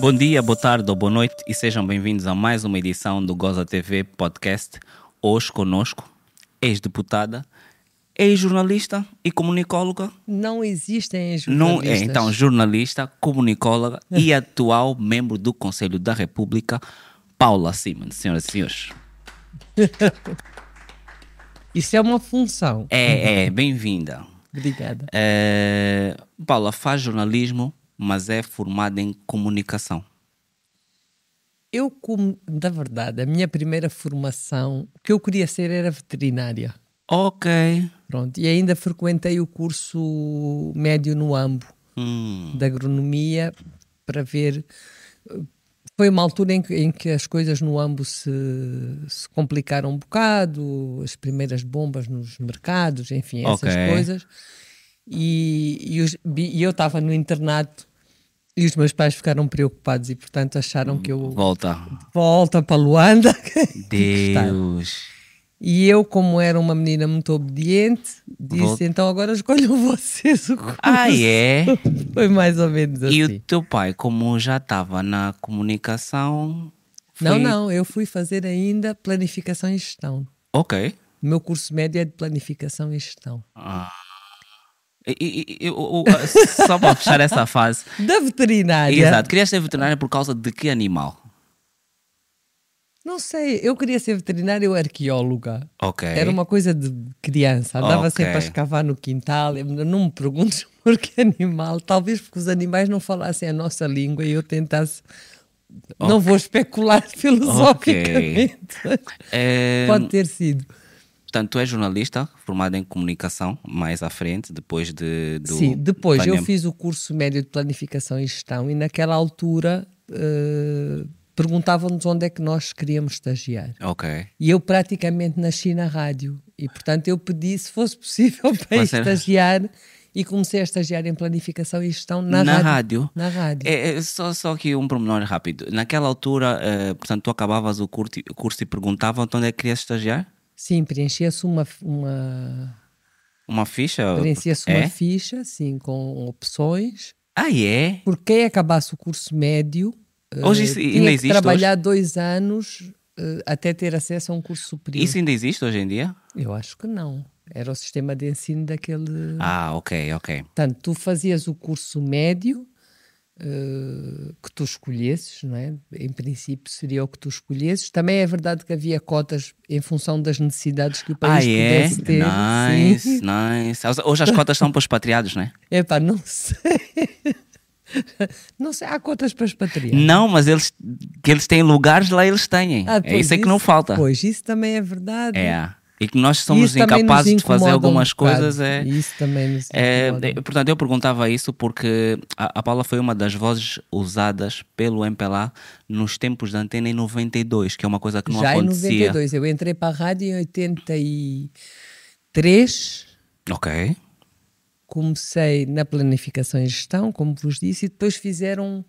Bom dia, boa tarde ou boa noite e sejam bem-vindos a mais uma edição do Goza TV Podcast. Hoje conosco, ex-deputada, ex-jornalista e comunicóloga. Não existem Não jornalistas. é, então, jornalista, comunicóloga e atual membro do Conselho da República, Paula Simons. Senhoras e senhores, Isso é uma função. é, é bem-vinda. Obrigada. É, Paula faz jornalismo, mas é formada em comunicação. Eu, como, na verdade, a minha primeira formação, o que eu queria ser era veterinária. Ok. Pronto. E ainda frequentei o curso médio no AMBO, Hum, de agronomia, para ver. Foi uma altura em que, em que as coisas no AMBO se, se complicaram um bocado, as primeiras bombas nos mercados, enfim, essas Ok. coisas. E, e, os- e eu estava no internato e os meus pais ficaram preocupados e, portanto, acharam que eu volta. volta para Luanda. Deus. E eu, como era uma menina muito obediente, disse: Volta. então agora escolham vocês o curso. Ah, é? Foi mais ou menos assim. E o teu pai, como já estava na comunicação. Não, foi- não, eu fui fazer ainda planificação e gestão. Ok. O meu curso médio é de planificação e gestão. Ah. E- e- e- o- o- só para fechar essa fase. Da veterinária. Exato. Querias ser veterinária por causa de que animal? Não sei, eu queria ser veterinária ou arqueóloga. Ok. Era uma coisa de criança, andava Ok. sempre a escavar no quintal. Não me perguntes por que animal, talvez porque os animais não falassem a nossa língua e eu tentasse. Não vou especular filosoficamente. É, Pode ter sido. Portanto, tu és jornalista, formada em comunicação, mais à frente, depois de, do. Sim, depois eu fiz o curso médio de planificação e gestão e naquela altura eh, perguntavam-nos onde é que nós queríamos estagiar. Ok. E eu praticamente nasci na rádio e, portanto, eu pedi se fosse possível para Você- estagiar e comecei a estagiar em planificação e gestão na, Na rádio. rádio? Na rádio. É, é, só, só aqui um pormenor rápido. Naquela altura, eh, portanto, tu acabavas o curso, o curso e perguntavam onde é que querias estagiar? Sim, preenchia-se uma, uma, Uma ficha? preenchia-se é? uma ficha, sim, com opções. Ah, é? Por quem acabasse o curso médio, eh, Hoje isso tinha ainda existe trabalhar dois anos eh, até ter acesso a um curso superior. Isso ainda existe hoje em dia? Eu acho que não. Era o sistema de ensino daquele. Ah, ok, ok. Portanto, tu fazias o curso médio que tu escolhesses, não é? Em princípio seria o que tu escolhesses. Também é verdade que havia cotas em função das necessidades que o Ah, país é? pudesse ter. Nice, Sim. nice. Hoje as cotas são para os expatriados, não é? Epá, não sei. não sei, há cotas para expatriar. Não, mas eles, que eles têm lugares lá, eles têm. Ah, é pois, isso é que não falta. Pois, isso também é verdade. É. E que nós somos incapazes de fazer um algumas bocado. coisas. É, Isso também nos É, é, portanto, eu perguntava isso porque a, a Paula foi uma das vozes usadas pelo MPLA nos tempos da antena em 92, que é uma coisa que não Já em acontecia. 92, eu entrei para a rádio em 83, Ok. comecei na planificação e gestão, como vos disse, e depois fizeram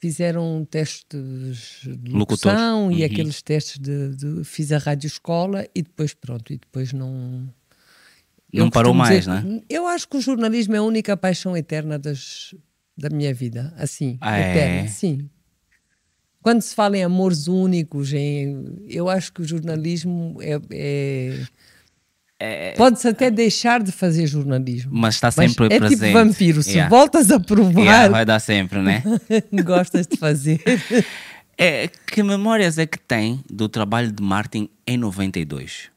fizeram testes de locução e Uhum. aqueles testes de, de- fiz a rádio escola e depois pronto e depois não Não parou mais, dizer- né? Eu acho que o jornalismo é a única paixão eterna das, da minha vida, assim, Ah, é? eterna, sim. Quando se fala em amores únicos, em, eu acho que o jornalismo é, é- Pode-se até deixar de fazer jornalismo. Mas está Mas sempre é presente. tipo vampiro, se Yeah. voltas a provar, Yeah, vai dar sempre, né? gostas de fazer. É, que memórias é que tem do trabalho de Martin em 92?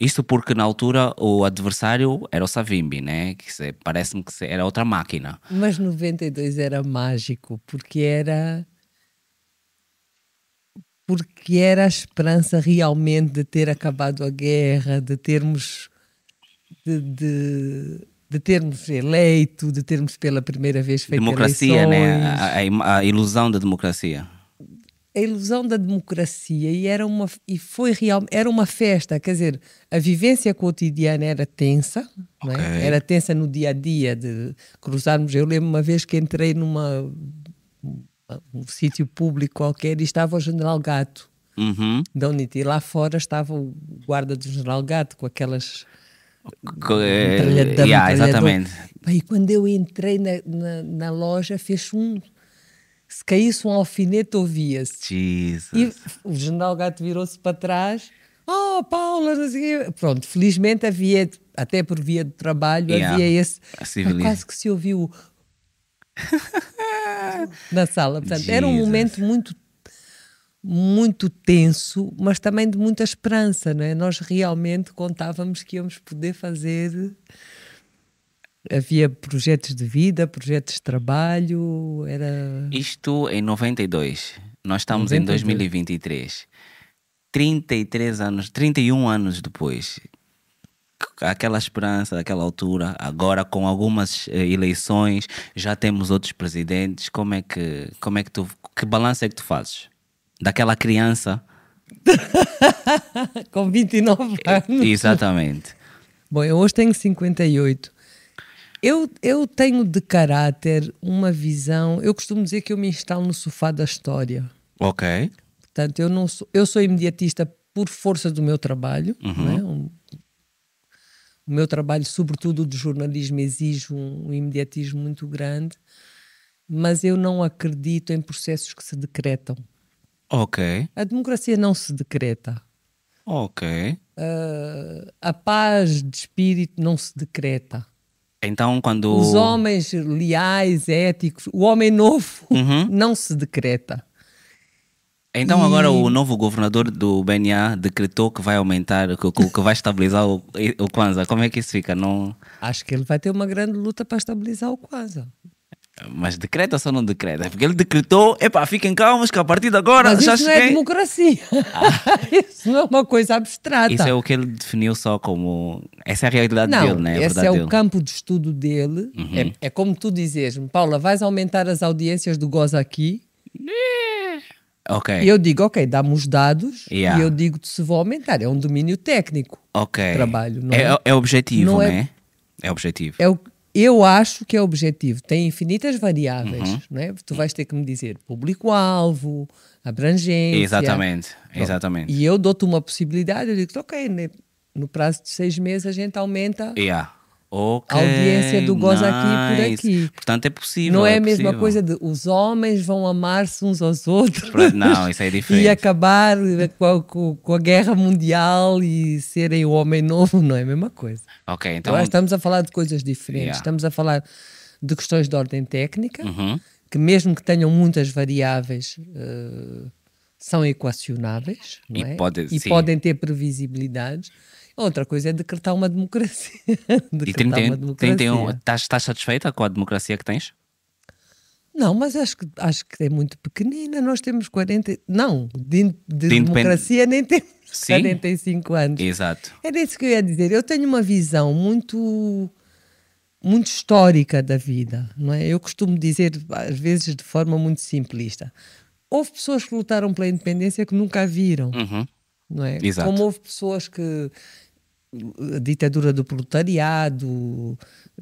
Isto porque na altura o adversário era o Savimbi, né? Que parece-me que era outra máquina. Mas 92 era mágico, porque era. Porque era a esperança realmente de ter acabado a guerra, de termos. de, de, de termos eleito, de termos pela primeira vez feito democracia, né? eleições. A, a im- a ilusão da democracia. a ilusão da democracia e era uma e foi real era uma festa quer dizer a vivência cotidiana era tensa é? Ok. era tensa no dia a dia de cruzarmos eu lembro uma vez que entrei numa um sítio público qualquer e estava o general Gato Uhum. da UNIT e lá fora estava o guarda do general Gato com aquelas eh, yeah, exatamente. E quando eu entrei na, na, na loja, fez um se caísse um alfinete, ouvia-se. E o general Gato virou-se para trás. Oh, Paula, não sei. Pronto, felizmente havia, até por via de trabalho, Yeah. havia esse. Quase que se ouviu na sala. Portanto, era um momento muito muito tenso, mas também de muita esperança, não é? Nós realmente contávamos que íamos poder fazer. Havia projetos de vida, projetos de trabalho, era. Isto em 92. Nós estamos em 92. 2023. 33 anos, 31 anos depois. Aquela esperança, aquela altura, agora com algumas eh, eleições, já temos outros presidentes. Como é que, como é que tu, que balanço é que tu fazes? Daquela criança? Com 29 anos. Exatamente. Bom, eu hoje tenho 58. Eu, eu tenho de caráter uma visão. Eu costumo dizer que eu me instalo no sofá da história. Ok. Portanto, eu, não sou, eu sou imediatista por força do meu trabalho. não é? O meu trabalho, sobretudo de jornalismo, exige um, um imediatismo muito grande, mas eu não acredito em processos que se decretam. Ok. A democracia não se decreta. Ok. Ah, a paz de espírito não se decreta. Então, quando. Os homens leais, éticos, o homem novo não se decreta. Então E- agora o novo governador do BNA decretou que vai aumentar, que, que- vai estabilizar o, o Kwanza. Como é que isso fica? Não, Acho que ele vai ter uma grande luta para estabilizar o Kwanza. mas decreta ou só não decreta? É Porque ele decretou, epá, fiquem calmos que a partir de agora Mas já isso não é cheguei. democracia. isso não é uma coisa abstrata. Isso é o que ele definiu só como. Essa é a realidade não, dele, né? A esse é o dele. Uhum. campo de estudo dele. É, é como tu dizes-me, Paula, vais aumentar as audiências do Goza aqui? Ok. E eu digo, ok, dá-me os dados Yeah. e eu digo-te se vou aumentar. É um domínio técnico. ok. trabalho, não é? é? É objetivo, Não é- né? É objetivo. É o, eu acho que é objetivo. Tem infinitas variáveis, Uhum. não é? Tu vais ter que me dizer público-alvo, abrangência. Exatamente, Pronto. exatamente. E eu dou-te uma possibilidade, eu digo, ok, no prazo de seis meses a gente aumenta. Yeah. Ok, A audiência do Goza aqui por nice. aqui. Portanto, é possível. Não é a é mesma possível. coisa de os homens vão amar-se uns aos outros. Não, isso é diferente. E acabar com a, com- a guerra mundial e serem o homem novo, não é a mesma coisa. Ok, Então, então. estamos a falar de coisas diferentes. Yeah. Estamos a falar de questões de ordem técnica, Uhum. que mesmo que tenham muitas variáveis, eh, são equacionáveis E é? pode- e sim. podem ter previsibilidades. Outra coisa é decretar uma democracia. E decretar 31, uma democracia. 31 estás, estás satisfeita com a democracia que tens? Não, mas acho que, acho que é muito pequenina. Nós temos 40. Não, de, de De democracia nem temos Sim. 45 anos. Exato. Era isso que eu ia dizer. Eu tenho uma visão muito muito histórica da vida, não é? Eu costumo dizer às vezes de forma muito simplista. Houve pessoas que lutaram pela independência que nunca a viram, Uhum. não é? Exato. Como houve pessoas que a ditadura do proletariado,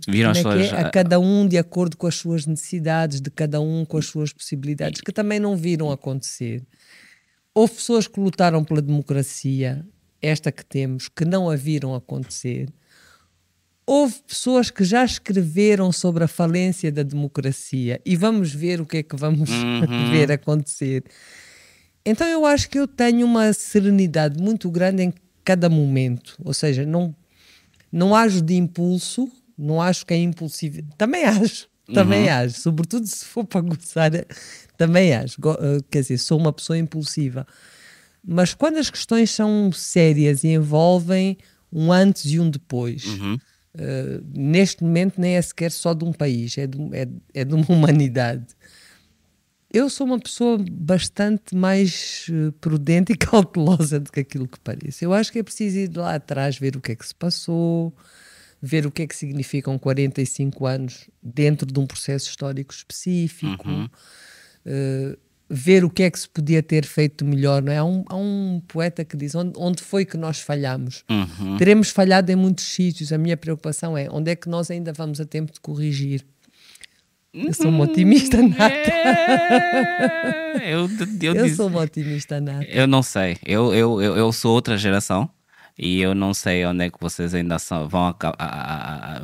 Viram é que suas. é? a cada um de acordo com as suas necessidades, de cada um com as suas possibilidades, que também não viram acontecer. Houve pessoas que lutaram pela democracia, esta que temos, que não a viram acontecer. Houve pessoas que já escreveram sobre a falência da democracia e vamos ver o que é que vamos ver acontecer. Então eu acho que eu tenho uma serenidade muito grande em cada momento, ou seja, não não ajo de impulso, não acho que é impulsivo. Também acho, também acho, sobretudo se for para gozar, também acho. Eh, Quer dizer, sou uma pessoa impulsiva. Mas quando as questões são sérias e envolvem um antes e um depois, eh, neste momento nem é sequer só de um país, é de, é, é de uma humanidade. Eu sou uma pessoa bastante mais eh, prudente e cautelosa do que aquilo que parece. Eu acho que é preciso ir lá atrás ver o que é que se passou, ver o que é que significam 45 anos dentro de um processo histórico específico, eh, ver o que é que se podia ter feito melhor. Não é? há, um, há um poeta que diz: onde, onde foi que nós falhamos? Uhum. Teremos falhado em muitos sítios. A minha preocupação é onde é que nós ainda vamos a tempo de corrigir. Eu sou uma otimista nata. É, eu, eu, Eu disse- sou uma otimista nata. eu não sei. Eu, eu, eu, eu sou outra geração. E eu não sei onde é que vocês ainda são, vão acabar.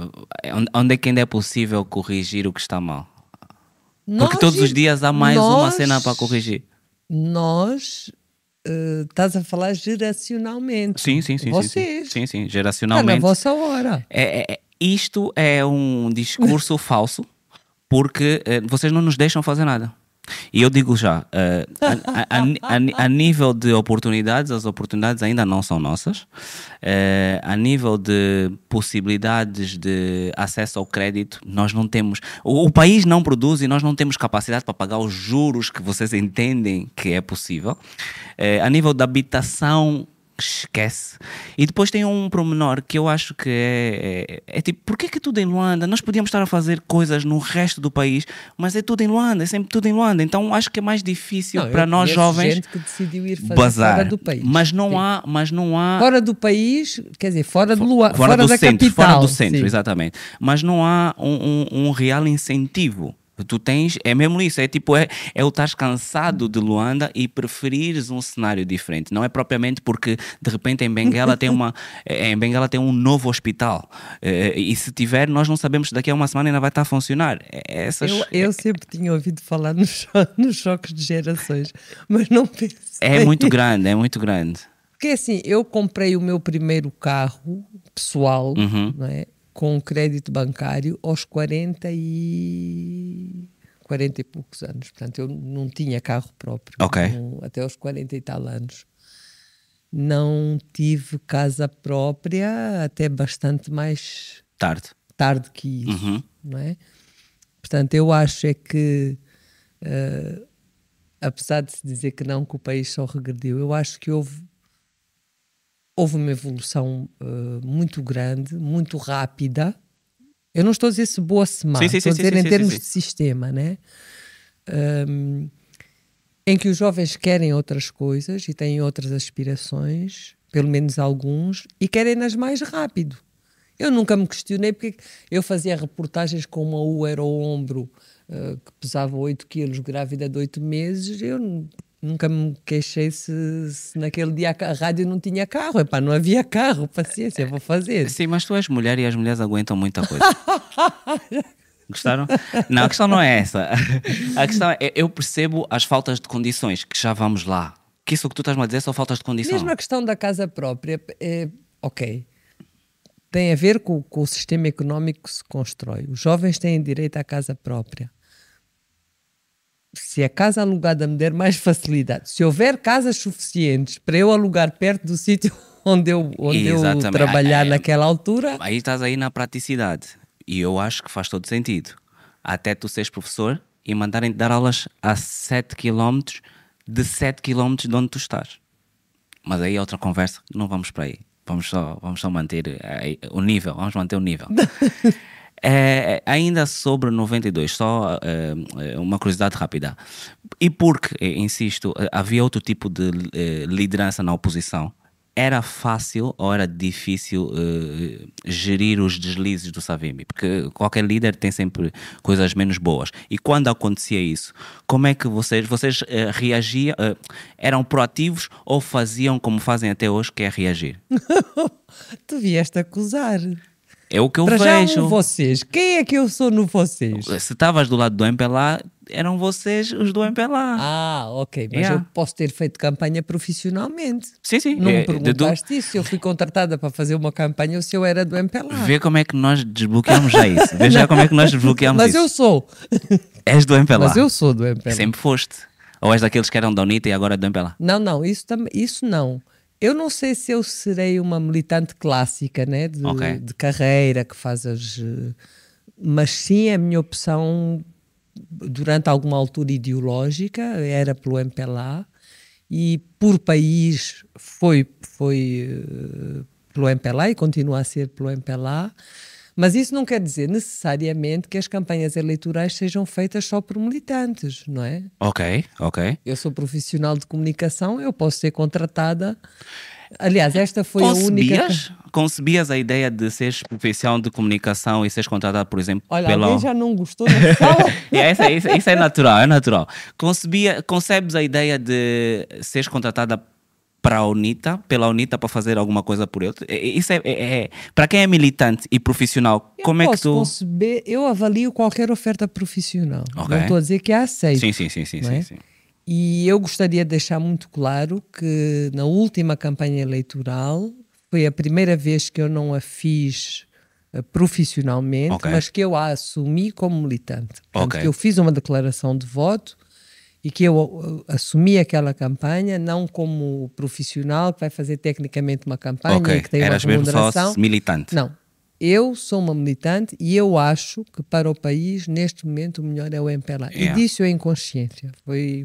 Onde é que ainda é possível corrigir o que está mal? Porque todos os dias há mais nós, uma cena para corrigir. Nós Uh, estás a falar geracionalmente. Sim, sim, sim. Vocês. Sim, sim, sim geracionalmente. Está na vossa hora. É, é, isto é um discurso falso porque uh, vocês não nos deixam fazer nada. E eu digo já, uh, a, a, a, a, nível de oportunidades, as oportunidades ainda não são nossas. Uh, a nível de possibilidades de acesso ao crédito, nós não temos. O, o, país não produz e nós não temos capacidade para pagar os juros que vocês entendem que é possível. Uh, a nível de habitação, esquece. E depois tem um promenor que eu acho que é, é, é, tipo, porquê que tudo em Luanda? Nós podíamos estar a fazer coisas no resto do país, mas é tudo em Luanda, é sempre tudo em Luanda. Então acho que é mais difícil não, para nós jovens gente que decidiu ir fazer bazar. fora do país. Mas não há, mas não há fora do país, quer dizer, fora de Luanda, fora, fora do da centro, capital, fora do centro, sim. exatamente. Mas não há um, um, um real incentivo Tu tens, é mesmo isso, é tipo, é, é o estás cansado de Luanda e preferires um cenário diferente. Não é propriamente porque de repente em Benguela tem uma, em Benguela tem um novo hospital. Eh, e se tiver, nós não sabemos se daqui a uma semana ainda vai estar a funcionar. É, essas, eu, eu sempre tinha ouvido falar nos, nos choques de gerações, mas não pensei. É muito grande, é muito grande. Porque assim, eu comprei o meu primeiro carro pessoal, uhum. não é? Com crédito bancário aos 40 e 40 e poucos anos. Portanto, eu não tinha carro próprio. Não, até aos 40 e tal anos. Não tive casa própria até bastante mais tarde, tarde que isso, uhum. não é? Portanto, eu acho é que uh, apesar de se dizer que não que o país só regrediu, eu acho que houve houve uma evolução uh, muito grande, muito rápida. Eu não estou a dizer se boa se má, sim, sim, estou sim, a dizer em termos de sistema, né? Um, em que os jovens querem outras coisas e têm outras aspirações, pelo menos alguns, e querem-nas mais rápido. Eu nunca me questionei porque eu fazia reportagens com uma U era o ombro uh, que pesava 8 quilos, grávida de 8 meses. Eu Nunca me queixei se, se, naquele dia a rádio não tinha carro. Epá, não havia carro, paciência, vou fazer. Sim, mas tu és mulher e as mulheres aguentam muita coisa. Gostaram? Não, a questão não é essa. A questão é, eu percebo as faltas de condições, que já vamos lá. Que isso que tu estás a dizer são faltas de condições. Mesmo a questão da casa própria, é, ok. Tem a ver com, com o sistema económico que se constrói. Os jovens têm direito à casa própria se a casa alugada me der mais facilidade, se houver casas suficientes para eu alugar perto do sítio onde eu, onde eu trabalhar é, naquela altura. Aí estás aí na praticidade. E eu acho que faz todo sentido. Até tu seres professor e mandarem-te dar aulas a 7 km de 7 km de onde tu estás. Mas aí é outra conversa, não vamos para aí. Vamos só, vamos só manter aí, o nível, vamos manter o nível. É, ainda sobre 92, só é, uma curiosidade rápida. E porque, insisto, havia outro tipo de é, liderança na oposição, era fácil ou era difícil gerir os deslizes do Savimbi? Porque qualquer líder tem sempre coisas menos boas. E quando acontecia isso, como é que vocês, vocês reagiam? Eram proativos ou faziam como fazem até hoje, que é reagir? tu vieste acusar. É o que eu Para vejo. Já vocês. Quem é que eu sou no vocês? Se estavas do lado do MPLA, eram vocês os do MPLA. Ah, ok. Mas yeah. eu posso ter feito campanha profissionalmente. Sim, sim. Não é, me perguntaste do... isso. Eu fui contratada para fazer uma campanha ou se eu era do MPLA. Vê como é que nós desbloqueamos já isso. Vê já como é que nós desbloqueamos Mas isso. Mas eu sou. És do MPLA. Mas eu sou do MPLA. Sempre foste. Ou és daqueles que eram da UNITA e agora é do MPLA? Não, não. Isso, tam... isso não. Eu não sei se eu serei uma militante clássica, né, de, okay. de carreira que faz as. Eh, mas sim, a minha opção durante alguma altura ideológica era pelo MPLA e por país foi, foi uh, pelo MPLA e continua a ser pelo MPLA. Mas isso não quer dizer necessariamente que as campanhas eleitorais sejam feitas só por militantes, não é? Ok, ok. Eu sou profissional de comunicação, eu posso ser contratada. Aliás, esta foi Concebias? a única. Concebias a ideia de seres profissional de comunicação e seres contratada, por exemplo, Olha, pela. Alguém já não gostou da sala? é, isso, isso, isso, é natural, é natural. Concebia, concebes a ideia de seres contratada para a UNITA, pela UNITA para fazer alguma coisa por ele? É, é, isso é, é, é para quem é militante e profissional, Eu como é que posso tu. conceber, eu avalio qualquer oferta profissional. Ok. Não estou a dizer que a aceito. Sim, sim, sim, sim, não sim, é? sim. E eu gostaria de deixar muito claro que na última campanha eleitoral foi a primeira vez que eu não a fiz eh, profissionalmente, Ok. mas que eu a assumi como militante. Portanto, Ok. que eu fiz uma declaração de voto e que eu assumi aquela campanha não como profissional que vai fazer tecnicamente uma campanha Ok, e que tem eras uma mesmo só remuneração. militante. Não. Eu sou uma militante e eu acho que para o país, neste momento, o melhor é o MPLA. Yeah. E disso eu em consciência. Foi...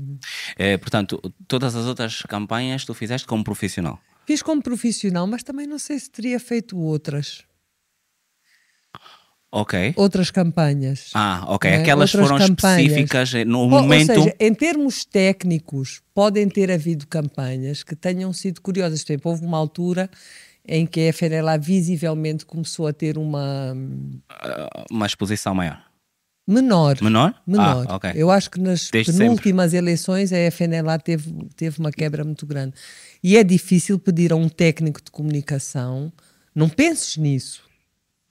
É, portanto, todas as outras campanhas tu fizeste como profissional. Fiz como profissional, mas também não sei se teria feito outras. Ok. Outras campanhas. Ah, ok. Não é? Aquelas Outras foram campanhas. específicas eh, no Ou- momento. Ou seja, em termos técnicos, podem ter havido campanhas que tenham sido curiosas. Por exemplo, houve uma altura em que a FNLA visivelmente começou a ter uma ah, uma exposição maior. menor. Menor? Menor. Ah, ok. Eu acho que nas Desde penúltimas eleições a FNLA teve, teve uma quebra muito grande. E é difícil pedir a um técnico de comunicação, não penses nisso.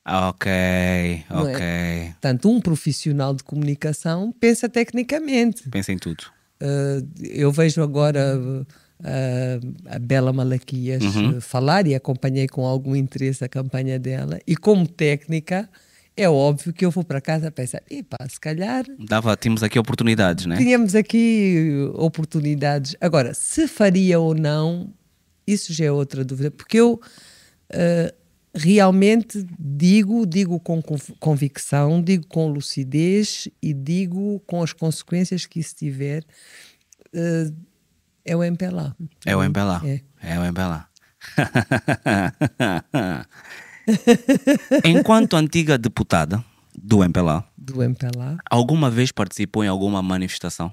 Ok, é? ok. Portanto, um profissional de comunicação pensa tecnicamente. Pensa em tudo. Uh, eu vejo agora uh, a Bela Malaquias Uhum. uh, falar e acompanhei com algum interesse a campanha dela. E como técnica, é óbvio que eu vou para casa pensar: epá, se calhar Dava, tínhamos aqui oportunidades, né? tínhamos aqui oportunidades. Agora, se faria ou não, isso já é outra dúvida, porque eu uh, realmente digo, digo com conv- convicção, digo com lucidez e digo com as consequências que isso tiver. uh, é o MPLA. É o MPLA. É. É o MPLA. Enquanto antiga deputada do MPLA, Do MPLA. alguma vez participou em alguma manifestação?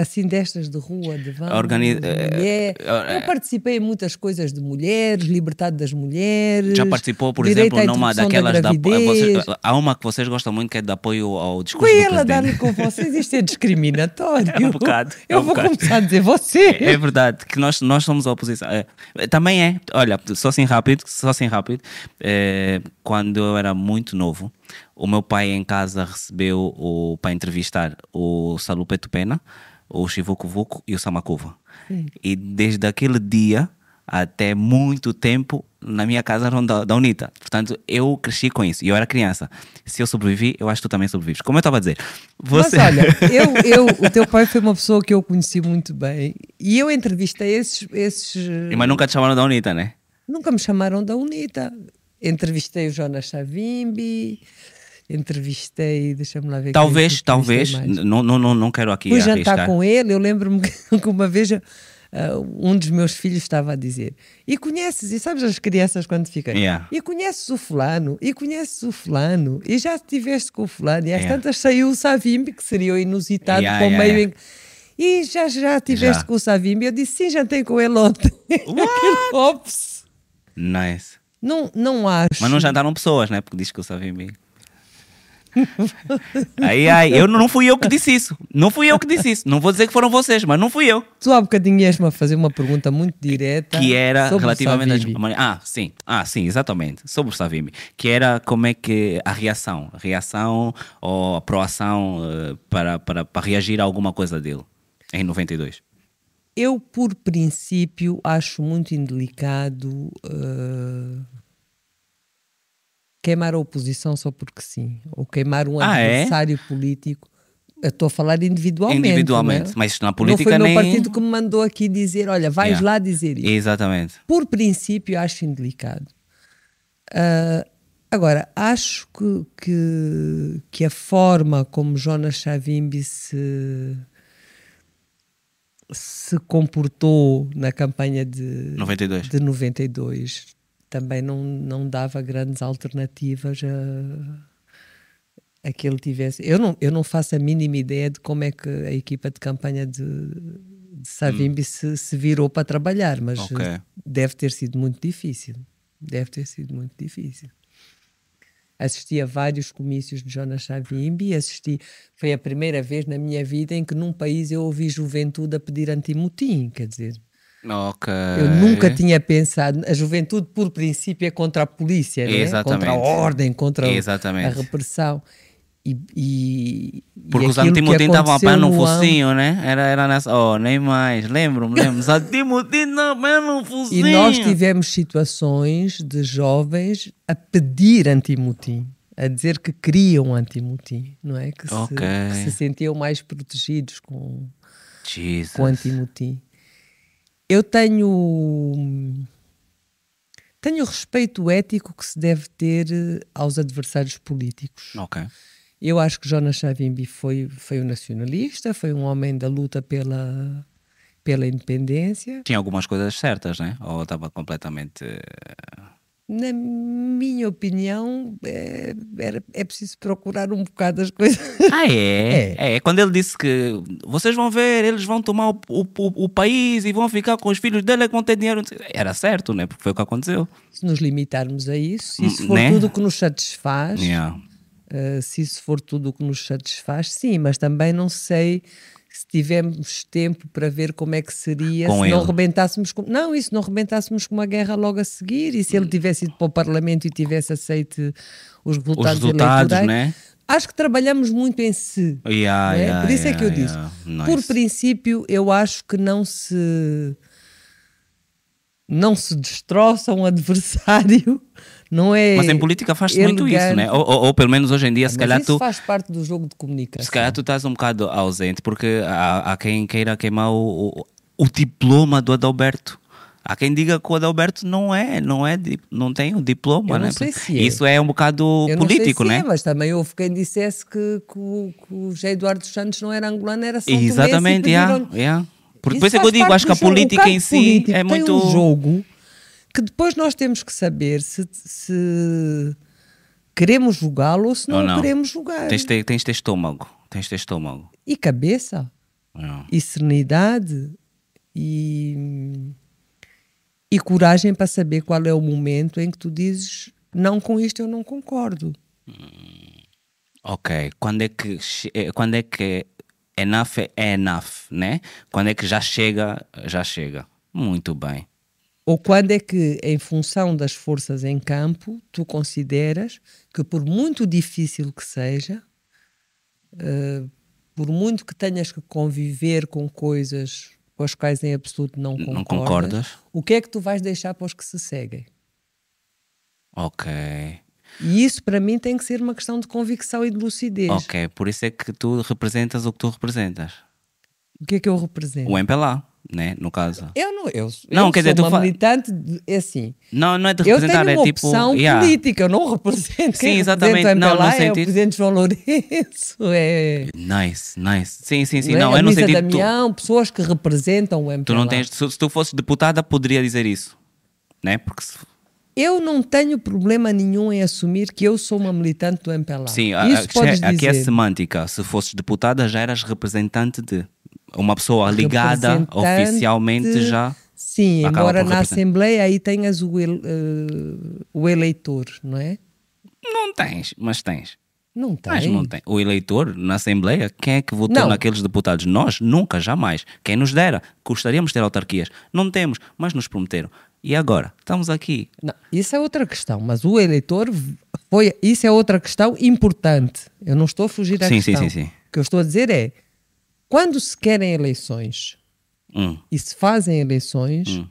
Assim, destas de rua, de van, Organi- de eh, mulher. eh, Eu participei em muitas coisas de mulheres, liberdade das mulheres. Já participou, por exemplo, numa daquelas da da, gravidez. vocês- há uma que vocês gostam muito que é de apoio ao discurso Foi ela dar-lhe com vocês, isto é discriminatório. É um bocado, é Eu um vou bocado. começar a dizer você. É verdade, que nós, nós somos a oposição. É, também é, olha, só assim rápido, só assim rápido. é, quando eu era muito novo, o meu pai em casa recebeu o, para entrevistar o Salupeto Pena, o Chivuco Vuco e o Samacuva. E desde aquele dia até muito tempo na minha casa eram da, da UNITA. Portanto, eu cresci com isso. E eu era criança. Se eu sobrevivi, eu acho que tu também sobrevives. Como eu estava a dizer, você... Mas olha, eu, eu, o teu pai foi uma pessoa que eu conheci muito bem e eu entrevistei esses. esses Mas nunca te chamaram da UNITA, né? Nunca me chamaram da UNITA. Entrevistei o Jonas Savimbi, entrevistei, deixa-me lá ver. Talvez, é que talvez, mais. não, não, não, quero aqui Fui arriscar. jantar com ele, eu lembro-me que uma vez ah, um dos meus filhos estava a dizer e conheces, e sabes as crianças quando ficam Yeah. e conheces o fulano, e conheces o fulano, e já estiveste com o fulano, e às Yeah. tantas saiu o Savimbi, que seria o inusitado Yeah, o yeah, meio em- E já, já tiveste Já. com o Savimbi? Eu disse, sim, jantei com ele ontem. Ops. Nice. Não, não acho. Mas não jantaram pessoas, né? Porque diz que eu sabia aí, aí, eu não fui eu que disse isso. Não fui eu que disse isso. Não vou dizer que foram vocês, mas não fui eu. Tu há bocadinho ias-me a fazer uma pergunta muito direta. Que era relativamente às Ah, sim. Ah, sim, exatamente. Sobre o Savimbi. Que era como é que a reação, a reação ou a proação eh, para, para, para reagir a alguma coisa dele em 92. Eu, por princípio, acho muito indelicado uh, queimar a oposição só porque sim, ou queimar um Ah, é? adversário político. Eu estou a falar individualmente. Individualmente, não é? mas na Não política foi o meu nem- partido que me mandou aqui dizer: olha, vais Yeah. lá dizer isso. Exatamente. Por princípio, acho indelicado. Ah, agora, acho que, que, que a forma como Jonas Savimbi se, se comportou na campanha de 92. de 92 também não, não dava grandes alternativas a, a que ele tivesse. Eu não, eu não faço a mínima ideia de como é que a equipa de campanha de, de Savimbi se, se virou para trabalhar, mas Ok. deve ter sido muito difícil. Deve ter sido muito difícil. assisti a vários comícios de Jonas Savimbi, assisti, foi a primeira vez na minha vida em que num país eu ouvi juventude a pedir anti-motim, quer dizer, Ok. eu nunca tinha pensado, a juventude por princípio é contra a polícia? Exatamente. contra a ordem, contra o- a Exatamente. repressão. E, e, Porque e os antimutim estavam a pé no focinho, né? Era, era nessa. Oh, nem mais. Lembro-me, lembro. Os antimutim estavam a pé no E focinho. nós tivemos situações de jovens a pedir antimutim, a dizer que queriam antimutim, não é? Que, se, Ok. que se sentiam mais protegidos com, Jesus. com. Eu tenho tenho o respeito ético que se deve ter eh, aos adversários políticos. Ok. Eu acho que Jonas Savimbi foi, foi um nacionalista, foi um homem da luta pela, pela independência. Tinha algumas coisas certas, né? Ou estava completamente. eh, Na minha opinião, é, era- é preciso procurar um bocado as coisas. Ah, é? é? Quando ele disse que vocês vão ver, eles vão tomar o, o, o- país e vão ficar com os filhos dele é que vão ter dinheiro. Era certo, né? Porque foi o que aconteceu. Se nos limitarmos a isso, se isso for Né? tudo o que nos satisfaz, Yeah. Uh, se isso for tudo o que nos satisfaz, sim, mas também não sei se tivermos tempo para ver como é que seria Com se não ele. rebentássemos com. Não, se não rebentássemos com uma guerra logo a seguir, e se ele tivesse ido para o Parlamento e tivesse aceito os Os resultados, resultados, eleitorais. né? Acho que trabalhamos muito em si. Yeah, não é? yeah, Por isso é que eu yeah, disse. yeah. Por Nice. princípio, eu acho que não se não se destroça um adversário, não é? Mas em política faz-se muito isso, né? Ou, ou- ou pelo menos hoje em dia, se Mas calhar isso tu. faz parte do jogo de comunicação. Se calhar tu estás um bocado ausente, porque há, há quem queira queimar o, o, o diploma do Adalberto. Há quem diga que o Adalberto não é, não é, não tem o diploma, né? se é. Isso é um bocado Eu não político, se né? é, mas também houve quem dissesse que, que o, que o José Eduardo Santos não era angolano, era São Exatamente, e yeah, yeah. Porque Isso depois é que eu faz digo, acho que a política em si político é muito. um jogo que depois nós temos que saber se, se queremos jogá-lo ou se não, não. queremos jogar. Tens de ter, tens de estômago. Tens de estômago. E cabeça, Yeah. e serenidade, e, e coragem para saber qual é o momento em que tu dizes não com isto eu não concordo. Ok, quando é que eh, quando é que enough é enough, né? Quando é que já chega, já chega. Muito bem. Ou quando é que, em função das forças em campo, tu consideras que, por muito difícil que seja, eh, por muito que tenhas que conviver com coisas com as quais em absoluto não concordas, Não concordas? o que é que tu vais deixar para os que se seguem? Ok. E isso, para mim, tem que ser uma questão de convicção e de lucidez. Ok, por isso é que tu representas o que tu representas. O que é que eu represento? O MPLA, né? No caso. Eu não, eu, Não, eu quer sou dizer, tu uma militante, de, é assim, Não, não é de eu representar, tenho é uma tipo. opção yeah. política, eu não represento. Sim, exatamente. representa o Não, no MPLA é o sentido- presidente João Lourenço, é... Nice, nice. Sim, sim, sim. não é? Não, a é no Luísa sentido. Tu, Damião, pessoas que representam o MPLA. tu não tens. Se, se tu fosses deputada, poderia dizer isso. Né? Porque se- Eu não tenho problema nenhum em assumir que eu sou uma militante do MPLA. Sim, a- Isso a- podes aqui é dizer. semântica. Se fosses deputada, já eras representante de uma pessoa ligada oficialmente já. Sim, embora na. Assembleia aí tenhas o, el- eh, o eleitor, não é? Não tens, mas tens. Não tem. Mas não tem. O eleitor na Assembleia, quem é que votou Não. naqueles deputados? Nós? Nunca, jamais. Quem nos dera? Gostaríamos de ter autarquias. Não temos, mas nos prometeram. E agora? Estamos aqui. Não, isso é outra questão, mas o eleitor foi. Isso é outra questão importante. Eu não estou a fugir da Sim, sim, questão. sim, sim. O que eu estou a dizer é quando se querem eleições Hum, e se fazem eleições,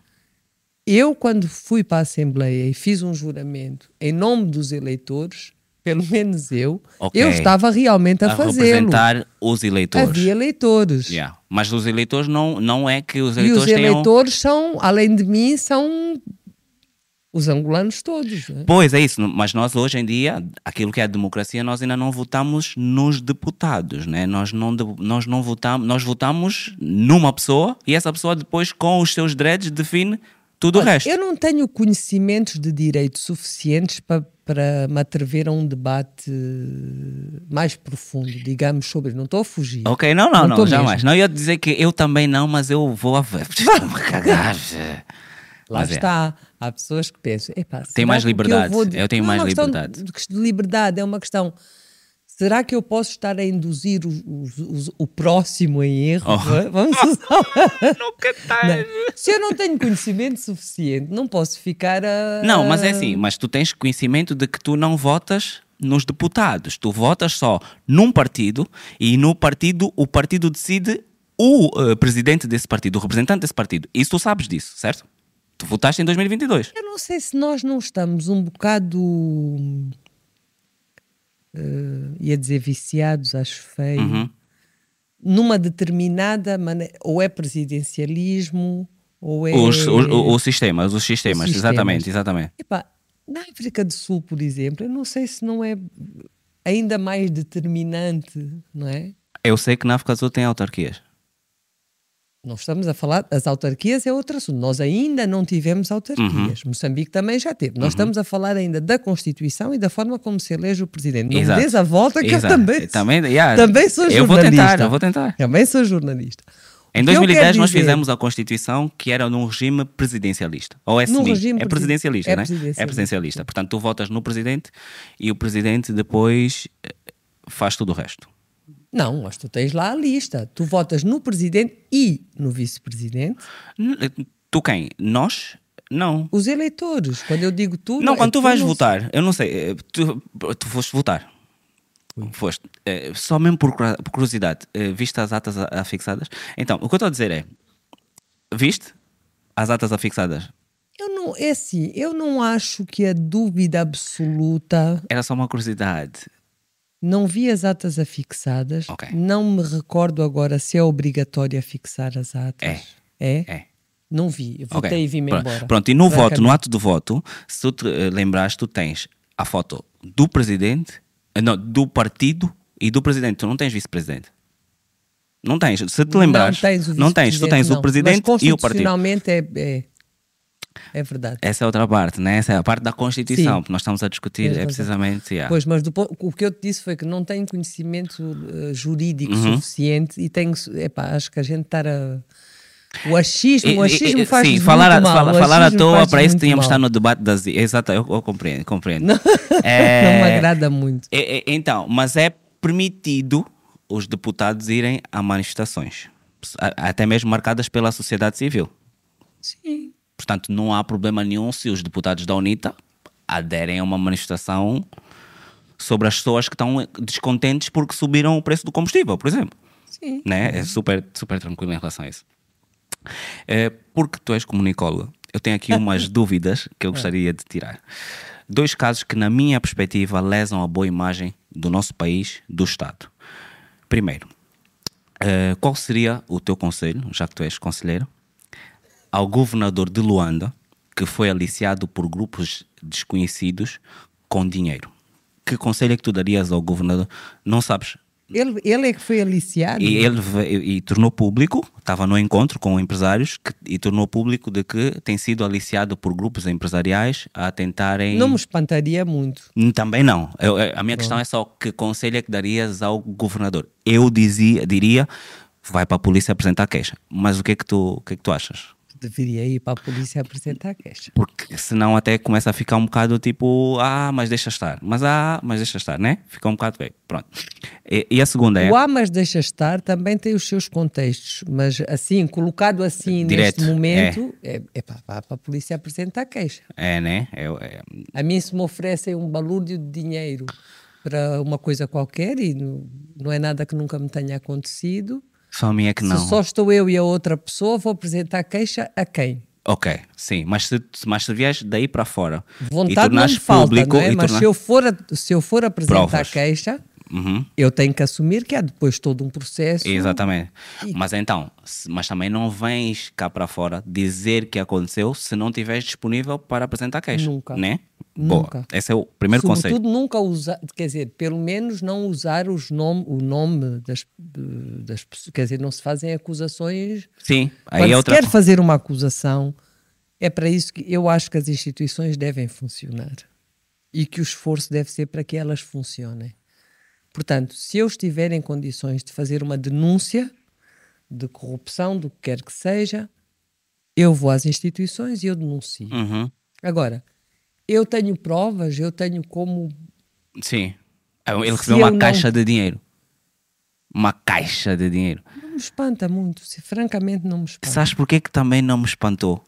eu, quando fui para a Assembleia e fiz um juramento em nome dos eleitores, pelo menos eu, Ok. eu estava realmente a, a fazê-lo. representar os eleitores. Havia eleitores. Yeah. Mas os eleitores não, não é que os E eleitores os tenham. eleitores são, além de mim, são os angolanos todos. não é? Pois é isso, mas nós hoje em dia, aquilo que é a democracia, nós ainda não votamos nos deputados, né? Nós não, nós não votamos, nós votamos numa pessoa e essa pessoa depois com os seus dreads define tudo o Olha, resto. Eu não tenho conhecimentos de direito suficientes para, para me atrever a um debate mais profundo, digamos, sobre. Não estou a fugir. Ok, não, não, Não não, jamais. mesmo. Não ia dizer que eu também não, mas eu vou a ver. A cagar. lá Mas é. Há pessoas que pensam, epá, Tem mais o liberdade. vou- Eu tenho Não é mais questão liberdade. De, de liberdade, é uma questão. Será que eu posso estar a induzir os- os- os- o próximo em erro? Oh. Vamos usar. Nunca tá. Não. Se eu não tenho conhecimento suficiente, não posso ficar a. Não, mas é assim, mas tu tens conhecimento de que tu não votas nos deputados, tu votas só num partido e no partido o partido decide o eh, presidente desse partido, o representante desse partido. Isso tu sabes disso, certo? Tu votaste em 2022. Eu não sei se nós não estamos um bocado. eh, ia dizer viciados, acho feio. Uhum. Numa determinada maneira. Ou é presidencialismo, ou é. Os, os, os sistemas, os sistemas, Os exatamente, sistemas. exatamente. Epá, na África do Sul, por exemplo, eu não sei se não é ainda mais determinante, não é? Eu sei que na África do Sul tem autarquias. Não estamos a falar, as autarquias é outro assunto. Nós ainda não tivemos Uhum. autarquias. Moçambique também já teve. Nós estamos a falar ainda da Constituição e da forma como se elege o presidente. Não Exato. me des a volta que Exato. eu também, Também, yeah. também sou Eu vou jornalista. tentar, eu vou tentar. Também sou jornalista. Em O que eu 2010 quero nós fizemos a Constituição que era num regime presidencialista. Ou é Num regime é presi- presidencialista, é né? presidencialista. É presidencialista. Portanto, tu votas no presidente e o presidente depois eh, faz tudo o resto. Não, mas tu tens lá a lista. Tu votas no presidente e no vice-presidente. Tu quem? Nós? Não. Os eleitores. Quando eu digo tu. Não, é quando tu vais votar, eu não sei, eh, tu, tu foste votar. Foste. Eh, Só mesmo por curiosidade, eh, viste as atas afixadas? Então, o que eu estou a dizer é: viste as atas afixadas? Eu não, é assim, eu não acho que a dúvida absoluta. Era só uma curiosidade. Não vi as atas afixadas. Ok. Não me recordo agora se é obrigatório afixar as atas. É. É? É. Não vi. Votei e vim-me embora. Pronto, e no voto, no ato do voto, se tu te eh, lembrares, tu tens a foto do presidente, eh, não, do partido e do presidente. Tu não tens vice-presidente. Não tens. Se te lembrares, não tens o não tens. Tu vice-presidente, tens não. o presidente Mas e o partido. constitucionalmente é, é, é verdade. Essa é outra parte, né? Essa é a parte da Constituição Sim. que nós estamos a discutir. É razão. precisamente. yeah. Pois, mas do o que eu te disse foi que não tenho conhecimento eh, jurídico Uhum. suficiente e tenho. Epá, acho que a gente estar a. O achismo, E- o achismo e- faz Sim, muito falar, a, mal. fala- falar à toa, para isso muito tínhamos mal. estar no debate das. Exato, eu, eu compreendo. compreendo. Não, É- não me agrada muito. É- é- então, mas é permitido os deputados irem a manifestações, até mesmo marcadas pela sociedade civil. Sim. Portanto, não há problema nenhum se os deputados da UNITA aderem a uma manifestação sobre as pessoas que estão descontentes porque subiram o preço do combustível, por exemplo. Sim. Né? É super, super tranquilo em relação a isso. É, porque tu és comunicóloga, eu tenho aqui umas dúvidas que eu gostaria de tirar. Dois casos que, na minha perspectiva, lesam a boa imagem do nosso país, do Estado. Primeiro, eh, qual seria o teu conselho, já que tu és conselheiro, ao governador de Luanda, que foi aliciado por grupos desconhecidos com dinheiro? Que conselho é que tu darias ao governador? Não sabes? Ele, ele é que foi aliciado. E ele veio- e tornou público, estava no encontro com empresários, que- e tornou público de que tem sido aliciado por grupos empresariais a tentarem. Não me espantaria muito. Hum, Também não. Eu- a minha questão é só que conselho é que darias ao governador? Eu dizia, diria, vai para a polícia apresentar queixa. Mas o que é que tu, o que é que tu achas? Deveria ir para a polícia apresentar a queixa. Porque senão até começa a ficar um bocado tipo, ah, mas deixa estar. Mas ah, mas deixa estar, né? Fica um bocado feio. Pronto. E, e a segunda é. O A, mas deixa estar, também tem os seus contextos. Mas assim, colocado assim Direto, neste momento, é, é pá, vá para a polícia apresentar a queixa. É, né? É, é- A mim, se me oferecem um balúrdio de dinheiro para uma coisa qualquer e não, não é nada que nunca me tenha acontecido, só a minha é que não. se só estou eu e a outra pessoa, vou apresentar queixa a quem? Ok, sim, mas se, mas se vieres daí para fora e Vontade não tornares me falta, público não é? e Mas se eu, for se eu for apresentar Provas. queixa, Uhum, eu tenho que assumir que há depois todo um processo. exatamente. Mas então, mas também não vens cá para fora dizer que aconteceu se não estiveres disponível para apresentar queixa. Nunca. Né? Nunca. Boa. Esse é o primeiro conselho. Sobretudo nunca usar, quer dizer, pelo menos não usar os nome, o nome das, das pessoas, quer dizer, não se fazem acusações. Sim, aí Quando é se outra. quer fazer uma acusação, é para isso que eu acho que as instituições devem funcionar e que o esforço deve ser para que elas funcionem. Portanto, se eu estiver em condições de fazer uma denúncia de corrupção, do que quer que seja, Eu vou às instituições e eu denuncio. Uhum. Agora, eu tenho provas, eu tenho como. Sim. Ele Se recebeu eu uma não- caixa de dinheiro. Uma caixa de dinheiro. Não me espanta muito, se, francamente não me espanta. Sabes porquê que também não me espantou?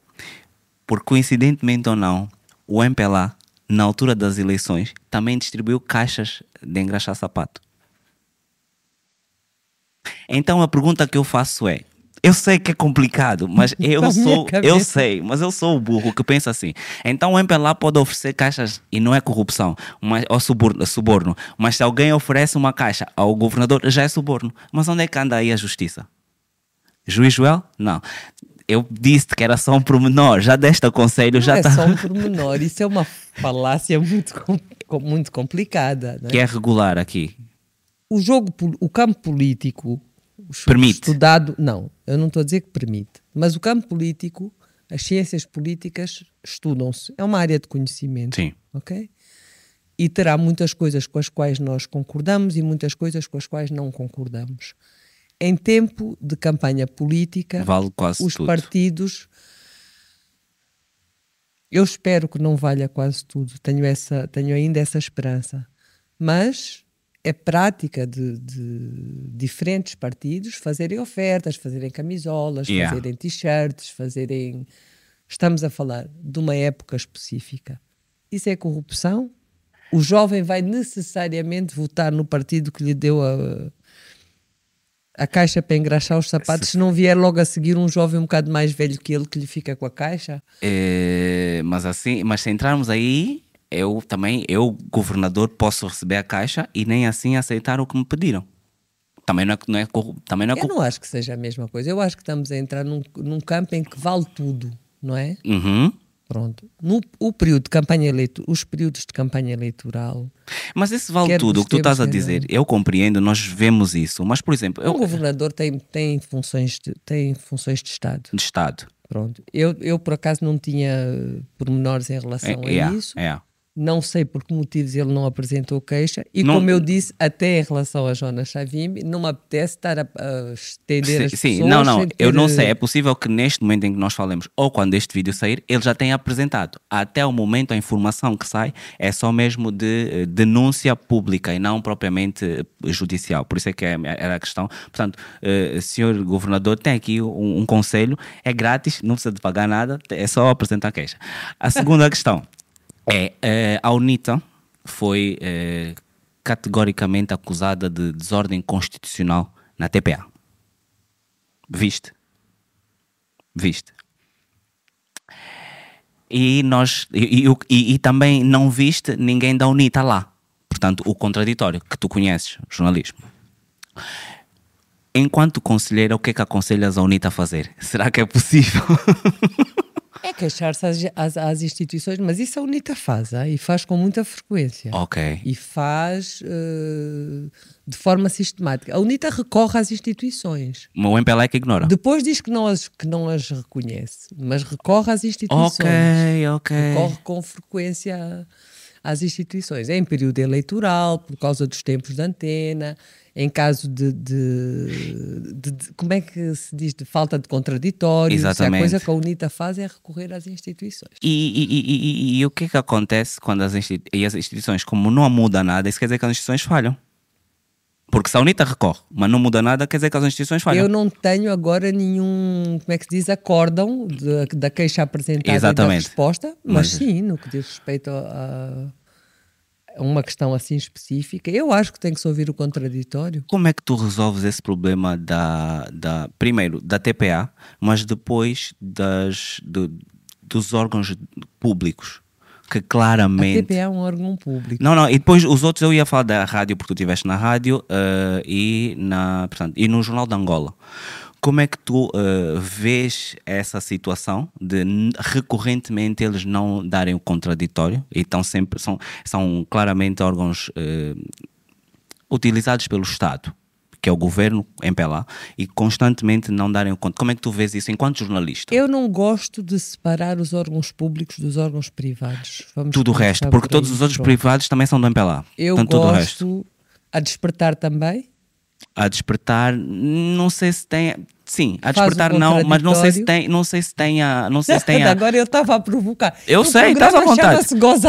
Porque coincidentemente ou não, o MPLA, na altura das eleições, também distribuiu caixas de engraxar sapato. Então a pergunta que eu faço é: eu sei que é complicado, mas eu sou, eu sei, mas eu sou o burro que pensa assim. Então o MPLA pode oferecer caixas e não é corrupção, mas, ou suborno, suborno. Mas se alguém oferece uma caixa ao governador, já é suborno. Mas onde é que anda aí a justiça? Juiz Joel? Não. Eu disse que era só um pormenor, já deste o conselho, Não já é está. só um pormenor, isso é uma falácia muito, com- muito complicada. não é? Que é regular aqui. O jogo, o campo político Permite. estudado, não, eu não estou a dizer que permite, mas o campo político, as ciências políticas estudam-se, é uma área de conhecimento, Sim. ok? E terá muitas coisas com as quais nós concordamos e muitas coisas com as quais não concordamos. Em tempo de campanha política, Vale quase os tudo. partidos. Eu espero que não valha quase tudo, tenho, essa, tenho ainda essa esperança. Mas é prática de, de diferentes partidos fazerem ofertas, fazerem camisolas, Yeah. fazerem t-shirts, fazerem. Estamos a falar de uma época específica. Isso é corrupção? O jovem vai necessariamente votar no partido que lhe deu a, a caixa para engraxar os sapatos, se não vier logo a seguir um jovem um bocado mais velho que ele que lhe fica com a caixa? É, mas assim, mas se entrarmos aí, eu também, eu, governador, posso receber a caixa e nem assim aceitar o que me pediram. Também não é, não é, também não é Eu não acho que seja a mesma coisa. Eu acho que estamos a entrar num, num campo em que vale tudo, não é? Uhum. Pronto. No, o período de campanha eleitoral, os períodos de campanha eleitoral, Mas esse vale tudo, o que tu estás a dizer. Eu compreendo, nós vemos isso. Mas, por exemplo, eu, o governador tem, tem, funções de, tem funções de Estado. de Estado. Pronto. Eu, eu, por acaso, não tinha pormenores em relação É, a yeah, isso. yeah. Não sei por que motivos ele não apresentou queixa. E Não- como eu disse, até em relação a Jonas Savimbi, não me apetece estar a, a estender Sim, as sim, não, não, eu não sei. É possível que neste momento em que nós falemos, ou quando este vídeo sair, ele já tenha apresentado. Até o momento, a informação que sai é só mesmo de eh, denúncia pública e não propriamente eh, judicial. Por isso é que é- era a questão. Portanto, eh, senhor governador, tem aqui um, um conselho: é grátis, não precisa de pagar nada, é só apresentar queixa. A segunda questão é: eh, a UNITA foi eh, categoricamente acusada de desordem constitucional na TPA. Viste? Viste? E nós e- e- e também não viste ninguém da UNITA lá. Portanto, o contraditório que tu conheces, jornalismo. Enquanto conselheira, o que é que aconselhas a UNITA a fazer? Será que é possível? É queixar-se às, às, às instituições, mas isso a UNITA faz, ah, e faz com muita frequência. ok. E faz eh, de forma sistemática. A UNITA recorre às instituições. O é que ignora. Depois diz que não as, que não as reconhece, mas recorre às instituições. Ok, ok. Recorre com frequência às instituições. É em período eleitoral, por causa dos tempos de antena, em caso de, de- de- de- como é que se diz, de falta de contraditório. Se a Exatamente. coisa que a UNITA faz é recorrer às instituições. E, e- e- e- o que é que acontece quando as, institu- e as instituições, como não muda nada, isso quer dizer que as instituições falham? Porque se a UNITA recorre, mas não muda nada, quer dizer que as instituições falham. Eu não tenho agora nenhum, como é que se diz, acórdão da queixa apresentada e da Exatamente. resposta, mas, Mas- sim, no que diz respeito a uma questão assim específica, eu acho que tem que se ouvir o contraditório. Como é que tu resolves esse problema da, da primeiro da TPA, mas depois das, do- dos órgãos públicos que A claramente TPA é um órgão público. Não, não, e depois os outros eu ia falar da rádio, porque tu estiveste na rádio eh, e, na, portanto, e no Jornal de Angola. Como é que tu eh, vês essa situação de recorrentemente eles não darem o contraditório e estão sempre, são, são claramente órgãos eh, utilizados pelo Estado, que é o governo MPLA, e constantemente não darem o conta. Como é que tu vês isso enquanto jornalista? Eu não gosto de separar os órgãos públicos dos órgãos privados. Vamos Tudo o resto, porque por todos os outros Pronto. privados também são do MPLA. Eu Portanto, gosto a despertar também. A despertar, não sei se tem. Sim, a despertar não, mas não sei se tem, não sei se tem a, não sei se tem a, Agora eu estava a provocar. Eu O sei, estás à vontade.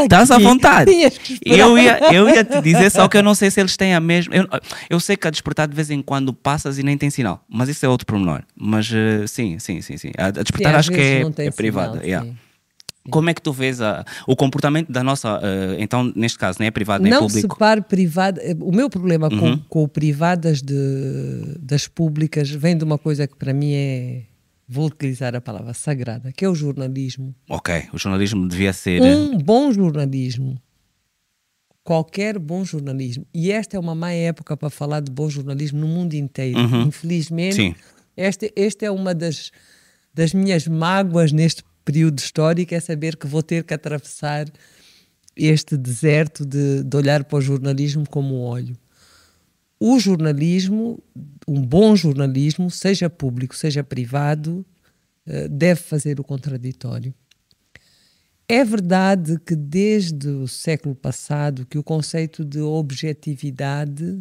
Estás à vontade. Eu ia, eu ia te dizer só que eu não sei se eles têm a mesma. Eu, eu sei que a despertar de vez em quando passas e nem tem sinal, mas isso é outro pormenor. Mas eh, sim, sim, sim, sim. A, a Sim, despertar às acho que é, é privada. sinal, yeah. Como é que tu vês a- o comportamento da nossa. eh, então, neste caso, nem é privado nem é não público. Uhum. separe privado. O meu problema com, com o privadas de, das públicas vem de uma coisa que para mim é. Vou utilizar a palavra sagrada, que é o jornalismo. Ok, o jornalismo devia ser. Um bom jornalismo, qualquer bom jornalismo, e esta é uma má época para falar de bom jornalismo no mundo inteiro. Infelizmente, Sim. esta, esta é uma das, das minhas mágoas neste período histórico, é saber que vou ter que atravessar este deserto de, de olhar para o jornalismo como olho. O jornalismo, um bom jornalismo, seja público, seja privado, eh, deve fazer o contraditório. É verdade que desde o século passado que o conceito de objetividade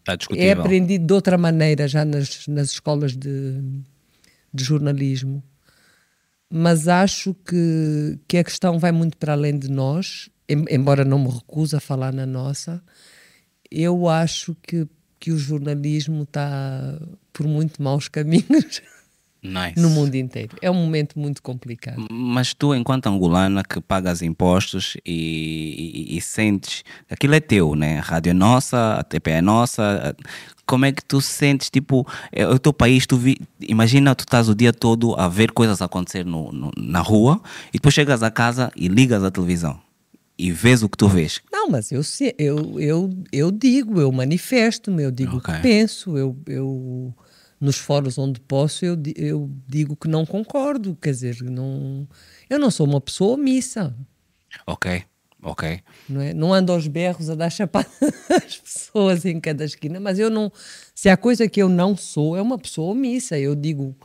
Está é aprendido de outra maneira já nas, nas escolas de, de jornalismo. Mas acho que, que a questão vai muito para além de nós, em- embora não me recuse a falar na nossa. Eu acho que, que o jornalismo está por muito maus caminhos Nice. no mundo inteiro. É um momento muito complicado. Mas tu, enquanto angolana que pagas impostos e, e- e sentes, aquilo é teu, né? A rádio é nossa, a TP é nossa. Como é que tu sentes, tipo, é o teu país, tu vi, imagina tu estás o dia todo a ver coisas acontecer no, no- na rua e depois chegas a casa e ligas a televisão e vês o que tu vês. Não, mas eu, eu, eu, eu digo, eu manifesto-me, eu digo Ok. o que penso, eu, eu nos fóruns onde posso eu, eu digo que não concordo, quer dizer, não, eu não sou uma pessoa omissa, Ok, ok. não é? Não ando aos berros a dar chapada às pessoas em cada esquina, mas eu não, se há coisa que eu não sou, é uma pessoa omissa, eu digo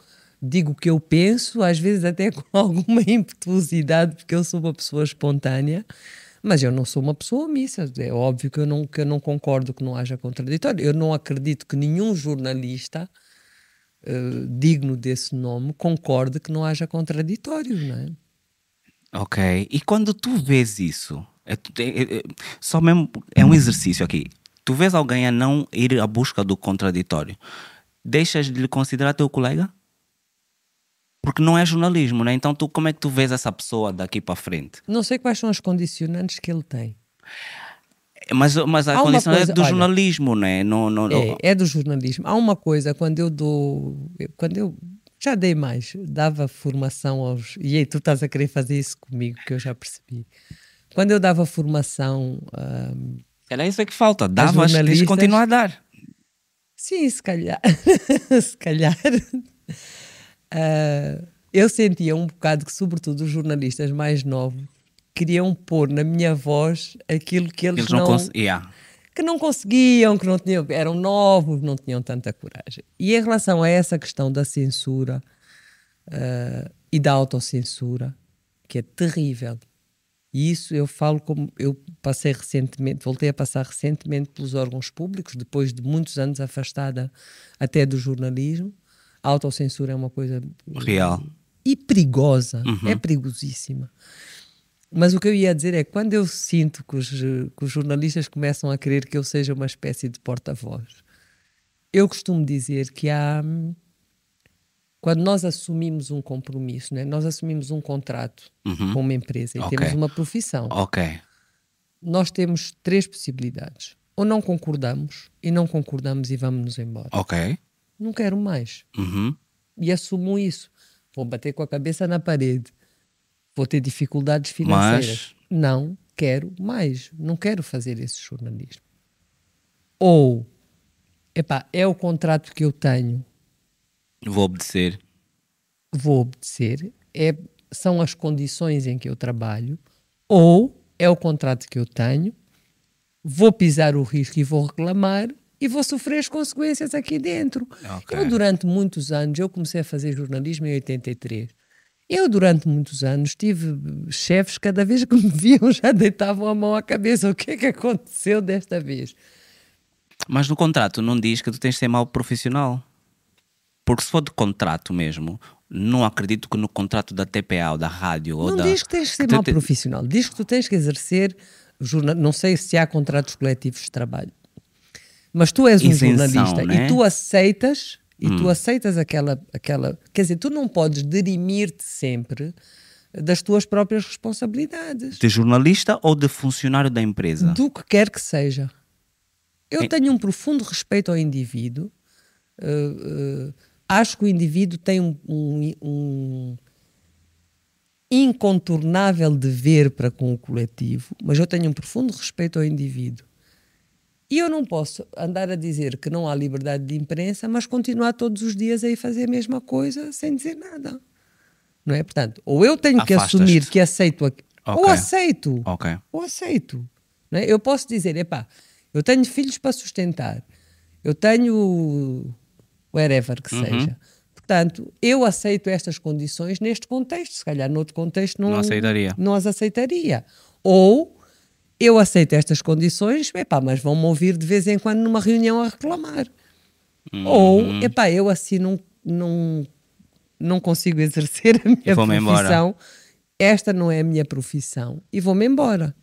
digo o que eu penso, às vezes até com alguma impetuosidade, porque eu sou uma pessoa espontânea, mas eu não sou uma pessoa omissa. É óbvio que eu não, que eu não concordo que não haja contraditório. Eu não acredito que nenhum jornalista eh, digno desse nome concorde que não haja contraditório, não é? Ok. E quando tu vês isso, é, é- é- é- só mesmo é um exercício aqui. Tu vês alguém a não ir à busca do contraditório, deixas de lhe considerar teu colega? Porque não é jornalismo, né? Então tu como é que tu vês essa pessoa daqui para frente? Não sei quais são os condicionantes que ele tem. Mas, mas a Há condição coisa- é do olha, jornalismo, né? Não, não, É, é do jornalismo. Há uma coisa, quando eu dou. Quando eu. Já dei mais, dava formação aos. E aí, tu estás a querer fazer isso comigo, que eu já percebi. Quando eu dava formação. ahm, Era isso é que falta. Davas, tens de continuar a dar. sim, se calhar. se calhar. ah, eu sentia um bocado que, sobretudo, os jornalistas mais novos queriam pôr na minha voz aquilo que eles, Eles não, não conseguiam. que não conseguiam, que não tinham, eram novos, não tinham tanta coragem. E em relação a essa questão da censura ah, e da autocensura, que é terrível, e isso eu falo como eu passei recentemente, voltei a passar recentemente pelos órgãos públicos, depois de muitos anos afastada até do jornalismo. A autocensura é uma coisa Real. e perigosa, é perigosíssima. Mas o que eu ia dizer é quando eu sinto que os, que os jornalistas começam a querer que eu seja uma espécie de porta-voz, eu costumo dizer que há. Quando nós assumimos um compromisso, né? nós assumimos um contrato com uma empresa e Ok. temos uma profissão, Ok. nós temos três possibilidades. Ou não concordamos, e não concordamos e vamos-nos embora. Ok. Não quero mais Uhum. e assumo isso. Vou bater com a cabeça na parede. Vou ter dificuldades financeiras. Não quero mais. Não quero fazer esse jornalismo. Ou, epá, é o contrato que eu tenho, Vou obedecer. vou obedecer. É, são as condições em que eu trabalho. Ou é o contrato que eu tenho, vou pisar o risco e vou reclamar e vou sofrer as consequências aqui dentro. Ok. Eu, durante muitos anos, eu comecei a fazer jornalismo em 83. Eu, durante muitos anos, tive chefes, cada vez que me viam, já deitavam a mão à cabeça. O que é que aconteceu desta vez? Mas no contrato não diz que tu tens de ser mal profissional. Porque se for de contrato mesmo, não acredito que no contrato da TPA ou da rádio ou Não da. diz que tens de ser mal te- profissional, diz que tu tens que exercer. jorna- Não sei se há contratos coletivos de trabalho, mas tu és um Isenção, jornalista né? e tu aceitas. E Hum. tu aceitas aquela, aquela. Quer dizer, tu não podes dirimir-te sempre das tuas próprias responsabilidades. De jornalista ou de funcionário da empresa? do que quer que seja. Eu Em- tenho um profundo respeito ao indivíduo. uh, uh, acho que o indivíduo tem um, um- um incontornável dever para com o coletivo, mas eu tenho um profundo respeito ao indivíduo. E eu não posso andar a dizer que não há liberdade de imprensa, mas continuar todos os dias a ir fazer a mesma coisa sem dizer nada. Não é? Portanto, ou eu tenho que assumir que aceito, aqu- ou aceito, Ok. ou aceito. Não é? Eu posso dizer, epá, eu tenho filhos para sustentar, eu tenho wherever que Uhum. seja. Portanto, eu aceito estas condições neste contexto, se calhar noutro contexto não, Não aceitaria. não as aceitaria. Ou eu aceito estas condições, epá, mas vão-me ouvir de vez em quando numa reunião a reclamar. Uhum. Ou, epá, eu assim não, não, não consigo exercer a minha vou-me embora. profissão, esta não é a minha profissão, e vou-me embora.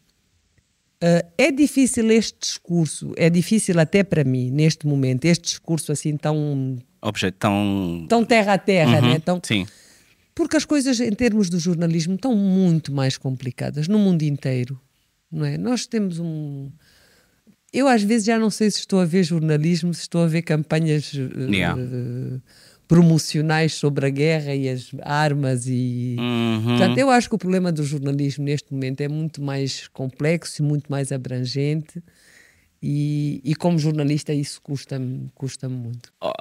Ah, é difícil este discurso, é difícil até para mim, neste momento, este discurso assim tão, Objeto tão. tão terra a terra, Uhum, né? tão, Sim. porque as coisas em termos do jornalismo estão muito mais complicadas no mundo inteiro, não é? Nós temos um eu às vezes já não sei se estou a ver jornalismo, se estou a ver campanhas eh, Yeah. eh, promocionais sobre a guerra e as armas e Uhum. portanto eu acho que o problema do jornalismo neste momento é muito mais complexo e muito mais abrangente e, e como jornalista isso custa-me custa muito. Oh,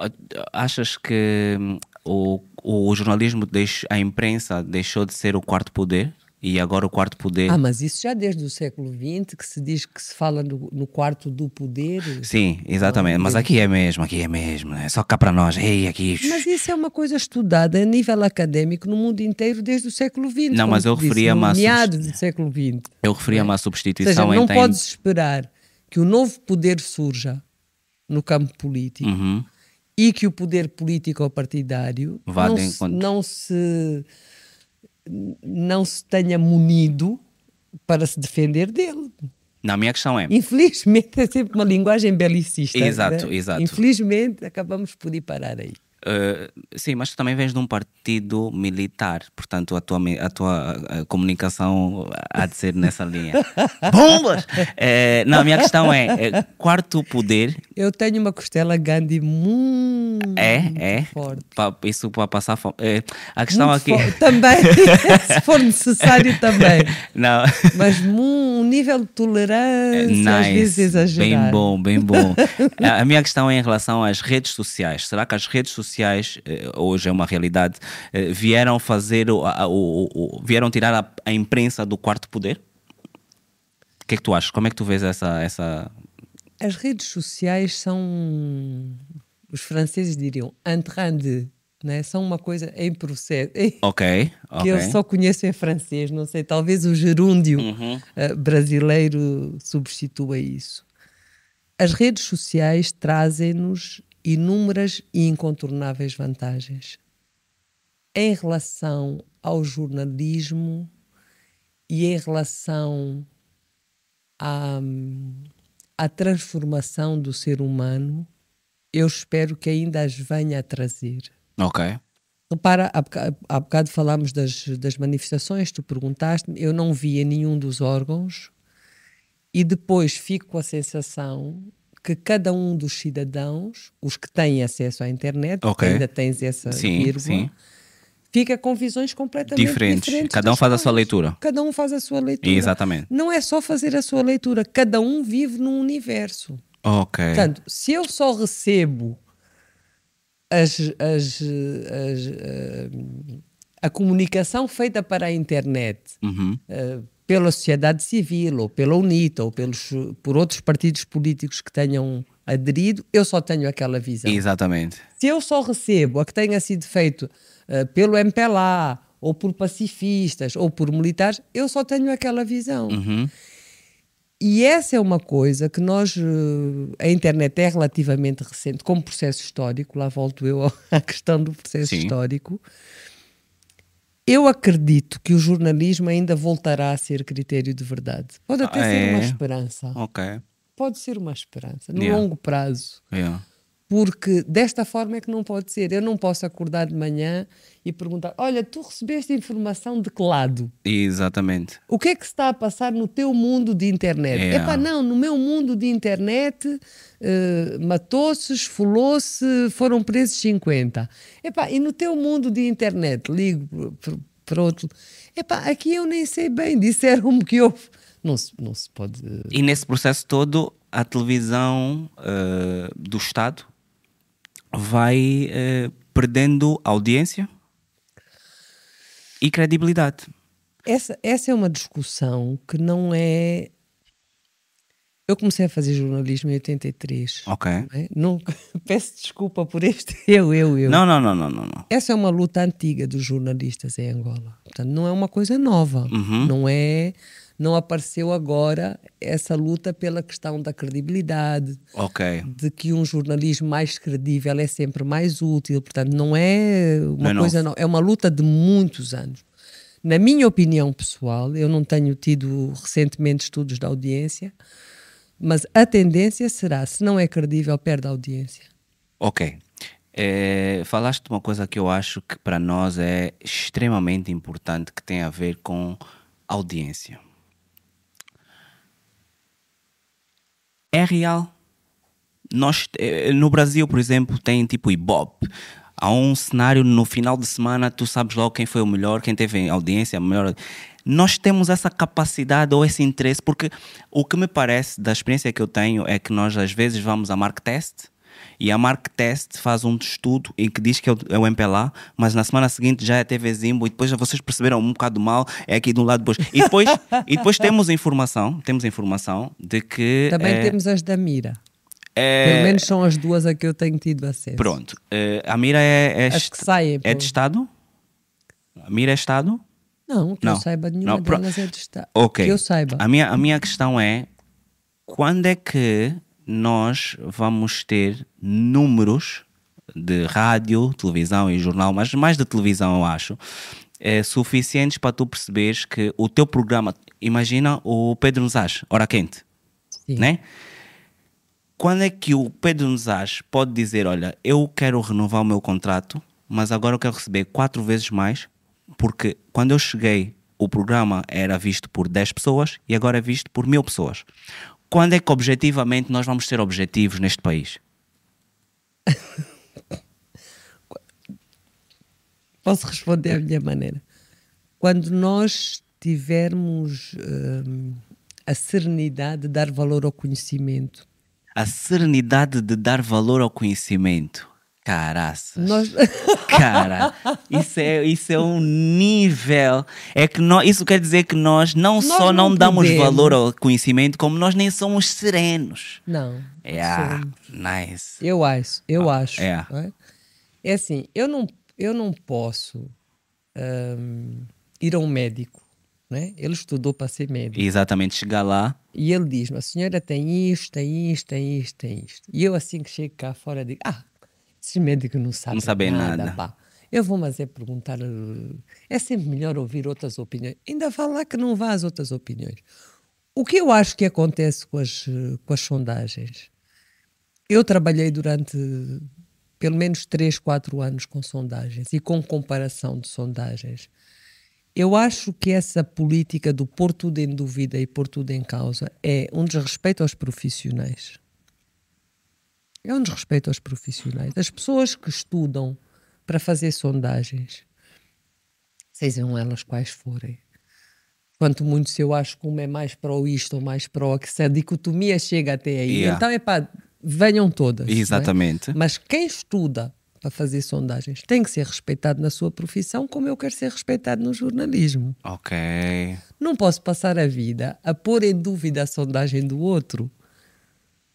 Achas que hum, o, o jornalismo, deixou, a imprensa, deixou de ser o quarto poder? E agora o quarto poder. Ah, mas isso já desde o século XX que se diz que se fala no, no quarto do poder. Sim, exatamente. Mas aqui é mesmo, aqui é mesmo. É só cá para nós. Ei, aqui. Mas isso é uma coisa estudada a nível académico no mundo inteiro desde o século XX. Não, mas eu referia-me à meados do século XX. Eu referia-me à Ou substituição seja, não entre. podes esperar que o novo poder surja no campo político Uhum. e que o poder político ou partidário Vá não se, não se não se tenha munido para se defender dele. Não, a minha questão é. Infelizmente é sempre uma linguagem belicista. Exato, né? exato. Infelizmente acabamos por ir parar aí. Uh, sim, mas tu também vens de um partido militar, portanto a tua, a tua uh, comunicação há de ser nessa linha. Bombas! Eh, não, a minha questão é: eh, quarto poder Eu tenho uma costela Gandhi muito é? É? forte. Pa- isso para passar fome. Eh, a questão Muito aqui. Também, se for necessário também. Não. Mas um nível de tolerância às vezes exagerado. Bem bom, bem bom. a a minha questão é em relação às redes sociais. Será que as redes sociais, eh, hoje é uma realidade, eh, vieram fazer, o, a- o- o- vieram tirar a, a imprensa do quarto poder? O que é que tu achas? Como é que tu vês essa. essa... As redes sociais são, os franceses diriam, en train de, né? são uma coisa em processo. Ok, que eu só conheço em francês, não sei, talvez o gerúndio Uhum. eh, brasileiro substitua isso. As redes sociais trazem-nos inúmeras e incontornáveis vantagens em relação ao jornalismo e em relação à, à transformação do ser humano. Eu espero que ainda as venha a trazer. Ok. Repara, há boca- há bocado falámos das, das manifestações, tu perguntaste-me, eu não via nenhum dos órgãos e depois fico com a sensação que cada um dos cidadãos, os que têm acesso à internet, Ok. ainda tens essa Sim, vírgula, sim. fica com visões completamente Diferentes. diferentes. Cada um faz a sua leitura. Cada um faz a sua leitura. Exatamente. Não é só fazer a sua leitura, cada um vive num universo. Ok. Portanto, se eu só recebo as, as, as, eh, a comunicação feita para a internet Uhum. eh, pela sociedade civil, ou pela UNITA, ou pelos, por outros partidos políticos que tenham aderido, eu só tenho aquela visão. Exatamente. Se eu só recebo a que tenha sido feito eh, pelo MPLA, ou por pacifistas, ou por militares, eu só tenho aquela visão. Uhum. E essa é uma coisa que nós, eh, a internet é relativamente recente, como processo histórico, lá volto eu à questão do processo Sim. histórico. Eu acredito que o jornalismo ainda voltará a ser critério de verdade. Pode até ah, ser é? uma esperança. Ok. Pode ser uma esperança, no yeah. longo prazo. Yeah porque desta forma é que não pode ser. Eu não posso acordar de manhã e perguntar: Olha, tu recebeste informação de que lado? Exatamente. O que é que se está a passar no teu mundo de internet? É Epá, não, no meu mundo de internet uh, matou-se, esfolou-se, foram presos 50. Epá, e no teu mundo de internet, ligo para outro. Epá, aqui eu nem sei bem, disseram-me que houve. Não se, não se pode. E nesse processo todo, a televisão uh, do Estado vai eh, perdendo audiência e credibilidade. Essa, essa é uma discussão que não é. Eu comecei a fazer jornalismo em 83. Ok. Não é? Nunca... Peço desculpa por este eu, eu, eu. Não, não, não, não, não. Essa é uma luta antiga dos jornalistas em Angola. Portanto, não é uma coisa nova. Uhum. Não é não apareceu agora essa luta pela questão da credibilidade, okay. de que um jornalismo mais credível é sempre mais útil. Portanto, não é uma não é coisa, não, é uma luta de muitos anos. Na minha opinião pessoal, eu não tenho tido recentemente estudos da audiência, mas a tendência será, se não é credível, perde a audiência. Ok. É, falaste de uma coisa que eu acho que para nós é extremamente importante, que tem a ver com audiência. É real. Nós, eh, no Brasil, por exemplo, tem tipo Ibope. Há um cenário no final de semana, tu sabes logo quem foi o melhor, quem teve audiência melhor. Nós temos essa capacidade ou esse interesse, porque o que me parece da experiência que eu tenho é que nós às vezes vamos a Mark Test e a Mark Test faz um estudo em que diz que é o, é o MPLA, mas na semana seguinte já é TV Zimbo e depois vocês perceberam um bocado mal, é aqui de um lado depois. E depois, e depois temos informação, temos informação de que. Também é, temos as da Mira. É, Pelo menos são as duas a que eu tenho tido acesso. Pronto. Uh, a Mira é. é que saem. É de Estado? A Mira é Estado? Não, que não. eu saiba, nenhuma não, delas é de Estado. Ok. Que eu saiba. A minha, a minha questão é: quando é que nós vamos ter números de rádio, televisão e jornal, mas mais de televisão, eu acho, é, suficientes para tu perceberes que o teu programa, imagina o Pedro Nuzás, Hora Quente, Sim. né? Quando é que o Pedro Nuzás pode dizer, olha, eu quero renovar o meu contrato, mas agora eu quero receber quatro vezes mais, porque quando eu cheguei o programa era visto por 10 pessoas e agora é visto por mil pessoas. Quando é que objetivamente nós vamos ser objetivos neste país? Posso responder à minha maneira. Quando nós tivermos hum, a serenidade de dar valor ao conhecimento. A serenidade de dar valor ao conhecimento. Caraças. Nós... Cara, isso é, isso é um nível. É que nós, isso quer dizer que nós não nós só não, não damos valor ao conhecimento, como nós nem somos serenos. Não. É, yeah, nice. Eu acho, eu ah, acho. É. É? é assim, eu não, eu não posso um, ir a um médico. Né? Ele estudou para ser médico. Exatamente, chegar lá. E ele diz-me: a senhora tem isto, tem isto, tem isto, tem isto. E eu, assim que chego cá fora, digo: ah, esses médicos não sabem, não sabem nada. nada. Eu vou, mas é perguntar. Eh, é sempre melhor ouvir outras opiniões. Ainda falar que não vá às outras opiniões. O que eu acho que acontece com as, com as sondagens? Eu trabalhei durante pelo menos 3, 4 anos com sondagens e com comparação de sondagens. Eu acho que essa política do pôr tudo em dúvida e pôr tudo em causa é um desrespeito aos profissionais. É um desrespeito aos profissionais. As pessoas que estudam para fazer sondagens, sejam elas quais forem, quanto muito se eu acho que uma é mais o isto ou mais o que se a dicotomia chega até aí. Yeah. Então é pá, venham todas. É? Exatamente. É? Mas quem estuda para fazer sondagens tem que ser respeitado na sua profissão, como eu quero ser respeitado no jornalismo. Ok. Não posso passar a vida a pôr em dúvida a sondagem do outro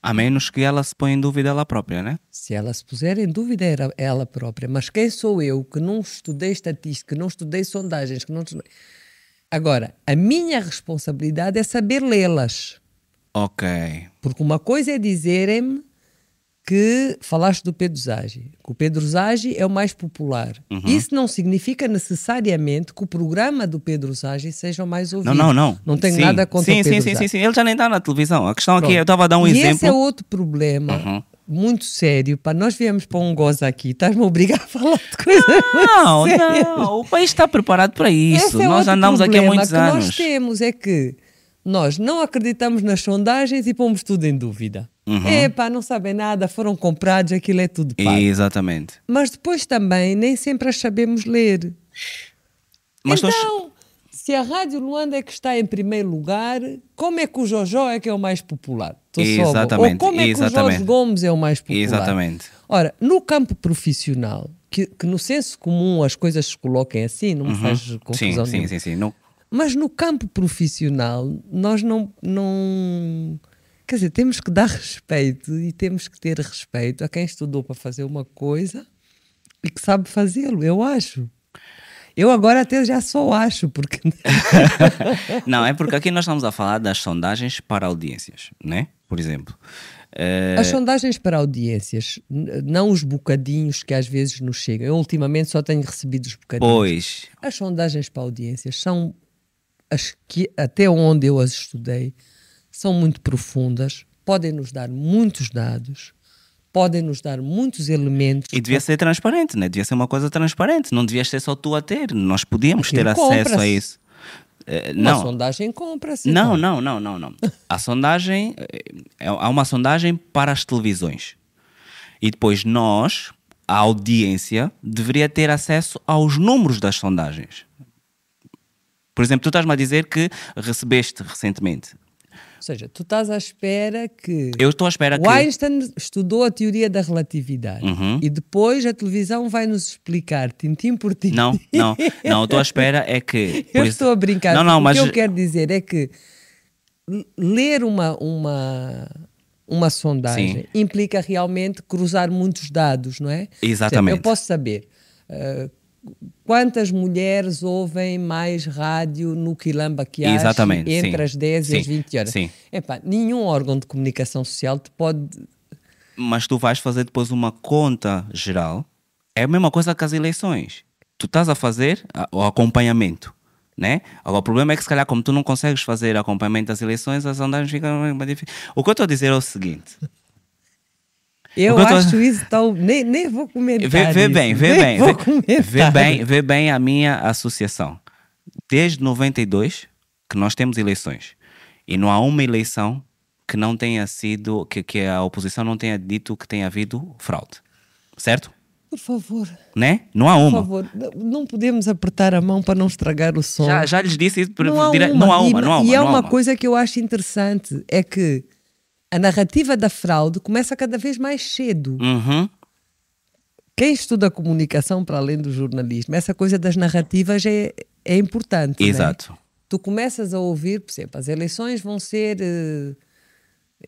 a menos que ela se ponha em dúvida ela própria, né? Se ela se puser em dúvida era ela própria. Mas quem sou eu que não estudei estatística, que não estudei sondagens, que não estudei... Agora, a minha responsabilidade é saber lê-las. Ok. Porque uma coisa é dizerem-me que falaste do Pedro que o Pedro Zagi é o mais popular. Uhum. Isso não significa necessariamente que o programa do Pedro Zagi seja o mais ouvido. Não, não, não. Não tenho Sim. nada contra sim, o Pedro sim, sim, sim, sim. Ele já nem está na televisão. A questão aqui, Pronto. eu estava a dar um e exemplo. esse é outro problema Uhum. muito sério. Pá, nós viemos para um gozo aqui, estás-me a obrigar a falar de coisas Não, não. O país está preparado para isso. Esse é nós andamos aqui há muitos que anos. nós temos é que nós não acreditamos nas sondagens e pomos tudo em dúvida. Uhum. Epá, não sabem nada, foram comprados, aquilo é tudo pago. Exatamente. Mas depois também nem sempre as sabemos ler. Mas nós- então, se a Rádio Luanda é que está em primeiro lugar, como é que o Jojó é que é o mais popular? Tô Exatamente, Ou como é que o. Jorge Gomes é o mais popular? Exatamente. Ora, no campo profissional, que, que no senso comum as coisas se coloquem assim, não me faz Sim, confusão sim, nenhuma. sim, sim. Não, Mas no campo profissional, nós não, não. Quer dizer, temos que dar respeito e temos que ter respeito a quem estudou para fazer uma coisa e que sabe fazê-lo, eu acho. Eu agora até já só acho, porque. não, é porque aqui nós estamos a falar das sondagens para audiências, né? Por exemplo. Eh, As sondagens para audiências, não os bocadinhos que às vezes nos chegam. Eu ultimamente só tenho recebido os bocadinhos. pois, As sondagens para audiências são as que, até onde eu as estudei, são muito profundas, podem nos dar muitos dados, podem nos dar muitos elementos. e devia ser transparente, né? Devia ser uma coisa transparente. Não devia ser só tu a ter. Nós podíamos ter acesso a isso. Uma não, sondagem compra-se. Não, então. não, não, não, não. A sondagem, eh, há uma sondagem para as televisões. E depois nós, a audiência, deveria ter acesso aos números das sondagens. Por exemplo, tu estás-me a dizer que recebeste recentemente. Ou seja, tu estás à espera que. Eu estou à espera o que. Einstein estudou a teoria da relatividade Uhum. e depois a televisão vai nos explicar, tintim por tintim. Não, não, não. Eu estou à espera é que. Eu isso- estou a brincar. Não, não, o mas. que eu quero dizer é que ler uma, uma, uma sondagem Sim. implica realmente cruzar muitos dados, não é? Exatamente. eu posso saber ah, quantas mulheres ouvem mais rádio no Quilamba que há entre sim. as 10 e as Sim, 20 horas. sim. Epá, nenhum órgão de comunicação social te pode Mas tu vais fazer depois uma conta geral. É a mesma coisa que as eleições. Tu estás a fazer o acompanhamento, né? Agora, o problema é que se calhar como tu não consegues fazer acompanhamento das eleições, as sondagens ficam mais difíceis. O que eu estou a dizer é o seguinte. Eu acho isso tão. Nem, nem vou comentar. Vê, vê bem, vê Nem bem. Vou Vê, vê bem, vê bem a minha associação. Desde 92 que nós temos eleições. E não há uma eleição que não tenha sido, que, que a oposição não tenha dito que tenha havido fraude. Certo? Por favor. Né? Não há Por uma. favor, não- podemos apertar a mão para não estragar o som. Já, já lhes disse isso por não há dire- uma. não há uma, e, não há uma. e é há uma coisa que eu acho interessante, é que a narrativa da fraude começa cada vez mais cedo. Uhum. Quem estuda comunicação para além do jornalismo, essa coisa das narrativas é, é importante. é? Exato. Tu começas a ouvir, por exemplo, as eleições vão ser eh,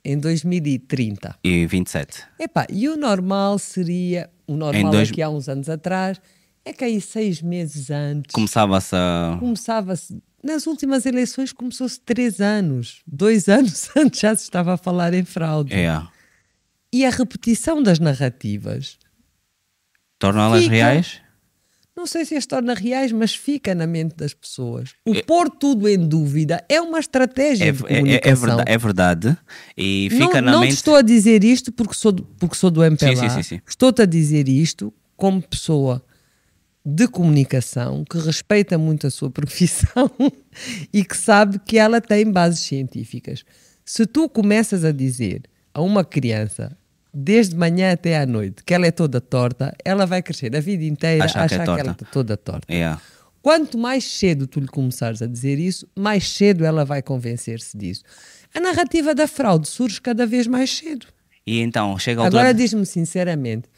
em 2030. E 27. Epá, e o normal seria, o normal dois- aqui há uns anos atrás, é que aí seis meses antes Começava-se a. começava-se, nas últimas eleições começou-se três anos, dois anos antes já se estava a falar em fraude. É. E a repetição das narrativas, Torná-las Fica. reais? não sei se as torna reais, mas fica na mente das pessoas. O É- pôr tudo em dúvida é uma estratégia É, de é- é, comunicação. é verdade, é verdade. E fica não, na não te mente. estou a dizer isto porque sou do, porque sou do MPLA. Sim, sim, sim. Estou-te a dizer isto como pessoa de comunicação que respeita muito a sua profissão e que sabe que ela tem bases científicas. Se tu começas a dizer a uma criança desde manhã até à noite que ela é toda torta, ela vai crescer a vida inteira Achar achar, que é que, ela está toda torta. É. Quanto mais cedo tu lhe começares a dizer isso, mais cedo ela vai convencer-se disso. A narrativa da fraude surge cada vez mais cedo. E então, chega a altura. Agora diz-me sinceramente,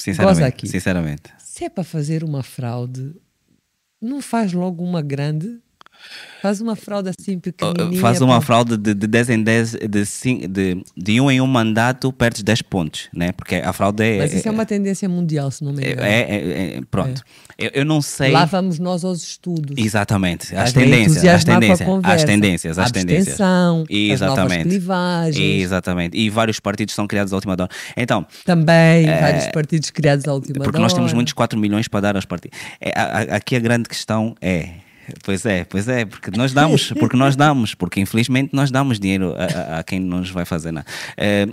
sinceramente, sinceramente. Se é para fazer uma fraude, não faz logo uma grande? Faz uma fraude assim pequenininha. Faz uma fraude de, de 10 em 10, de, de, de um em um mandato, perdes 10 pontos, né? Porque a fraude é. Mas isso é, é uma tendência mundial, se não me engano. É, é, é pronto. É. Eu, eu, não sei. Lá vamos nós aos estudos. Exatamente. As tendências. As tendências. As tendências. As tendências. Exatamente. As clivagens. Exatamente. E vários partidos são criados à última hora. Então. Também, vários partidos criados à última hora. Porque nós temos muitos 4 milhões para dar aos partidos. aqui a grande questão é Pois é, pois é, porque nós damos, porque nós damos, porque infelizmente nós damos dinheiro a, a, quem não nos vai fazer nada. É,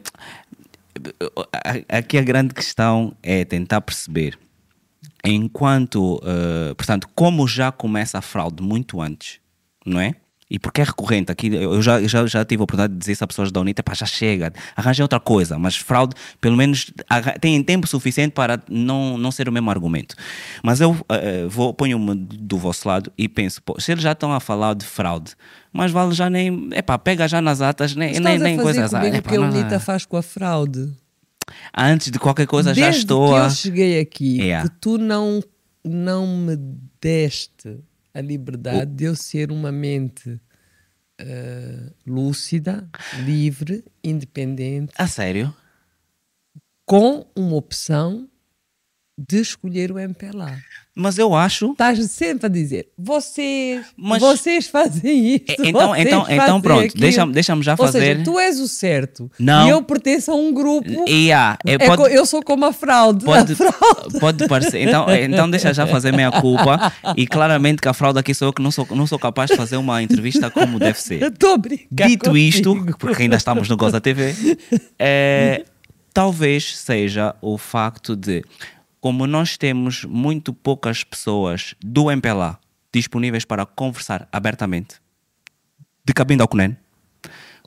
aqui a grande questão é tentar perceber, enquanto, uh, portanto, como já começa a fraude muito antes, não é? E porque é recorrente, aqui eu já, já, já tive a oportunidade de dizer isso a pessoas da UNITA, pá, já chega, arranjem outra coisa, mas fraude, pelo menos, tem tempo suficiente para não, não ser o mesmo argumento. Mas eu uh, vou, ponho-me do vosso lado e penso, pô, se eles já estão a falar de fraude, mas vale já nem, é pá, pega já nas atas, nem, nem, nem coisas assim. O que a UNITA faz com a fraude? Antes de qualquer coisa Desde já estou que a... eu cheguei aqui, yeah. que tu não, não me deste a liberdade de eu ser uma mente uh, lúcida, livre, independente. A sério? Com uma opção de escolher o MPLA. Mas eu acho. Estás sempre a dizer, vocês, Mas... vocês fazem isso. Então, então, então pronto, deixa-me deixa já fazer. Ou seja, tu és o certo. Não. E eu pertenço a um grupo. Yeah, é, pode, eu sou como a fraude. Pode, a fraude. pode parecer. Então, então deixa já fazer minha culpa. E claramente que a fraude aqui sou eu que não sou, não sou capaz de fazer uma entrevista como deve ser. Estou brincando. Dito contigo. isto, porque ainda estamos no Goza TV, é, talvez seja o facto de como nós temos muito poucas pessoas do MPLA disponíveis para conversar abertamente, de cabine ao CUNEN,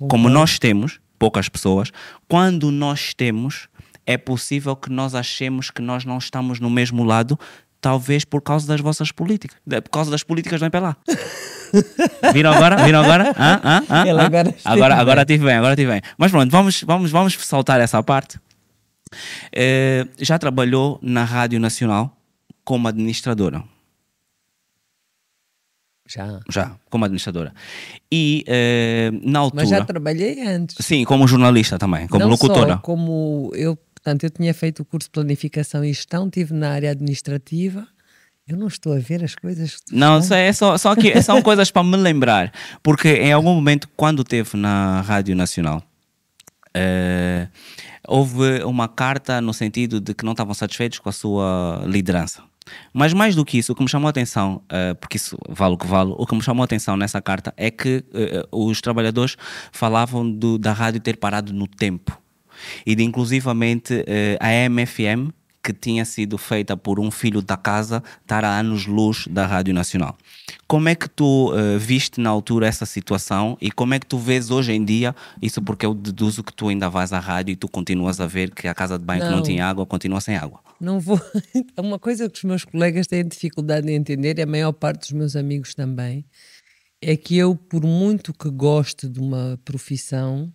como nós temos poucas pessoas, quando nós temos, é possível que nós achemos que nós não estamos no mesmo lado, talvez por causa das vossas políticas, por causa das políticas do MPLA. Viram agora? Viram agora? Ah, ah, ah, agora, agora, agora tive bem, agora tive bem. Mas pronto, vamos, vamos, vamos saltar essa parte. Eh, já trabalhou na Rádio Nacional como administradora? Já. Já, como administradora. E uh, na altura. Mas já trabalhei antes. Sim, como jornalista também, como Não locutora. Só, como eu, portanto, eu tinha feito o curso de planificação e gestão, estive na área administrativa. Eu não estou a ver as coisas. Não, isso é só, só que são coisas para me lembrar. Porque em algum momento, quando esteve na Rádio Nacional, uh, houve uma carta no sentido de que não estavam satisfeitos com a sua liderança. Mas mais do que isso, o que me chamou a atenção, uh, porque isso vale o que vale, o que me chamou a atenção nessa carta é que uh, os trabalhadores falavam do, da rádio ter parado no tempo. E de inclusivamente a MFM que tinha sido feita por um filho da casa estar a anos-luz da Rádio Nacional. Como é que tu uh, viste na altura essa situação e como é que tu vês hoje em dia, isso porque eu deduzo que tu ainda vais à rádio e tu continuas a ver que a casa de banho não, que não tinha água continua sem água. Não vou. Uma coisa que os meus colegas têm dificuldade em entender, e a maior parte dos meus amigos também, é que eu, por muito que goste de uma profissão,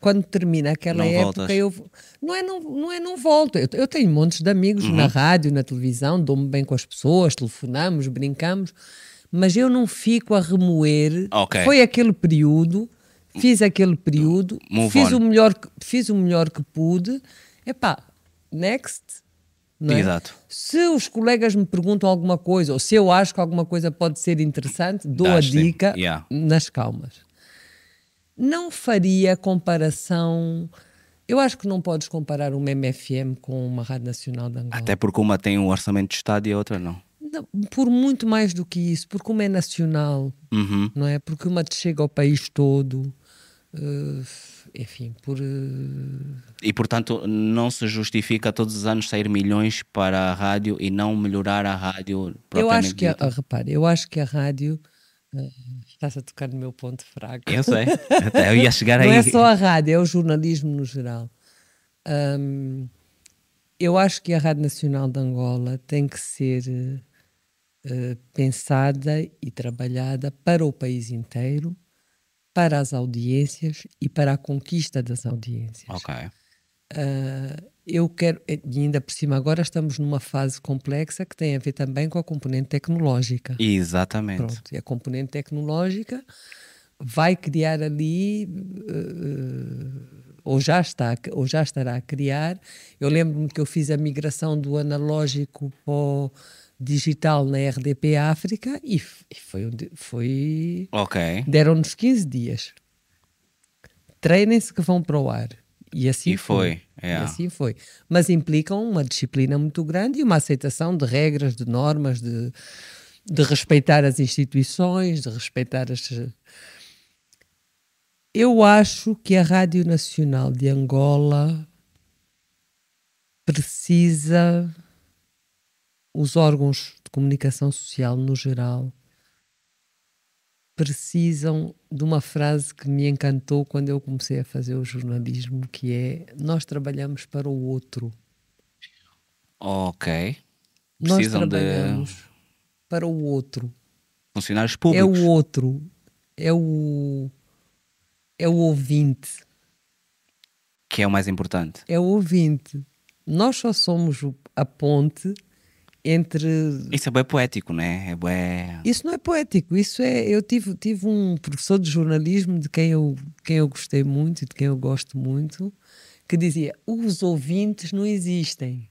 quando termina aquela não época, voltas. eu não é não, não é não volto. Eu, eu tenho montes de amigos uhum. na rádio, na televisão, dou-me bem com as pessoas, telefonamos, brincamos, mas eu não fico a remoer. Okay. Foi aquele período, fiz aquele período, Move fiz on. o melhor, fiz o melhor que pude. Epá, next. É? Exato. Se os colegas me perguntam alguma coisa, ou se eu acho que alguma coisa pode ser interessante, dou a dica yeah. nas calmas não faria comparação. Eu acho que não podes comparar uma MFM com uma Rádio Nacional de Angola. Até porque uma tem um orçamento de Estado e a outra não. Por muito mais do que isso, porque uma é nacional, uhum. não é? Porque uma te chega ao país todo. Uh, enfim, por. Uh... E portanto, não se justifica todos os anos sair milhões para a rádio e não melhorar a rádio Eu acho que, a, repare, eu acho que a rádio Estás a tocar no meu ponto fraco. Eu sei, até eu ia chegar aí. Não é só a rádio, é o jornalismo no geral. Um, eu acho que a Rádio Nacional de Angola tem que ser uh, pensada e trabalhada para o país inteiro, para as audiências e para a conquista das audiências. Ok. Uh, eu quero, e ainda por cima, agora estamos numa fase complexa que tem a ver também com a componente tecnológica. Exatamente. Pronto, e a componente tecnológica vai criar ali, uh, ou, já está, ou já estará a criar. Eu lembro-me que eu fiz a migração do analógico para o digital na RDP África e, e foi, foi ok deram-nos 15 dias. Treinem-se que vão para o ar. E assim e foi. foi. E assim foi. Mas implicam uma disciplina muito grande e uma aceitação de regras, de normas, de, de respeitar as instituições, de respeitar as. Eu acho que a Rádio Nacional de Angola precisa, os órgãos de comunicação social no geral, precisam de uma frase que me encantou quando eu comecei a fazer o jornalismo, que é nós trabalhamos para o outro. Ok. Precisam nós trabalhamos de... para o outro. Funcionários públicos. É o outro. É o é o ouvinte. Que é o mais importante. É o ouvinte. Nós só somos a ponte entre. Isso é bem poético, né? É bem... Isso não é poético, isso é. Eu tive, tive um professor de jornalismo de quem eu, quem eu gostei muito e de quem eu gosto muito, que dizia: os ouvintes não existem.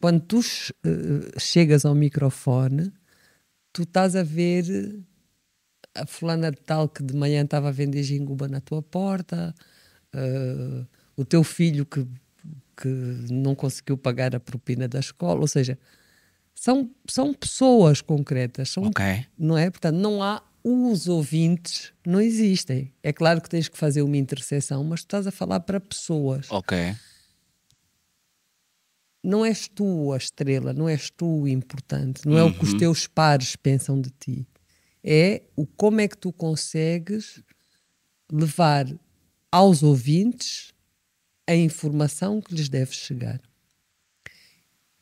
Quando tu uh, chegas ao microfone, tu estás a ver a fulana de tal que de manhã estava a vender jinguba na tua porta, uh, o teu filho que que não conseguiu pagar a propina da escola, ou seja, são, são pessoas concretas, são, okay. não é? Portanto, não há os ouvintes, não existem. É claro que tens que fazer uma interseção, mas tu estás a falar para pessoas. Ok. Não és tu a estrela, não és tu o importante, não é o que os uhum. teus pares pensam de ti. É o como é que tu consegues levar aos ouvintes a informação que lhes deve chegar.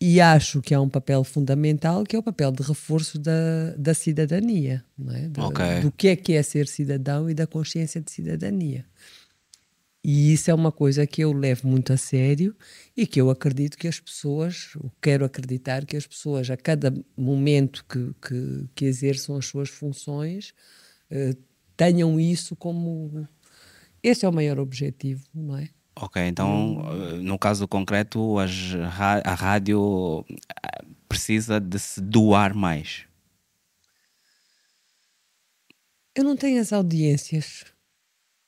E acho que há um papel fundamental que é o papel de reforço da, da cidadania, não é? Do, okay. do que é que é ser cidadão e da consciência de cidadania. E isso é uma coisa que eu levo muito a sério e que eu acredito que as pessoas, quero acreditar que as pessoas, a cada momento que, que, que exerçam as suas funções, eh, tenham isso como. Esse é o maior objetivo, não é? Ok, então hum. no caso concreto, a rádio eh, precisa de se doar mais. Eu não tenho as audiências.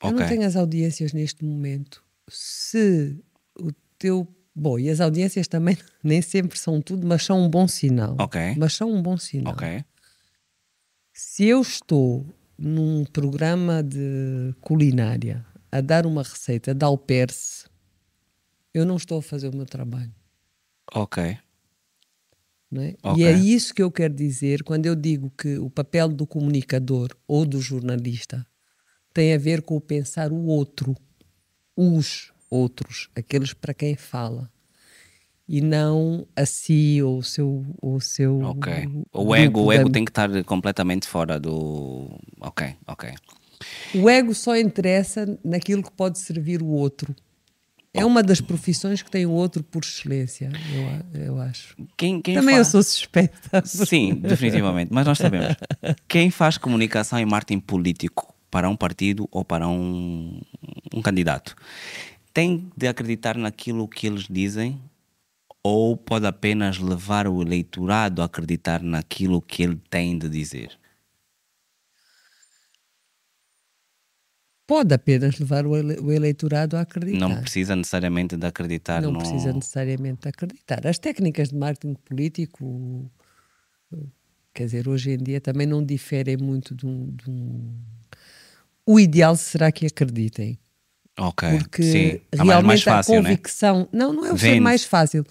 Okay. Eu não tenho as audiências neste momento. Se o teu. Bom, e as audiências também nem sempre são tudo, mas são um bom sinal. Ok. Mas são um bom sinal. Ok. Se eu estou num programa de culinária a dar uma receita de alperce, eu não estou a fazer o meu trabalho. Ok. É? Okay. E é isso que eu quero dizer quando eu digo que o papel do comunicador ou do jornalista tem a ver com o pensar o outro, os outros, aqueles para quem fala. E não a si ou o seu. Ou o seu ok. O ego, o ego da... tem que estar completamente fora do. Ok, ok. O ego só interessa naquilo que pode servir o outro. É uma das profissões que tem o outro por excelência, eu, eu acho. Quem, quem Também faz... eu sou suspeita. Sim, definitivamente. Mas nós sabemos. Quem faz comunicação e marketing político para um partido ou para um, um candidato tem de acreditar naquilo que eles dizem ou pode apenas levar o eleitorado a acreditar naquilo que ele tem de dizer? Pode apenas levar o, eleitorado a acreditar. Não precisa necessariamente de acreditar. Não no... precisa necessariamente de acreditar. As técnicas de marketing político, quer dizer, hoje em dia também não diferem muito de um. De um... O ideal será que acreditem. Ok. Porque Sim. Tá realmente mais fácil, a né? convicção. Né? Não, não é o ser mais fácil.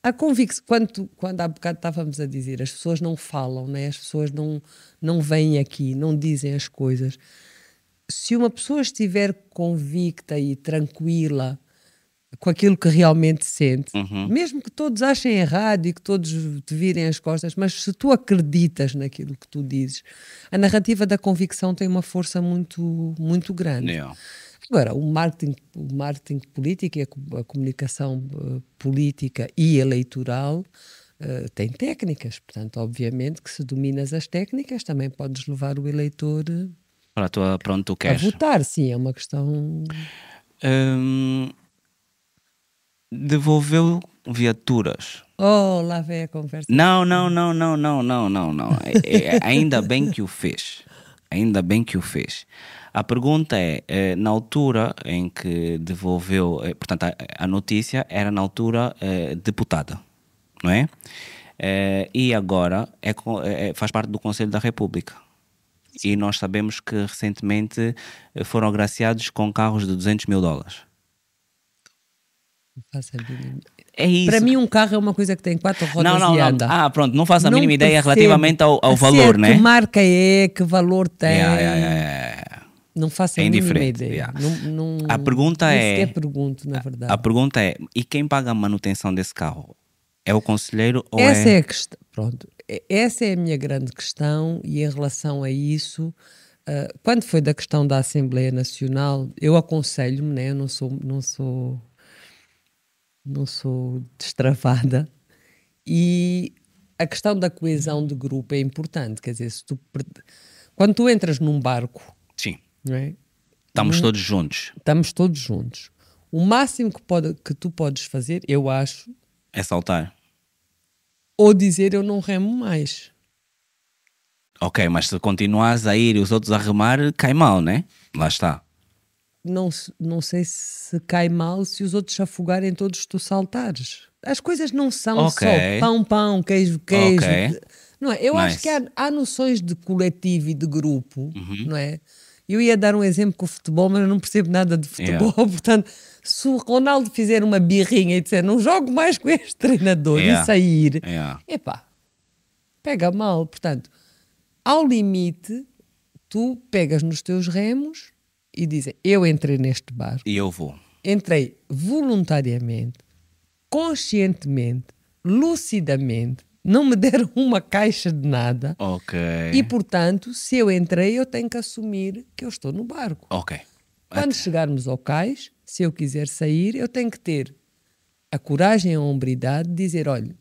A convicção, quando, quando há bocado estávamos a dizer, as pessoas não falam, né? as pessoas não, não vêm aqui, não dizem as coisas se uma pessoa estiver convicta e tranquila com aquilo que realmente sente, uhum. mesmo que todos achem errado e que todos te virem as costas, mas se tu acreditas naquilo que tu dizes, a narrativa da convicção tem uma força muito, muito grande. Yeah. Agora, o marketing, o marketing político e a, comunicação uh, política e eleitoral uh, tem técnicas. Portanto, obviamente que se dominas as técnicas, também podes levar o eleitor para, tua, para onde tu queres. a votar. Sim, é uma questão. Hum, devolveu viaturas. Oh, lá vem a conversa. Não, não, não, não, não, não, não, não. É, é, ainda bem que o fez. Ainda bem que o fez. A pergunta é, é na altura em que devolveu, é, portanto, a, a notícia era na altura deputada, não é? e agora é, faz parte do Conselho da República. E nós sabemos que recentemente foram agraciados com carros de 200 mil dólares. Não faço a mínima. É isso. Para mim, um carro é uma coisa que tem quatro rodas não, não, e anda. Não. Ah, pronto, não faço a Não mínima ideia relativamente ao, ao valor, ser né? Que marca é, que valor tem. Yeah, yeah, yeah. Não faço a É mínima ideia. Não, não, A pergunta é- pergunto, na verdade. A pergunta é: e quem paga a manutenção desse carro? É o conselheiro ou Essa é. é a questão. Pronto. E- Essa é a minha grande questão e em relação a isso, ah, quando foi da questão da Assembleia Nacional, eu aconselho-me, né? eu não sou, não sou, não sou destravada e a questão da coesão de grupo é importante. Quer dizer, se tu, quando tu entras num barco, Sim, é? estamos todos juntos. estamos todos juntos. O máximo que, pode, que tu podes fazer, eu acho, É saltar. Ou dizer eu não remo mais. Ok, mas se continuares a ir e os outros a remar, cai mal, né? Lá está. Não, não sei se cai mal se os outros se afogarem todos tu saltares. As coisas não são Ok. só pão, pão, queijo, queijo. Ok. Não é? Eu acho Nice. que há, há noções de coletivo e de grupo, Uhum. não é? Eu ia dar um exemplo com o futebol, mas eu não percebo nada de futebol. Portanto, se o Ronaldo fizer uma birrinha e disser não jogo mais com este treinador Yeah. e sair, Yeah. epá, pega mal. Portanto, ao limite, tu pegas nos teus remos e dizes: Eu entrei neste barco, E eu vou. entrei voluntariamente, conscientemente, lucidamente, não me deram uma caixa de nada. Ok. E, portanto, se eu entrei, eu tenho que assumir que eu estou no barco. Ok. Quando chegarmos ao cais, se eu quiser sair, eu tenho que ter a coragem e a hombridade de dizer: olha,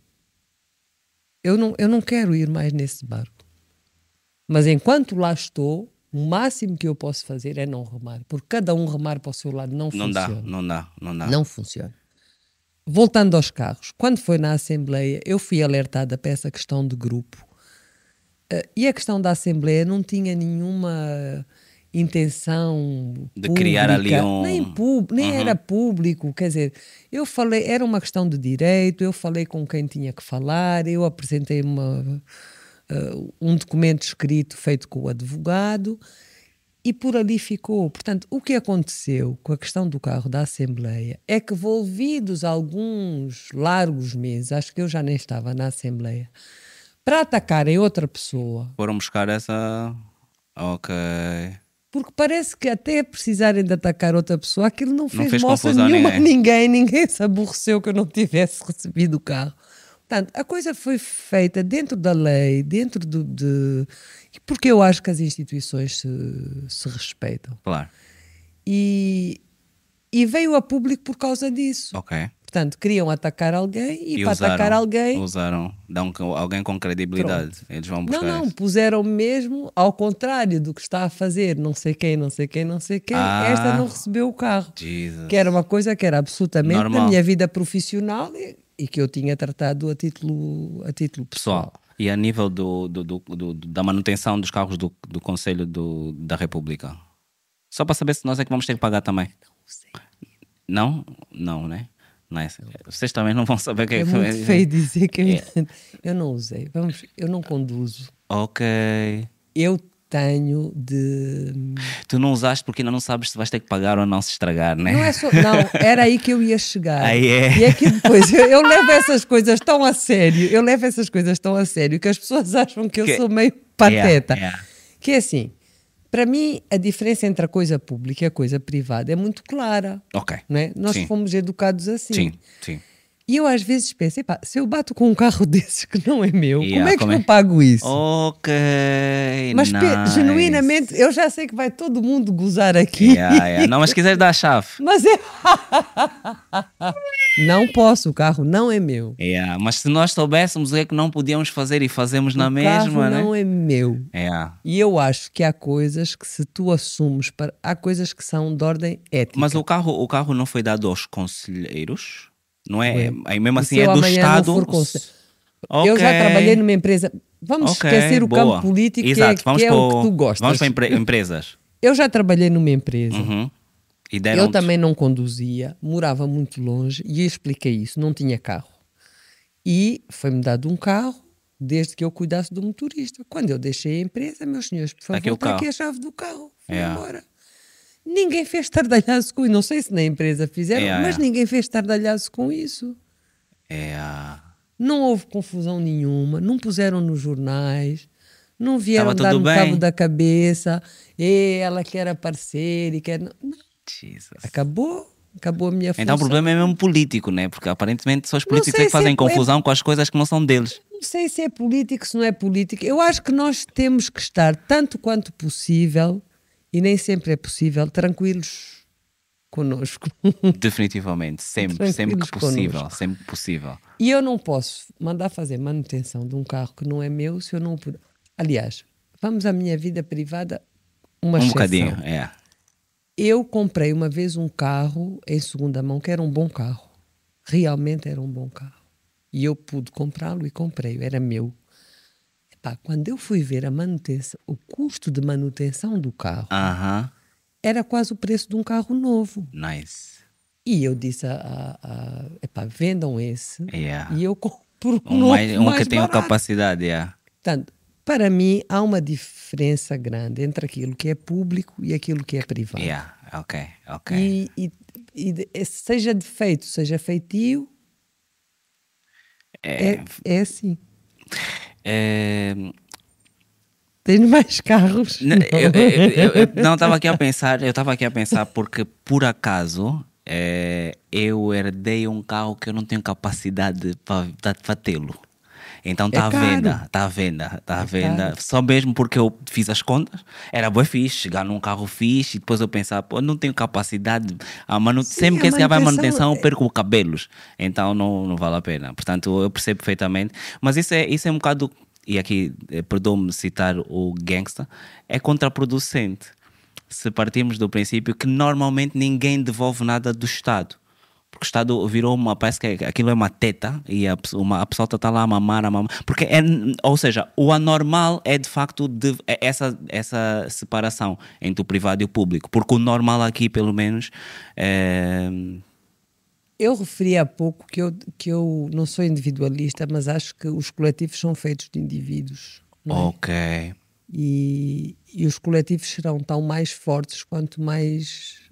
eu não, eu não quero ir mais nesse barco. Mas enquanto lá estou, o máximo que eu posso fazer é não remar. Porque cada um remar para o seu lado não, Não dá, funciona. não dá, não dá. Não funciona. Voltando aos carros, quando foi na Assembleia, eu fui alertada para essa questão de grupo. Eh, e a questão da Assembleia não tinha nenhuma intenção De criar ali pública, um- nem, pub, nem Uhum. era público, quer dizer, eu falei, era uma questão de direito, eu falei com quem tinha que falar, eu apresentei uma, eh, um documento escrito feito com o advogado e por ali ficou. Portanto, o que aconteceu com a questão do carro da Assembleia é que, volvidos alguns largos meses, acho que eu já nem estava na Assembleia, para atacarem outra pessoa, Foram buscar essa. Ok. porque parece que até precisarem de atacar outra pessoa, aquilo não fez, fez moça nenhuma a ninguém. ninguém, ninguém se aborreceu que eu não tivesse recebido o carro. Portanto, a coisa foi feita dentro da lei, dentro do, de. Porque eu acho que as instituições se, se respeitam. Claro. E, e veio a público por causa disso. Ok. Portanto, queriam atacar alguém e, E para usaram, atacar alguém. Usaram. Dão alguém com credibilidade. Eles vão Não, buscar. não, isso. puseram mesmo ao contrário do que está a fazer não sei quem, não sei quem, não sei quem. Ah. Esta não recebeu o carro. Jesus. Que era uma coisa que era absolutamente Normal. na minha vida profissional e, e que eu tinha tratado a título, a título pessoal. Pessoal, e a nível do, do- do- da manutenção dos carros do, do Conselho do- da República? Só para saber se nós é que vamos ter que pagar também. Não? Não, né? Nice. Vocês também não vão saber o que É que muito feio dizer que eu, eu não usei. Vamos, eu não conduzo. Ok. Eu tenho de. Tu não usaste porque ainda não sabes se vais ter que pagar ou não se estragar, né? Não é só. Não, era aí que eu ia chegar. Aí é. E é que depois eu, eu levo essas coisas tão a sério, eu levo essas coisas tão a sério que as pessoas acham que eu Que- sou meio pateta. Yeah, yeah. Que é assim, para mim a diferença entre a coisa pública e a coisa privada é muito clara. Ok. Não é? Nós Sim. fomos educados assim. Sim, sim. E eu às vezes penso, se eu bato com um carro desses que não é meu, Yeah, como é que como é? eu pago isso? Ok. Mas nice. genuinamente, eu já sei que vai todo mundo gozar aqui. Yeah, yeah. Não, mas se quiseres dar a chave. Mas eu. não posso, o carro não é meu. Yeah. Mas se nós soubéssemos o que é que não podíamos fazer e fazemos na o mesma, carro né? não é meu. Yeah. E eu acho que há coisas que se tu assumes, para... há coisas que são de ordem ética. Mas o carro, o carro não foi dado aos conselheiros? Não é? Aí mesmo assim é do Estado. for conse- Ok. Eu já trabalhei numa empresa. Vamos Ok, esquecer o boa. campo político, Exato. que é, que é o que tu gostas. Vamos para empre- empresas. Eu já trabalhei numa empresa. Uhum. Eu também não conduzia, morava muito longe e eu expliquei isso, não tinha carro. E foi-me dado um carro desde que eu cuidasse do motorista. Quando eu deixei a empresa, meus senhores, por favor, está aqui a chave do carro. Fui Yeah. embora. Ninguém fez tardalhaço com isso. Não sei se na empresa fizeram, Yeah, mas yeah. ninguém fez tardalhaço com isso. É, Não houve confusão nenhuma, não puseram nos jornais, não vieram dar no bem. cabo da cabeça, e ela quer aparecer e quer. Não, Jesus. acabou, acabou a minha função. Então o problema é mesmo político, né? Porque aparentemente só os políticos é que se fazem é- confusão com as coisas que não são deles. Não sei se é político, se não é político. Eu acho que nós temos que estar, tanto quanto possível, e nem sempre é possível, tranquilos connosco. Definitivamente. Sempre, sempre que Tranquilos possível. connosco. Sempre possível. E eu não posso mandar fazer manutenção de um carro que não é meu se eu não puder. Aliás, vamos à minha vida privada, uma um exceção. bocadinho, é. Eu comprei uma vez um carro em segunda mão que era um bom carro. Realmente era um bom carro. E eu pude comprá-lo e comprei-o, era meu. Epá, quando eu fui ver a manutenção, o custo de manutenção do carro Aham. era quase o preço de um carro novo. Nice. E eu disse a, a, a epá, vendam esse Yeah. e eu compro Um, novo mais, um mais que tenha capacidade, yeah. Portanto, para mim há uma diferença grande entre aquilo que é público e aquilo que é privado. Yeah. Ok, ok. E, e, e de- seja defeito, seja feitio, é, é assim. É, Tens mais carros? Não, estava aqui a pensar, eu estava aqui a pensar porque por acaso eh, eu herdei um carro que eu não tenho capacidade para tê-lo. Então está É à venda, está à venda, está à É venda. caro. Só mesmo porque eu fiz as contas, era boa fixe, chegar num carro fixe e depois eu pensar, pô, não tenho capacidade, a manu... Sim, sempre que esse vai manutenção manutenção eu é- perco cabelos, então não, não vale a pena. Portanto, eu percebo perfeitamente, mas isso é, isso é um bocado, e aqui eh, perdoa-me citar o gangsta, é contraproducente. Se partirmos do princípio que normalmente ninguém devolve nada do Estado. Porque o Estado virou uma, parece que aquilo é uma teta e a, pessoa- uma, a pessoa está lá a mamar, a mamar. Porque é, ou seja, o anormal é de facto de, é essa, essa separação entre o privado e o público. Porque o normal aqui, pelo menos, é, Eu referi há pouco que eu, que eu não sou individualista, mas acho que os coletivos são feitos de indivíduos. é? ok. E, e os coletivos serão tão mais fortes quanto mais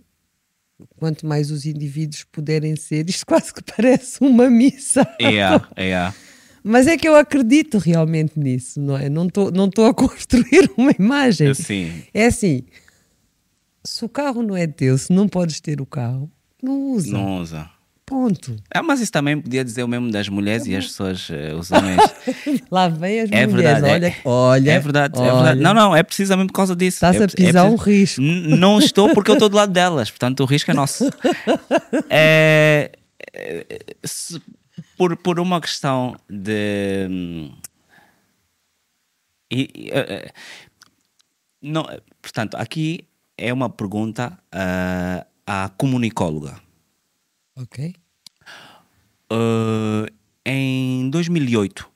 quanto mais os indivíduos puderem ser. Isto quase que parece uma missa. Yeah, yeah. Mas é que eu acredito realmente nisso, não é? Não estou não tô a construir uma imagem. Sim. É assim, se o carro não é teu, se não podes ter o carro, não usa. Não usa. Ponto. Ah, mas isso também podia dizer o mesmo das mulheres e as pessoas, eh, os homens. Lá vem as É mulheres. verdade. olha, é, olha. é verdade, é olha. verdade. Não, não, é precisamente por causa disso. Estás é, a pisar um risco. Não estou porque eu estou do lado delas, portanto o risco é nosso. É, é, se- por, por uma questão de. hum, e- eh, eh, não, eh, portanto, aqui é uma pergunta ah, à comunicóloga. Ok. Uh, em 2008,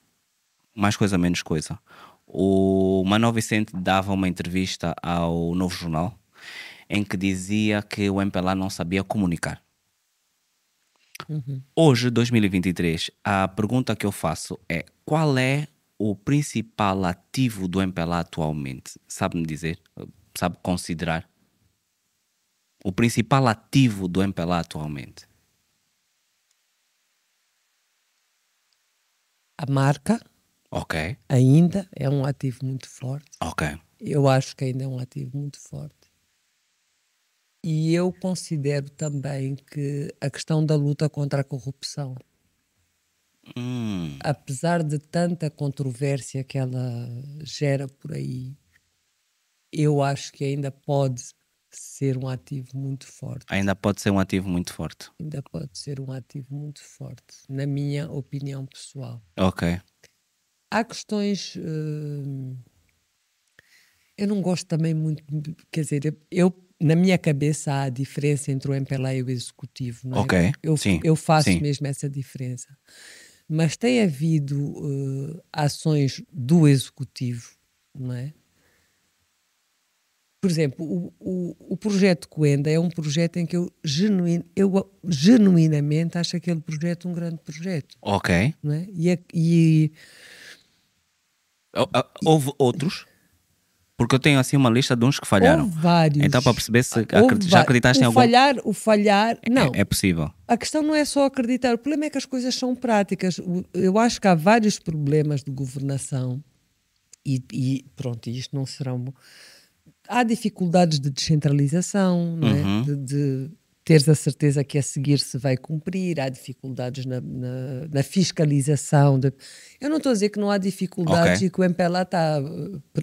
mais coisa menos coisa, o Manuel Vicente dava uma entrevista ao Novo Jornal em que dizia que o MPLA não sabia comunicar. Hoje, 2023, a pergunta que eu faço é qual é o principal ativo do MPLA atualmente? Sabe-me dizer? Sabe considerar? O principal ativo do MPLA atualmente? A marca Ok, ainda é um ativo muito forte. ok. Eu acho que ainda é um ativo muito forte. E eu considero também que a questão da luta contra a corrupção Hum. Apesar de tanta controvérsia que ela gera por aí, eu acho que ainda pode ser um ativo muito forte. Ainda pode ser um ativo muito forte. Ainda pode ser um ativo muito forte, na minha opinião pessoal. Ok. Há questões. hum, eu não gosto também muito. Quer dizer, eu, na minha cabeça, há a diferença entre o MPLA e o executivo. Não é? Ok, Eu, sim, eu faço sim. mesmo essa diferença. Mas tem havido eh, ações do executivo, não é? Por exemplo, o, o, o projeto Coenda é um projeto em que eu, genuin, eu genuinamente acho aquele projeto um grande projeto. Ok. Não é? e, a- e Hou- hou- Houve outros? Porque eu tenho assim uma lista de uns que falharam. Houve vários. Então, para perceber se já acreditaste o em algum. falhar, o falhar, não. É, é possível. A questão não é só acreditar, o problema é que as coisas são práticas. Eu acho que há vários problemas de governação e, e pronto, isto não serão. Há dificuldades de descentralização, não é? Uhum. de, de teres a certeza que a seguir se vai cumprir, há dificuldades na, na- na fiscalização. de- Eu não estou a dizer que não há dificuldades Ok. e que o MPLA está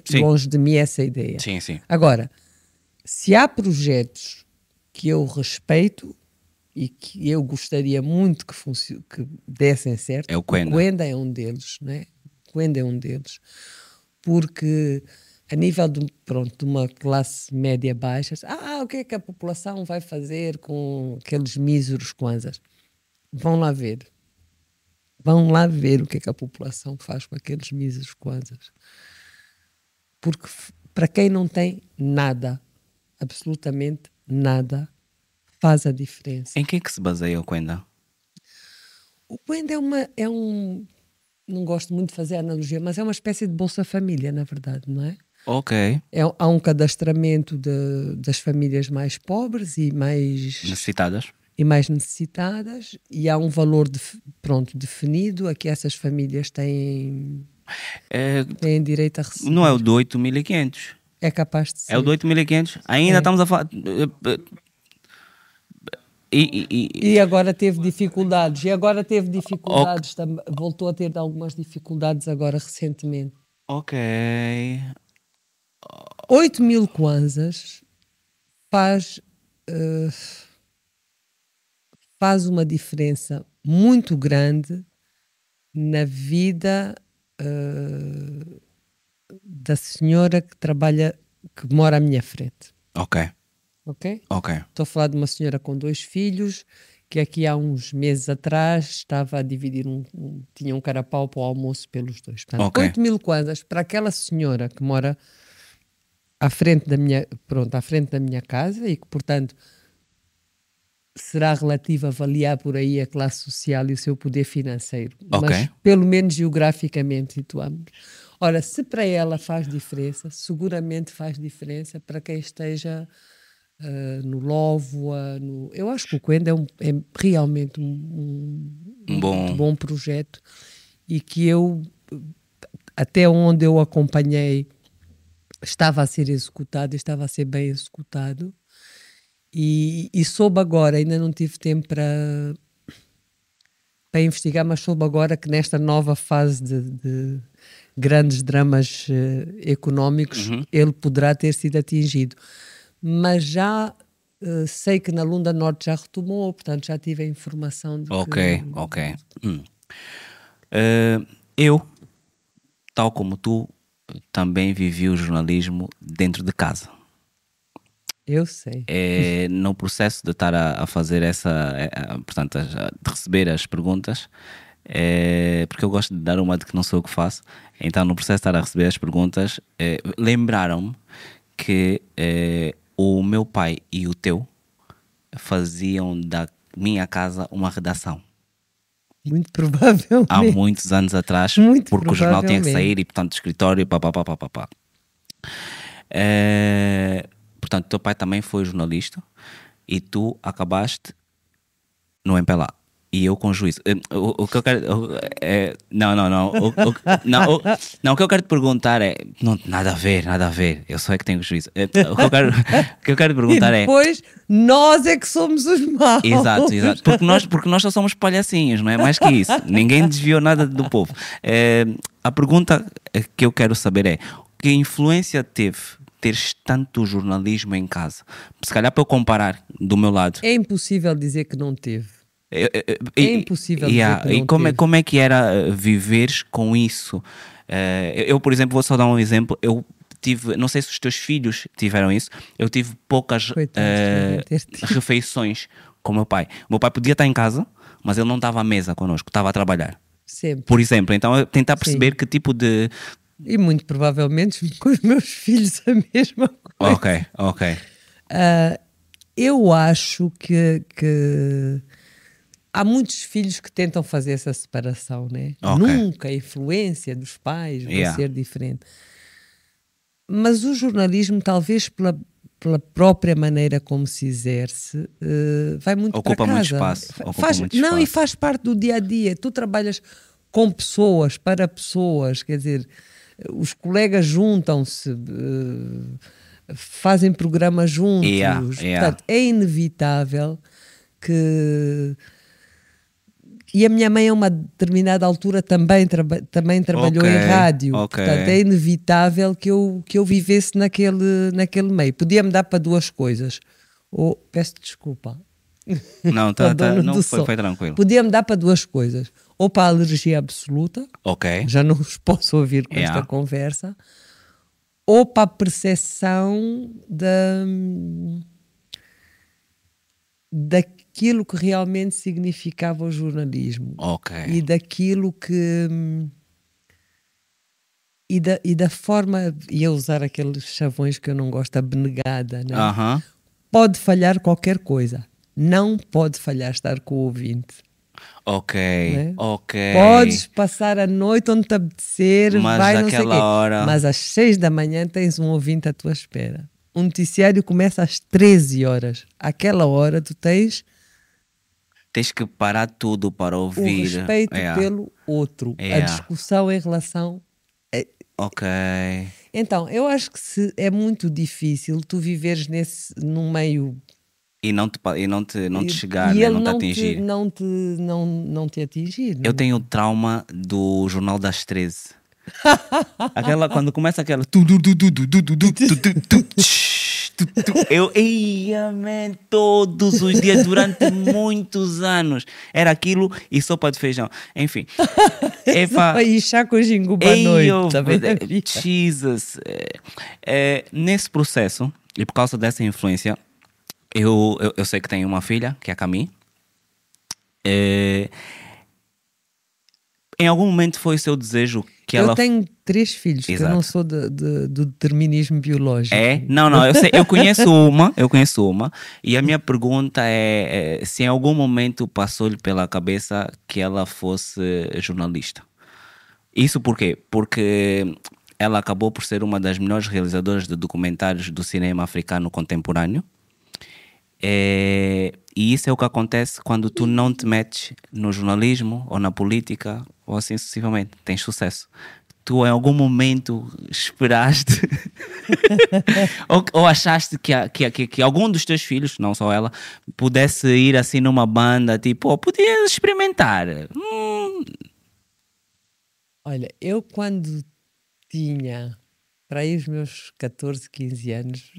Sim. longe de mim essa ideia. Sim, sim. Agora, se há projetos que eu respeito e que eu gostaria muito que, funcio- que dessem certo, É o Coenda. é um deles, né? O Coenda é um deles, porque a nível de, pronto, de uma classe média baixa, ah, o que é que a população vai fazer com aqueles míseros kwanzas? Vão lá ver. Vão lá ver o que é que a população faz com aqueles míseros kwanzas. Porque para quem não tem nada, absolutamente nada, faz a diferença. Em que é que se baseia o Coenda? O Coenda é, uma, é um. Não gosto muito de fazer analogia, mas é uma espécie de Bolsa Família, na verdade, não é? Ok. é há um cadastramento de- das famílias mais pobres e mais, Necessitadas? e mais necessitadas, e há um valor def- pronto, definido a que essas famílias têm, É, têm direito a receber. não é o do 8500. É capaz de ser. É o do 8500. Ainda É. estamos a falar. E, e- e- E agora teve dificuldades. E agora teve dificuldades também. Voltou a ter algumas dificuldades agora recentemente. ok. 8 mil kwanzas faz, eh, faz uma diferença muito grande na vida eh, da senhora que trabalha, que mora à minha frente. Ok. Ok? Ok. Estou a falar de uma senhora com dois filhos que aqui há uns meses atrás estava a dividir um, um- tinha um carapau para o almoço pelos dois. Portanto, Ok. 8 mil kwanzas para aquela senhora que mora à frente da minha, pronto, à frente da minha casa e que, portanto, será relativo a avaliar por aí a classe social e o seu poder financeiro. Ok. Mas pelo menos geograficamente situamos. Ora, se para ela faz diferença, seguramente faz diferença para quem esteja ah, no Lóvoa. No... Eu acho que o Coenda é, um- é realmente um, um, bom- bom projeto e que eu, até onde eu acompanhei, estava a ser executado, estava a ser bem executado. E, e soube agora, ainda não tive tempo para, para investigar, mas soube agora que nesta nova fase de, de grandes dramas eh, económicos ele poderá ter sido atingido. Mas já eh, sei que na Lunda Norte já retomou, portanto já tive a informação de Ok, que ok. Hum. Eh, eu, tal como tu, também vivi o jornalismo dentro de casa. eu sei. É, no processo de estar a, a fazer essa, eh, eh, portanto, a- de receber as perguntas, é, porque eu gosto de dar uma de que não sou eu que faço, então no processo de estar a receber as perguntas, eh, lembraram-me que eh, o meu pai e o teu faziam da minha casa uma redação. Muito provavelmente. há muitos anos atrás, Muito porque o jornal tinha que sair e, portanto, escritório, pá, pá, pá, pá, pá, pá. Eh, portanto, teu pai também foi jornalista e tu acabaste no MPLA. E eu com juízo. Eh, O, o que eu quero. o- é, não, não, não. O, o- não, o, não, o que eu quero te perguntar é. Não, nada a ver, nada a ver. Eu só é que tenho juízo. Eh, O que eu quero, que eu quero te E perguntar é. depois nós é que somos os maus. Exato, exato. Porque nós, porque nós só somos palhacinhos, não é? Mais que isso. Ninguém desviou nada do povo. Eh, a pergunta que eu quero saber é: que influência teve teres tanto jornalismo em casa? Se calhar para eu comparar do meu lado. É impossível dizer que não teve. Eu- eu- É e- impossível yeah, E como é, como é que era eh, viveres com isso? Eh, eu, por exemplo, vou só dar um exemplo. Eu tive, não sei se os teus filhos tiveram isso, eu tive poucas eh, devem ter tido. refeições com o meu pai. O meu pai podia estar em casa, mas ele não estava à mesa connosco, estava a trabalhar. Sempre. Por exemplo, então eu tentar perceber que tipo de. E muito provavelmente com os meus filhos a mesma coisa. Ok, ok. Ah, eu acho que, que há muitos filhos que tentam fazer essa separação, né? Ok. Nunca a influência dos pais vai Yeah. ser diferente. Mas o jornalismo, talvez pela, pela própria maneira como se exerce, eh, vai muito Ocupa para casa. muito espaço, ocupa faz, muito não, e espaço. faz parte do dia a dia. Tu trabalhas com pessoas, para pessoas, quer dizer, os colegas juntam-se, eh, fazem programas juntos. Yeah, yeah. Portanto, é inevitável que. E a minha mãe, a uma determinada altura, também, traba também trabalhou Ok, em rádio. ok. Portanto, é inevitável que eu, que eu vivesse naquele, naquele meio. Podia-me dar para duas coisas. Ou, peço desculpa, Não, tá, tá, não foi, foi tranquilo. Podia-me dar para duas coisas. Ou para a alergia absoluta, Ok. já não os posso ouvir com Yeah. esta conversa, ou para a percepção da, daquilo que realmente significava o jornalismo Ok. e daquilo que. E da, e da forma, ia usar aqueles chavões que eu não gosto, abnegada, né? Aham. pode falhar qualquer coisa, não pode falhar estar com o ouvinte. Ok. Né? Ok. Podes passar a noite onde te apetecer, Mas vai não sei quê. hora- Mas às seis da manhã tens um ouvinte à tua espera. Um noticiário começa às 13 horas. Àquela hora tu tens Tens que parar tudo para o ouvir. respeito Yeah. pelo outro, a Yeah. discussão em relação. Ok. Então, eu acho que se é muito difícil tu viveres nesse num meio E não te, e não te, não te e- chegar, e né? ele não te não atingir. te, não te não, não te atingir. Eu não- tenho trauma do Jornal das 13. aquela, quando começa aquela. tu, tu, tu, tu, tu, tu, tu, tu, tu, tu, tu, tsh, tu, tu. Eu ia, man, todos os dias, durante muitos anos. Era aquilo e sopa de feijão. Enfim. Ir chá com jinguba à noite. eu- vida. Jesus. É, é, nesse processo, e por causa dessa influência, eu, eu, eu sei que tenho uma filha, que é a Cami. É, em algum momento foi o seu desejo que eu ela. tenho três filhos, que eu não sou de- de- do determinismo biológico. É? Não, não, eu, sei, eu conheço uma, eu conheço uma, e a minha pergunta é, é se em algum momento passou-lhe pela cabeça que ela fosse jornalista. Isso por quê? Porque ela acabou por ser uma das melhores realizadoras de documentários do cinema africano contemporâneo. É, e isso é o que acontece quando tu não te metes no jornalismo ou na política ou assim sucessivamente. Tens sucesso. Tu em algum momento esperaste ou, ou achaste que, que, que, que algum dos teus filhos, não só ela, pudesse ir assim numa banda, tipo, oh, podia experimentar. Hum, Olha, eu quando tinha para aí os meus 14, 15 anos,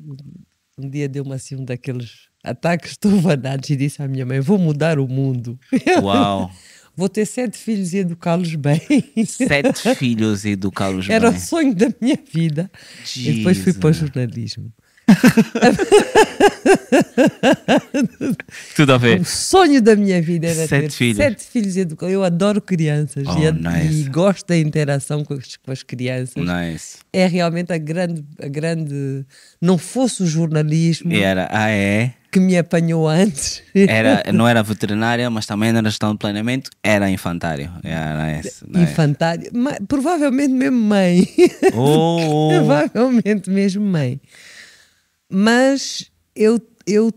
um dia deu-me assim um daqueles ataques trovanados e disse à minha mãe: Vou mudar o mundo. uau! Vou ter sete filhos e educá-los bem. Sete filhos e educá-los Era bem. o sonho da minha vida. E depois fui para o Jesus. jornalismo. Tudo a ver. O sonho da minha vida era Sete ter filhos. sete filhos educados. Eu adoro crianças Oh, e, nice. e gosto da interação com as, com as crianças. Nice. É realmente a grande, a grande. Não fosse o jornalismo era, ah, é? que me apanhou antes. Era, não era veterinária, mas também era gestão de planeamento, era infantário. Yeah, nice, nice. Infantário. Ma- provavelmente mesmo mãe. Oh, oh. provavelmente mesmo mãe. Mas eu, eu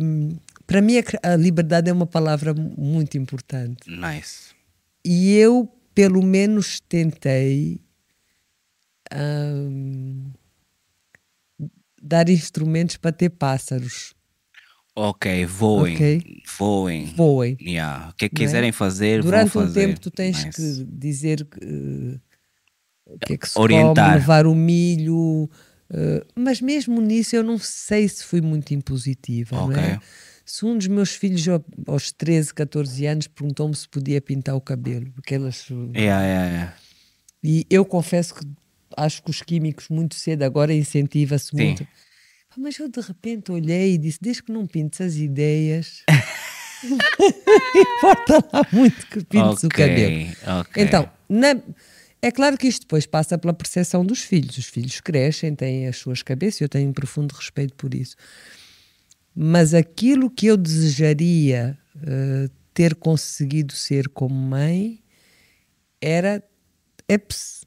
hum, para mim a, liberdade é uma palavra muito importante. Nice. E eu, pelo menos, tentei hum, dar instrumentos para ter pássaros. Ok, voem. Ok. Voem. Voem. Yeah. O que é? quiserem fazer, Durante vão um fazer. tempo tu tens Nice. que dizer eh, o que é que se Orientar. come, levar o milho. Eh, mas mesmo nisso eu não sei se fui muito impositiva. não é? Se um dos meus filhos ao- aos 13, 14 anos perguntou-me se podia pintar o cabelo, porque elas Yeah, yeah, yeah. E eu confesso que acho que os químicos muito cedo agora incentiva-se muito. Mas eu de repente olhei e disse: desde que não pintes as ideias, importa lá muito que pintes o cabelo. ok. Então, na- é claro que isto depois passa pela percepção dos filhos. Os filhos crescem, têm as suas cabeças, eu tenho um profundo respeito por isso. Mas aquilo que eu desejaria eh, ter conseguido ser como mãe era eps,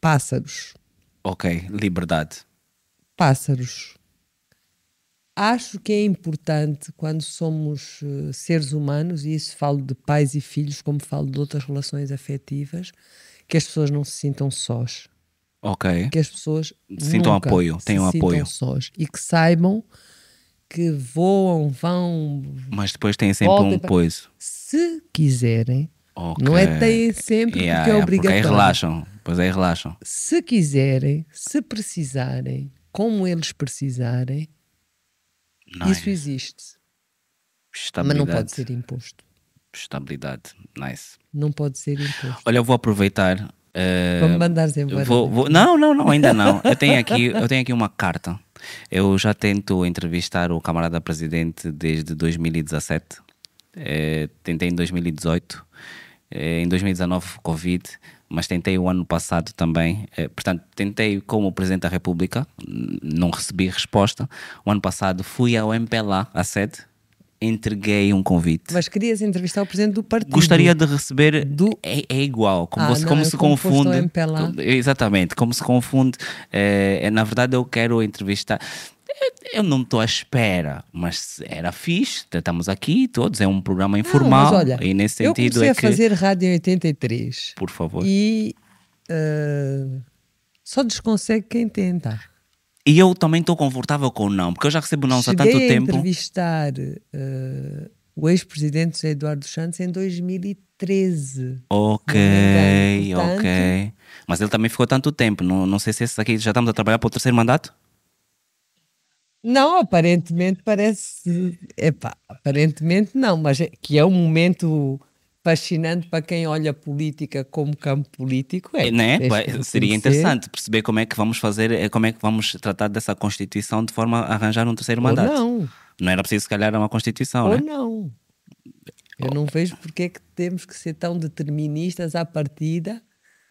pássaros. Ok, liberdade. Pássaros. Acho que é importante quando somos eh, seres humanos, e isso falo de pais e filhos, como falo de outras relações afetivas, que as pessoas não se sintam sós. Ok. Que as pessoas Sintam apoio, se tenham sintam apoio. sós. E que saibam que voam, vão, Mas depois tem sempre um para- pois. se quiserem. Ok. Não é têm sempre, Yeah, porque é yeah, obrigatório. Porque aí relaxam. Pois aí relaxam. se quiserem, se precisarem, como eles precisarem, Nice. isso existe. Mas não pode ser imposto. Estabilidade. Nice. Não pode ser imposto. Olha, eu vou aproveitar. eh, Para me mandares embora. Vou- vou- não, não, não, ainda não. Eu tenho, aqui, eu tenho aqui uma carta. Eu já tento entrevistar o camarada presidente desde 2017. Eh, tentei em 2018. Eh, em 2019, Covid. Mas tentei o ano passado também. Eh, portanto, tentei como presidente da República. Não recebi resposta. O ano passado fui ao MPLA, à sede. Entreguei um convite. Mas querias entrevistar o presidente do partido. Gostaria de receber. Do- É, é igual, como, Ah, você- não, como é se como confunde. Exatamente, como se confunde. É, é, na verdade, eu quero entrevistar. Eu- Eu não estou à espera, mas era fixe. Estamos aqui todos, é um programa Não, informal. mas olha, e nesse eu sentido comecei é a que. fazer rádio em 83 Por favor. e eh, só desconsegue quem tenta. E eu também estou confortável com o não, porque eu já recebo não há Cheguei tanto a tempo. entrevistar eh, o ex-presidente Eduardo Santos em 2013. Ok, engano. Portanto- ok. Mas ele também ficou tanto tempo. Não, não sei se esse aqui já estamos a trabalhar para o terceiro mandato. Não, aparentemente parece. Epá, aparentemente não, mas é, que é um momento fascinante para quem olha a política como campo político. É, né? Seria interessante perceber como é que vamos fazer, eh, como é que vamos tratar dessa Constituição de forma a arranjar um terceiro Ou mandato. não, Não era preciso, se calhar, uma Constituição, ou né? não. Eu não vejo porque é que temos que ser tão deterministas à partida.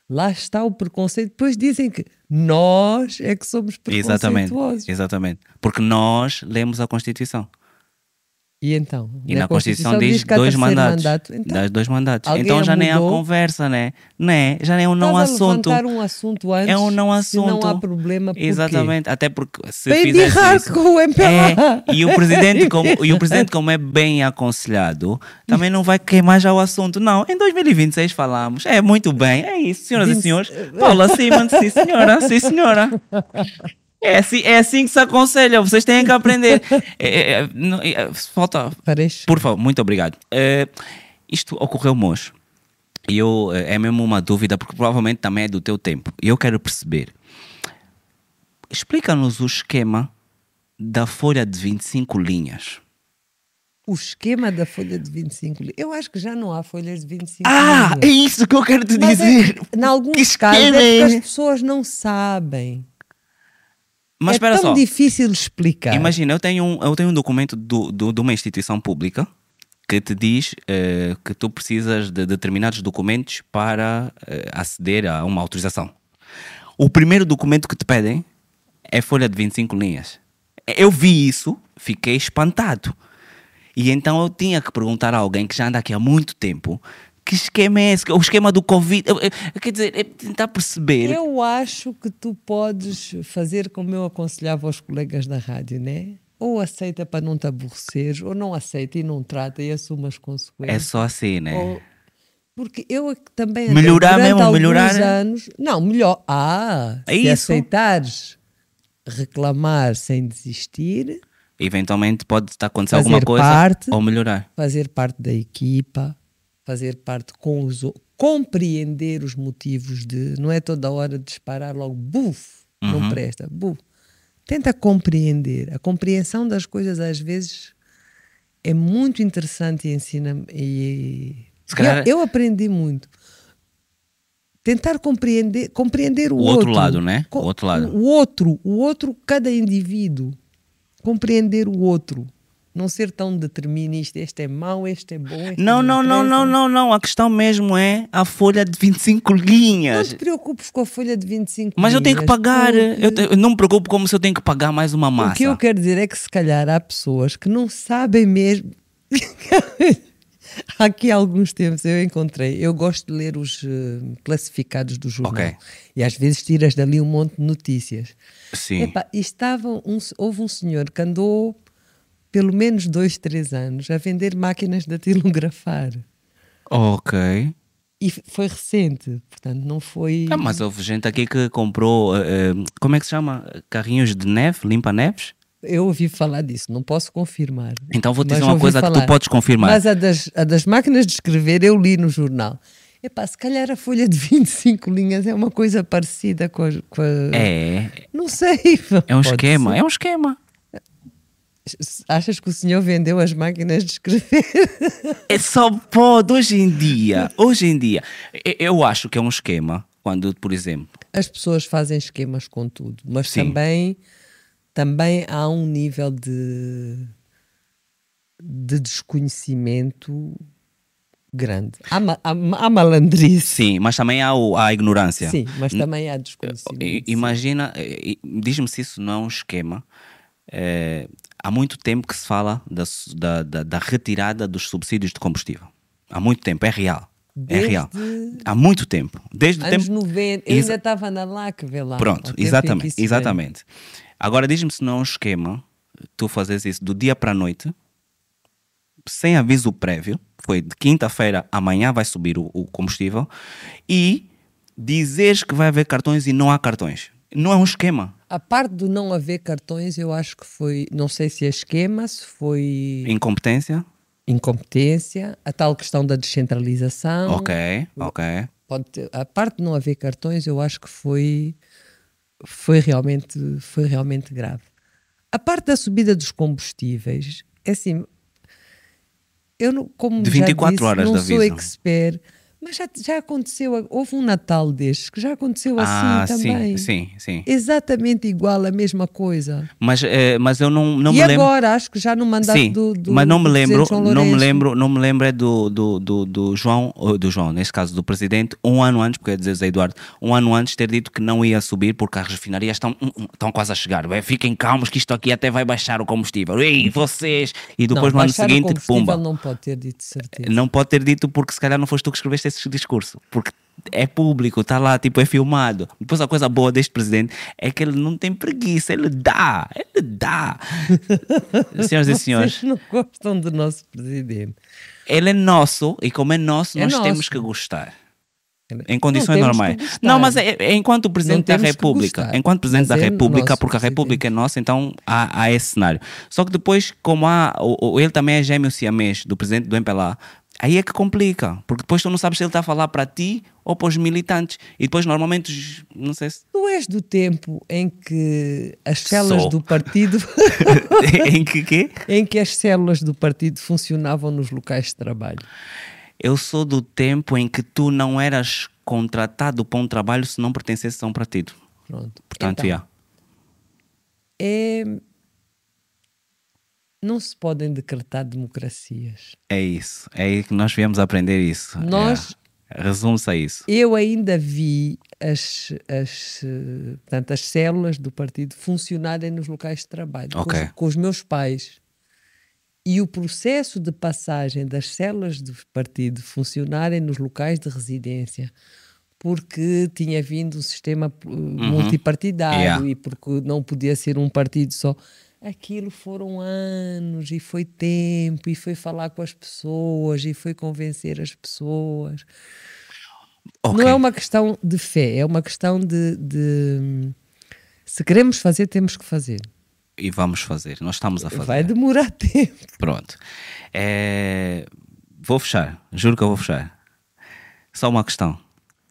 Lá está o preconceito. Depois dizem que nós é que somos Exatamente, preconceituosos. exatamente. Porque nós lemos a Constituição. E então? E na, Constituição, diz, que há dois mandatos. mandato. Então, Dá dois mandatos. Então já nem há mudou? conversa, né? né? Já nem é um não estás a assunto. levantar um assunto antes. É um não Se não assunto. há problema, por quê? Exatamente. Até porque se fizesse embirrar isso, com o MPLA. É, e o presidente, como, e o presidente, como é bem aconselhado, também não vai queimar já o assunto. Não, em 2026 falamos. É muito bem, é isso, senhoras e senhores. Paula Simons, sim senhora, sim senhora. É assim, é assim que se aconselha, vocês têm que aprender. É, é, é, não, é, falta. Parece. Por favor, muito obrigado. Eh, isto ocorreu-me hoje. E eu, eh, é mesmo uma dúvida, porque provavelmente também é do teu tempo. E eu quero perceber. Explica-nos o esquema da folha de 25 linhas. O esquema da folha de 25 li- Eu acho que já não há folhas de 25 Ah, é linhas. isso que eu quero te Mas é- dizer. em alguns Que casos é porque é as pessoas não sabem. Mas é espera tão só. difícil de explicar. Imagina, eu tenho um, eu tenho um documento do, do- de uma instituição pública que te diz eh, que tu precisas de determinados documentos para eh, aceder a uma autorização. O primeiro documento que te pedem é folha de 25 linhas. Eu vi isso, fiquei espantado. E então eu tinha que perguntar a alguém que já anda aqui há muito tempo que esquema é esse? O esquema do Covid. Quer dizer, é tentar perceber. Eu acho que tu podes fazer como eu aconselhava aos colegas da rádio, né? ou aceita para não te aborrecer, ou não aceita e não trata e assume as É consequências. só assim, né? Ou- porque eu é também Melhorar mesmo, alguns melhorar? anos. Não, melhor. Ah, É se isso. aceitares reclamar sem desistir, Eventualmente pode estar acontecendo alguma coisa parte. ou melhorar. fazer parte da equipa, fazer parte com os compreender os motivos de não é toda hora disparar logo buf, Uhum. não presta, buf. Tenta compreender. A compreensão das coisas às vezes é muito interessante e ensina e calhar- eu, eu aprendi muito. Tentar compreender, compreender o, O outro lado, né? O outro lado. O outro, o outro, cada indivíduo. Compreender o outro. Não ser tão determinista. Este é mau, este é bom. Este Não, não, não, interessa. não, não, não. A questão mesmo é a folha de 25 Não linhas. te preocupes com a folha de 25 Mas eu tenho que linhas, pagar. porque- Eu, eu não me preocupo como se eu tenho que pagar mais uma O massa. que eu quero dizer é que se calhar há pessoas que não sabem mesmo. Aqui há alguns tempos eu encontrei, eu gosto de ler os eh, classificados do jornal Ok. e às vezes tiras dali um monte de notícias. Sim. Epá, e estava um, houve um senhor que andou pelo menos dois, três anos a vender máquinas de datilografar. Ok. E foi recente, portanto não foi. Ah, mas houve gente aqui que comprou. eh, como é que se chama? Carrinhos de neve, limpa-neves? Eu ouvi falar disso, não posso confirmar. Então vou te dizer uma coisa que tu falar. podes confirmar. Mas a das, a das máquinas de escrever eu li no jornal. Epá, se calhar a folha de 25 linhas é uma coisa parecida com a. Com a- É. Não sei. É um pode esquema. ser. É um esquema. Achas que o senhor vendeu as máquinas de escrever? É só pode, hoje em dia. Hoje em dia. Eu acho que é um esquema quando, por exemplo. As pessoas fazem esquemas com tudo, mas Sim. também, também há um nível de, de desconhecimento grande. Há, ma- há, há malandrice, Sim, mas também há a ignorância. sim, mas também há desconhecimento. Imagina, diz-me se isso não é um esquema. Eh, há muito tempo que se fala da, da, da, da retirada dos subsídios de combustível. Há muito tempo, é real. É Desde real. Há muito tempo. Desde o Anos tempo. 90, eu ainda estava na LAC, vê lá. Pronto, exatamente, exatamente. Agora diz-me se não é um esquema tu fazes isso do dia para a noite, sem aviso prévio, foi de quinta-feira amanhã vai subir o, o combustível, e dizeres que vai haver cartões e não há cartões. Não é um esquema. A parte do não haver cartões, eu acho que foi, não sei se é esquema, se foi Incompetência? incompetência, a tal questão da descentralização. Ok, ok. Pode ter- a parte de não haver cartões, eu acho que foi, foi, realmente, foi realmente grave. A parte da subida dos combustíveis, é assim, eu não, como De já 24 disse, horas não sou aviso. expert, mas já, já aconteceu, houve um Natal destes que já aconteceu ah, assim também. sim, sim, sim. Exatamente igual, a mesma coisa. Mas, eh, mas eu não, não e me lembro. agora, acho que já no mandato Sim, do, do mas não me lembro, não me lembro, não me lembro é do, do, do, do João, do João, neste caso do presidente, um ano antes, porque eu ia dizer Zé Eduardo, um ano antes ter dito que não ia subir porque as refinarias estão, hum, hum, estão quase a chegar. Bem, Fiquem calmos que isto aqui até vai baixar o combustível. Ei, vocês! E depois não, no ano seguinte, pumba. não pode ter dito certeza. Não pode ter dito porque se calhar não foste tu que escreveste esse discurso. Porque é público, está lá, tipo, é filmado. Depois a coisa boa deste presidente é que ele não tem preguiça, ele dá, ele dá. Senhoras e senhores, Vocês não gostam do nosso presidente. ele é nosso e como é nosso, É nós nosso. temos que gostar. Em Não condições que normais. Não, mas é, é enquanto presidente da República, enquanto presidente Mas da é República, porque a. República é nossa, então há, há esse cenário. Só que depois, como há, o, o- ele também é gêmeo siamês do presidente do MPLA, aí é que complica, porque depois tu não sabes se ele está a falar para ti ou para os militantes. E depois, normalmente, não sei se. Tu és do tempo em que as células Sou. do partido em que quê? em que as células do partido funcionavam nos locais de trabalho. Eu sou do tempo em que tu não eras contratado para um trabalho se não pertencesse a um partido. Pronto. Portanto, Então, yeah. é não se podem decretar democracias. É isso. É aí que nós viemos aprender isso. Nós- É. Resume-se a isso. Eu ainda vi as, as, portanto, as células do partido funcionarem nos locais de trabalho com Ok. os- com os meus pais. E o processo de passagem das células do partido funcionarem nos locais de residência, porque tinha vindo um sistema uh, multipartidário Uhum. Yeah. e porque não podia ser um partido só. Aquilo foram anos e foi tempo e foi falar com as pessoas e foi convencer as pessoas. Ok. Não é uma questão de fé, é uma questão de, de- se queremos fazer, temos que fazer. E vamos fazer. Nós estamos a fazer. Vai demorar tempo. Pronto. É, Vou fechar. Juro que eu vou fechar. Só uma questão.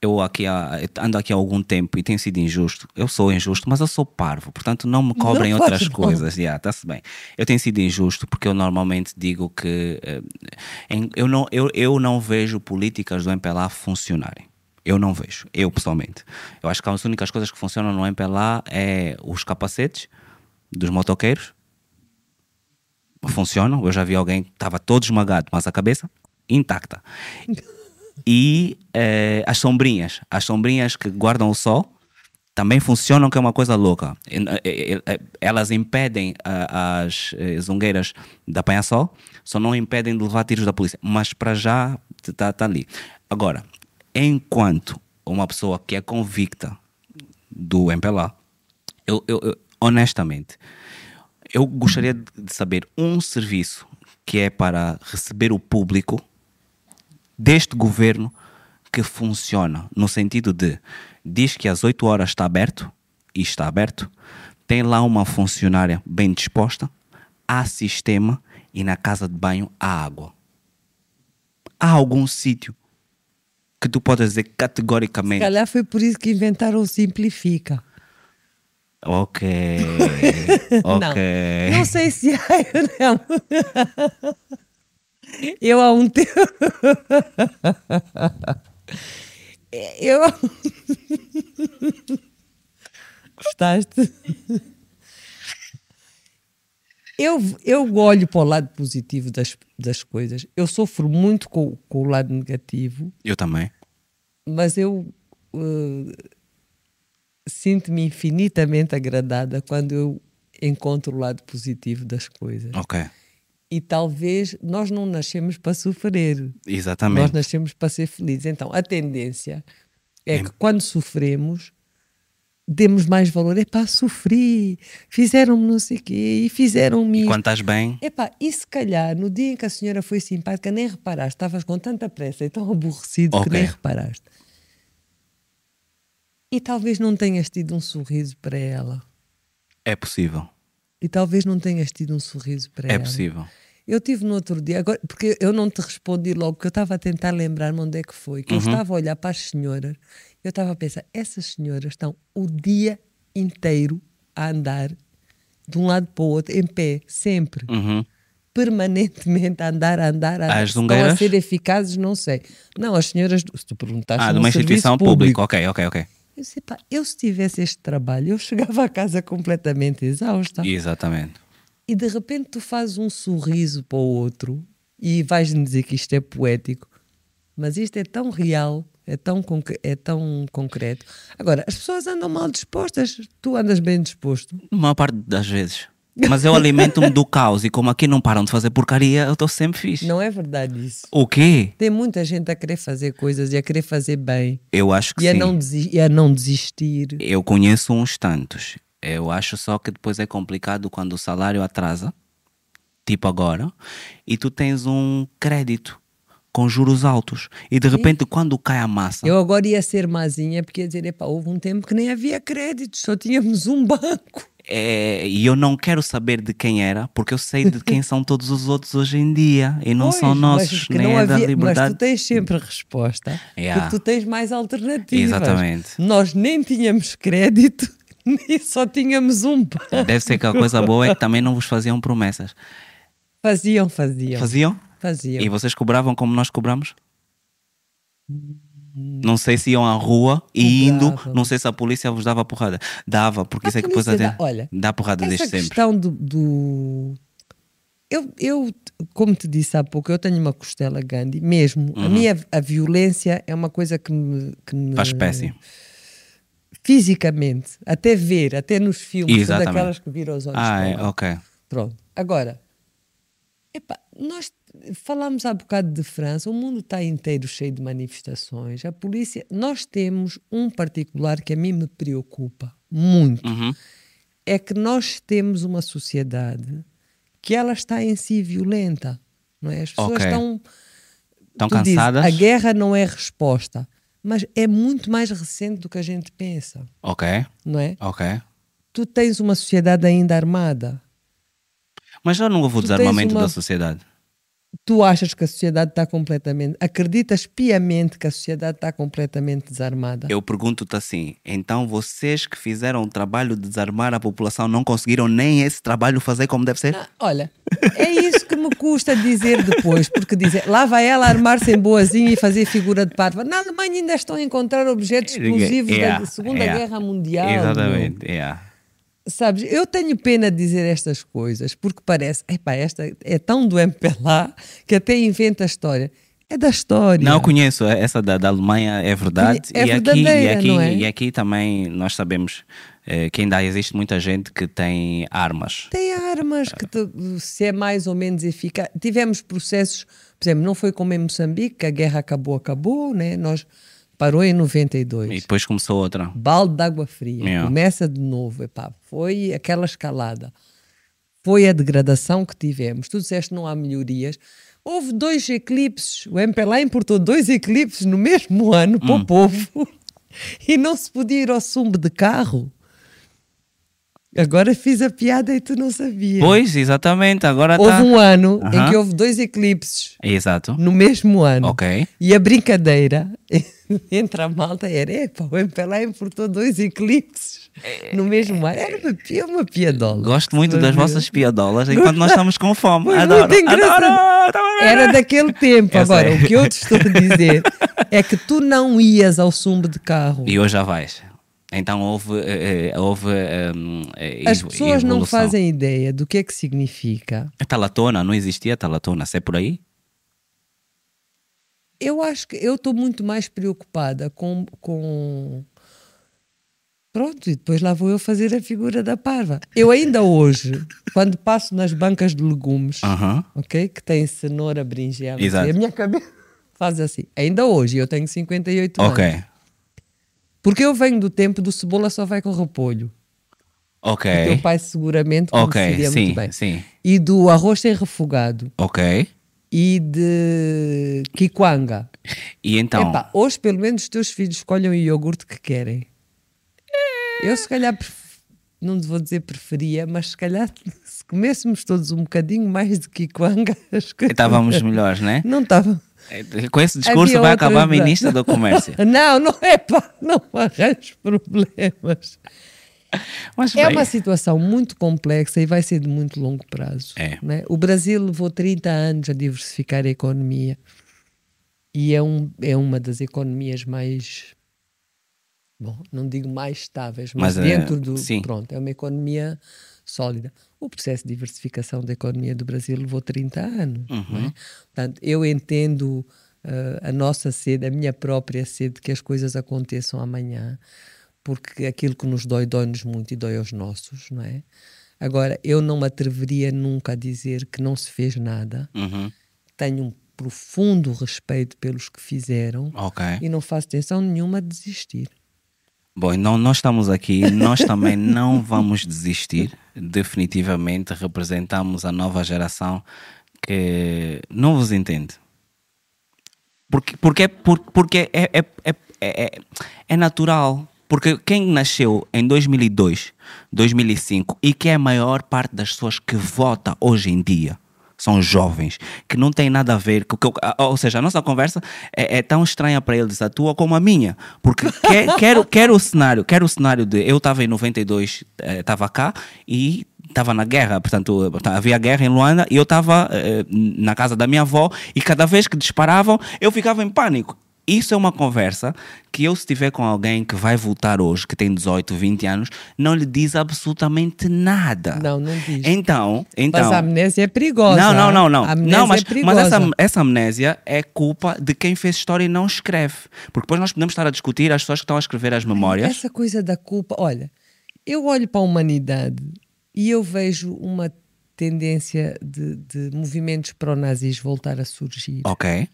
Eu aqui há- ando aqui há algum tempo e tenho sido injusto. Eu sou injusto, mas eu sou parvo, portanto não me cobrem Não outras coisas. Yeah, Está-se bem. Eu tenho sido injusto porque eu normalmente digo que eh, eu, não, eu, eu não vejo políticas do MPLA funcionarem. Eu não vejo, eu pessoalmente. Eu acho que as únicas coisas que funcionam no MPLA é os capacetes dos motoqueiros funcionam. Eu já vi alguém que estava todo esmagado, mas a cabeça intacta. E eh, as sombrinhas, as sombrinhas que guardam o sol também funcionam, que é uma coisa louca. Eh, eh, Elas impedem as zungueiras de apanhar sol, só não impedem de levar tiros da polícia. Mas para já está tá ali. Agora, enquanto uma pessoa que é convicta do MPLA, eu, eu- eu- honestamente, eu gostaria de saber um serviço que é para receber o público deste governo que funciona no sentido de diz que às 8 horas está aberto e está aberto, tem lá uma funcionária bem disposta, há sistema e na casa de banho há água. Há algum sítio que tu podes dizer Se categoricamente calhar foi por isso que inventaram o Simplifica. ok, ok. Não, não sei se há ou não. Eu há um tempo. Eu. Gostaste? Eu, eu olho para o lado positivo das, das coisas. Eu sofro muito com, com o lado negativo, Eu também. mas eu eh, sinto-me infinitamente agradada quando eu encontro o lado positivo das coisas. Ok. E talvez nós não nascemos para sofrer, nós Exatamente. nascemos para ser felizes. Então, a tendência é que quando sofremos, demos mais valor. Epá, sofri, fizeram-me não sei o quê, e fizeram-me E isto. quando estás bem, Epá, e se calhar no dia em que a senhora foi simpática, nem reparaste, estavas com tanta pressa e tão aborrecido Ok. que nem reparaste. E talvez não tenhas tido um sorriso para ela. é possível. E talvez não tenhas tido um sorriso para É ela. possível. Eu tive no outro dia, agora, porque eu não te respondi logo, porque eu estava a tentar lembrar-me onde é que foi, que eu Uhum. estava a olhar para as senhoras, eu estava a pensar, essas senhoras estão o dia inteiro a andar de um lado para o outro, em pé, sempre, Uhum. permanentemente a andar, a andar, a andar. As Estão a ser eficazes, não sei. Não, as senhoras, se tu perguntaste Ah, de uma instituição pública. Ok, ok, ok. Eu disse, pá, eu se tivesse este trabalho, eu chegava a casa completamente exausta. Exatamente. E de repente tu fazes um sorriso para o outro e vais-me dizer que isto é poético, mas isto é tão real, é tão, é tão concreto. Agora, as pessoas andam mal dispostas, tu andas bem disposto. A maior parte das vezes. Mas eu alimento-me do caos e como aqui não param de fazer porcaria, eu estou sempre fixe. Não é verdade isso. O quê? Tem muita gente a querer fazer coisas e a querer fazer bem Eu acho que e a, sim. não desi- e a não desistir. Eu conheço uns tantos. Eu acho só que depois é complicado quando o salário atrasa, tipo agora, e tu tens um crédito com juros altos. E de repente, quando cai a massa, Eu agora ia ser mazinha porque ia dizer, epá, houve um tempo que nem havia créditos, só tínhamos um banco. é, e eu não quero saber de quem era, porque eu sei de quem são todos os outros hoje em dia. E não Pois, são mas nossos, nem não é da havia- Mas liberdade. tu tens sempre resposta, Yeah. porque tu tens mais alternativas. Exatamente. Nós nem tínhamos crédito, nem só tínhamos um banco. Deve ser que a coisa boa é que também não vos faziam promessas. Faziam, faziam. Faziam? Faziam. E vocês cobravam como nós cobramos? Não sei se iam à rua e indo, não sei se a polícia vos dava porrada. Dava, porque A isso é que depois até dá- olha, dá porrada Essa desde sempre. questão do... do- Eu, eu, como te disse há pouco, eu tenho uma costela Gandhi, mesmo. A minha a violência é uma coisa que me... Que me a espécie. Fisicamente, até ver, até nos filmes, são daquelas que viram os olhos Ah, é, ok. Pronto. Agora, epá, nós falámos há bocado de França, o mundo está inteiro cheio de manifestações. A polícia, nós temos um particular que a mim me preocupa muito, Uhum. é que nós temos uma sociedade que ela está em si violenta, não é? As pessoas Ok. estão Estão tu dizes, cansadas? a guerra não é resposta, mas é muito mais recente do que a gente pensa, Ok, não é? ok. Tu tens uma sociedade ainda armada. Mas já não houve o desarmamento uma- da sociedade. Tu achas que a sociedade está completamente. Acreditas piamente que a sociedade está completamente desarmada? Eu pergunto-te assim: então vocês que fizeram o trabalho de desarmar a população não conseguiram nem esse trabalho fazer como deve ser? Ah, olha, é isso que me custa dizer depois, porque dizer lá vai ela armar-se em boazinha e fazer figura de parva. Na Alemanha ainda estão a encontrar objetos explosivos Yeah, da Segunda yeah. Guerra Mundial. Exatamente, yeah. Sabes, eu tenho pena de dizer estas coisas porque parece, epá, esta é tão do MPLA que até inventa a história. É da história. Não conheço, essa da, da Alemanha é verdade. É e, aqui, e, aqui, não é? e aqui também nós sabemos eh, que ainda existe muita gente que tem armas. Tem armas que tu- se é mais ou menos eficaz. Tivemos processos, por exemplo, não foi como em Moçambique, que a guerra acabou, acabou, né? Nós parou em 92. E depois começou outra. balde de água fria, Yeah. começa de novo, epá, foi aquela escalada, foi a degradação que tivemos. Tu disseste que não há melhorias. Houve dois eclipses, o MPLA importou dois eclipses no mesmo ano para Hum. o povo e não se podia ir ao sumbo de carro. Agora fiz a piada e tu não sabias. Pois, exatamente, agora Houve está. um ano em Aham. que houve dois eclipses Exato. no mesmo ano. Ok. E a brincadeira entre a malta era: epa, o MPLA importou dois eclipses no mesmo ano. Era uma, pi- uma piadola. Gosto muito das vossas piadolas enquanto nós estamos com fome. Adoro, muito engraçado. adoro, tá. Era daquele tempo. Eu Agora, sei. o que eu te estou a dizer é que tu não ias ao sumbo de carro. E hoje já vais. Então houve. eh, eh, houve ehm, eh, As pessoas não evolução. fazem ideia do que é que significa. A talatona, não existia talatona, se é por aí? Eu acho que eu estou muito mais preocupada com, com. Pronto, e depois lá vou eu fazer a figura da parva. Eu ainda hoje, quando passo nas bancas de legumes, Aham. ok? Que tem cenoura, berinjela, a minha cabeça faz assim. Ainda hoje, eu tenho 58 anos. Ok. Porque eu venho do tempo do cebola só vai com repolho. O teu Ok. pai seguramente Ok, conheceria sim, muito bem. sim. E do arroz sem refogado. Ok. E de quiquanga. E então. Epá, hoje pelo menos os teus filhos escolhem o iogurte que querem. Eu se calhar, não vou dizer preferia, mas se calhar se comêssemos todos um bocadinho mais de quiquanga, Estávamos melhores, né? Não estava. Com esse discurso Havia vai acabar a ministra do Comércio. Não, não é pá, não arranjo problemas. Mas É bem, uma situação muito complexa e vai ser de muito longo prazo. É. né? O Brasil levou 30 anos a diversificar a economia e é, um, é uma das economias mais. Bom, não digo mais estáveis, mas, Mas, eh, dentro do. sim. Pronto, é uma economia sólida. O processo de diversificação da economia do Brasil levou 30 anos. Uhum. não é? Portanto, eu entendo eh, a nossa sede, a minha própria sede, que as coisas aconteçam amanhã, porque aquilo que nos dói, dói-nos muito e dói aos nossos, não é? Agora, eu não me atreveria nunca a dizer que não se fez nada. Uhum. Tenho um profundo respeito pelos que fizeram Ok. e não faço tensão nenhuma a desistir. Bom, então nós estamos aqui, nós também não vamos desistir. Definitivamente representamos a nova geração que não vos entende. Porque, porque, por- porque é, é, é, é, é natural. Porque quem nasceu em 2002, 2005 e que é a maior parte das pessoas que vota hoje em dia são jovens, que não tem nada a ver com. com- Ou seja, a nossa conversa é, é tão estranha para eles, a tua como a minha. Porque que- quero, quero o cenário, quero o cenário de. Eu estava em 92, estava cá e estava na guerra, portanto, havia guerra em Luanda e eu estava eh, na casa da minha avó e cada vez que disparavam eu ficava em pânico. Isso é uma conversa que eu, se estiver com alguém que vai votar hoje, que tem 18, 20 anos, não lhe diz absolutamente nada. Não, não diz. Então, então. mas a amnésia é perigosa. Não, não, não, não. A amnésia não mas, é perigosa. mas essa, essa amnésia é culpa de quem fez história e não escreve. Porque depois nós podemos estar a discutir as pessoas que estão a escrever as memórias. Essa coisa da culpa, olha, eu olho para a humanidade e eu vejo uma tendência de, de movimentos pró-nazis voltar a surgir. Ok.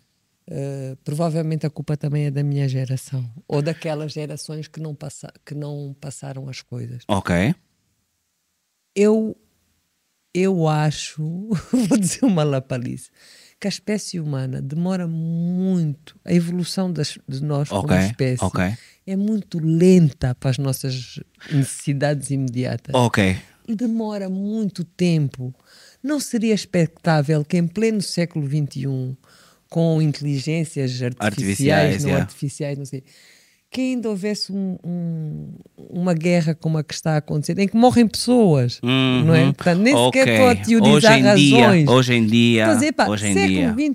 Uh, provavelmente a culpa também é da minha geração ou daquelas gerações que não, passa, que não passaram as coisas. Ok. Eu, eu acho, vou dizer uma lapalice, que a espécie humana demora muito, a evolução das, de nós como Ok, espécie ok. é muito lenta para as nossas necessidades imediatas. Ok. demora muito tempo. Não seria expectável que em pleno século XXI, com inteligências artificiais, Artificiais, não yeah. artificiais, não sei, que ainda houvesse um- um- uma guerra como a que está a acontecer, em que morrem pessoas, não é? Uhum. Portanto, nem sequer Ok. estou a teorizar hoje em razões. Dia, hoje em dia, a dizer, pá, hoje em dia. século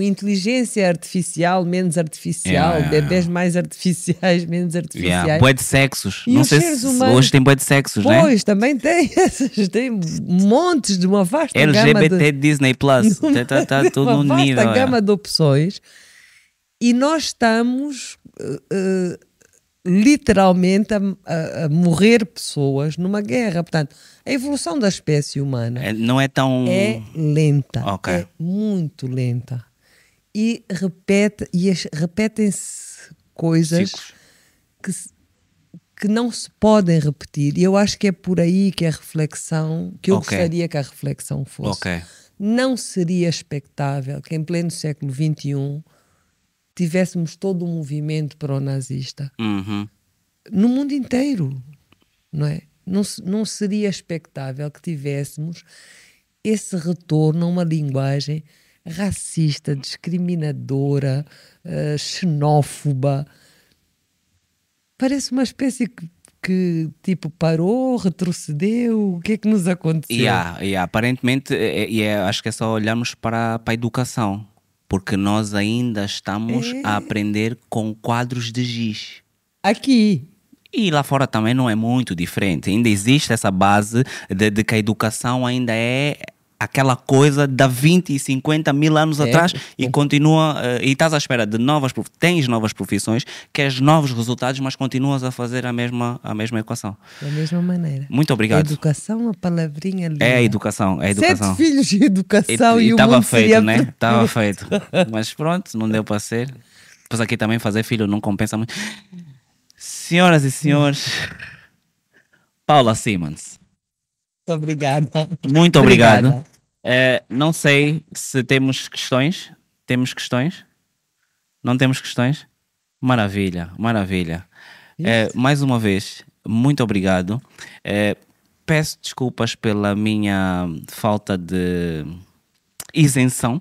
XXI, inteligência artificial, menos artificial, Yeah, bebés mais artificiais, menos artificiais. Yeah. Bué de sexos. E Não os sei seres se humanos? hoje tem bué de sexos, né? Pois, também tem essas, tem montes de uma vasta gama LGBT de, Disney Plus. uma- Tá, tá, tá tudo uma no vasta nível. é. gama de opções e nós estamos eh, literalmente a, a- morrer pessoas numa guerra. Portanto, a evolução da espécie humana É, Não é tão. é lenta, Ok. é muito lenta e repete e repetem-se coisas Ciclos. que, que não se podem repetir. E eu acho que é por aí que a reflexão, que eu Ok. gostaria que a reflexão fosse. Ok. Não seria expectável que em pleno século XXI tivéssemos todo um movimento pró-nazista Uhum. no mundo inteiro, não é? Não, não seria expectável que tivéssemos esse retorno a uma linguagem racista, discriminadora, eh, xenófoba. Parece uma espécie que, que, tipo parou, retrocedeu. O que é que nos aconteceu? E e há, aparentemente, é- é- e é- acho que é só olharmos para, para a educação, porque nós ainda estamos É. a aprender com quadros de giz. Aqui, E lá fora também não é muito diferente. Ainda existe essa base de, de que a educação ainda é aquela coisa de há 20 e 50 mil anos É. atrás e continua, eh, e estás à espera de novas, tens novas profissões, queres novos resultados, mas continuas a fazer a mesma, a mesma equação. da mesma maneira. Muito obrigado. Educação, uma palavrinha linda. É a educação, é a educação. Sete filhos de educação e, estava feito, né? Estava feito. Mas pronto, não deu para ser. Depois aqui também fazer filho não compensa muito. Senhoras e senhores, Paula Simmons, Muito obrigada. muito obrigado. Obrigada. Eh, não sei se temos questões. Temos questões? Não temos questões? Maravilha, maravilha. Eh, mais uma vez, muito obrigado. Eh, peço desculpas pela minha falta de isenção.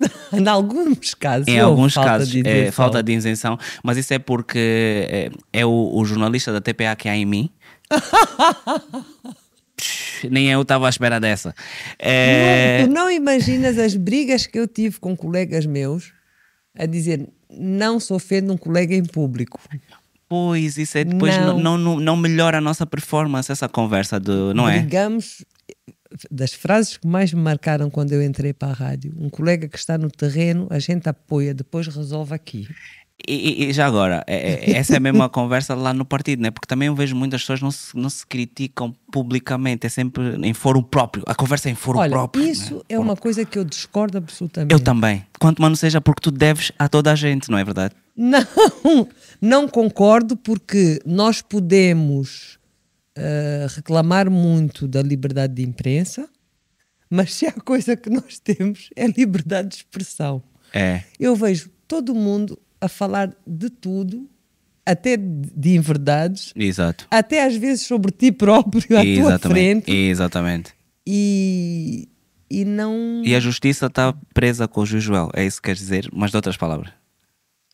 Em alguns casos. Em alguns falta casos de é isenção. falta de isenção, mas isso é porque é, é o, o jornalista da TPA que há em mim. Nem eu estava à espera dessa. É, Não, tu não imaginas as brigas que eu tive com colegas meus a dizer não se ofende um colega em público. pois, isso é depois Não. não. Não, não, melhora a nossa performance, essa conversa do. Não é? Brigamos das frases que mais me marcaram quando eu entrei para a rádio. Um colega que está no terreno, a gente apoia, depois resolve aqui. E, e- já agora, é- é- essa é a mesma conversa lá no partido, né? Porque também eu vejo muitas pessoas não se, não se criticam publicamente, é sempre em fórum próprio. A conversa é em fórum Olha, próprio. isso né? é uma coisa que eu discordo absolutamente. Eu também. Quanto mais não seja porque tu deves a toda a gente, não é verdade? Não, não concordo porque nós podemos eh, reclamar muito da liberdade de imprensa, mas se há coisa que nós temos é liberdade de expressão. É. Eu vejo todo mundo a falar de tudo, até de de inverdades, Exato. até às vezes sobre ti próprio à tua Exatamente. frente Exatamente. e, e não. E a justiça está presa com o juiz Joel, é isso que queres dizer, mas de outras palavras.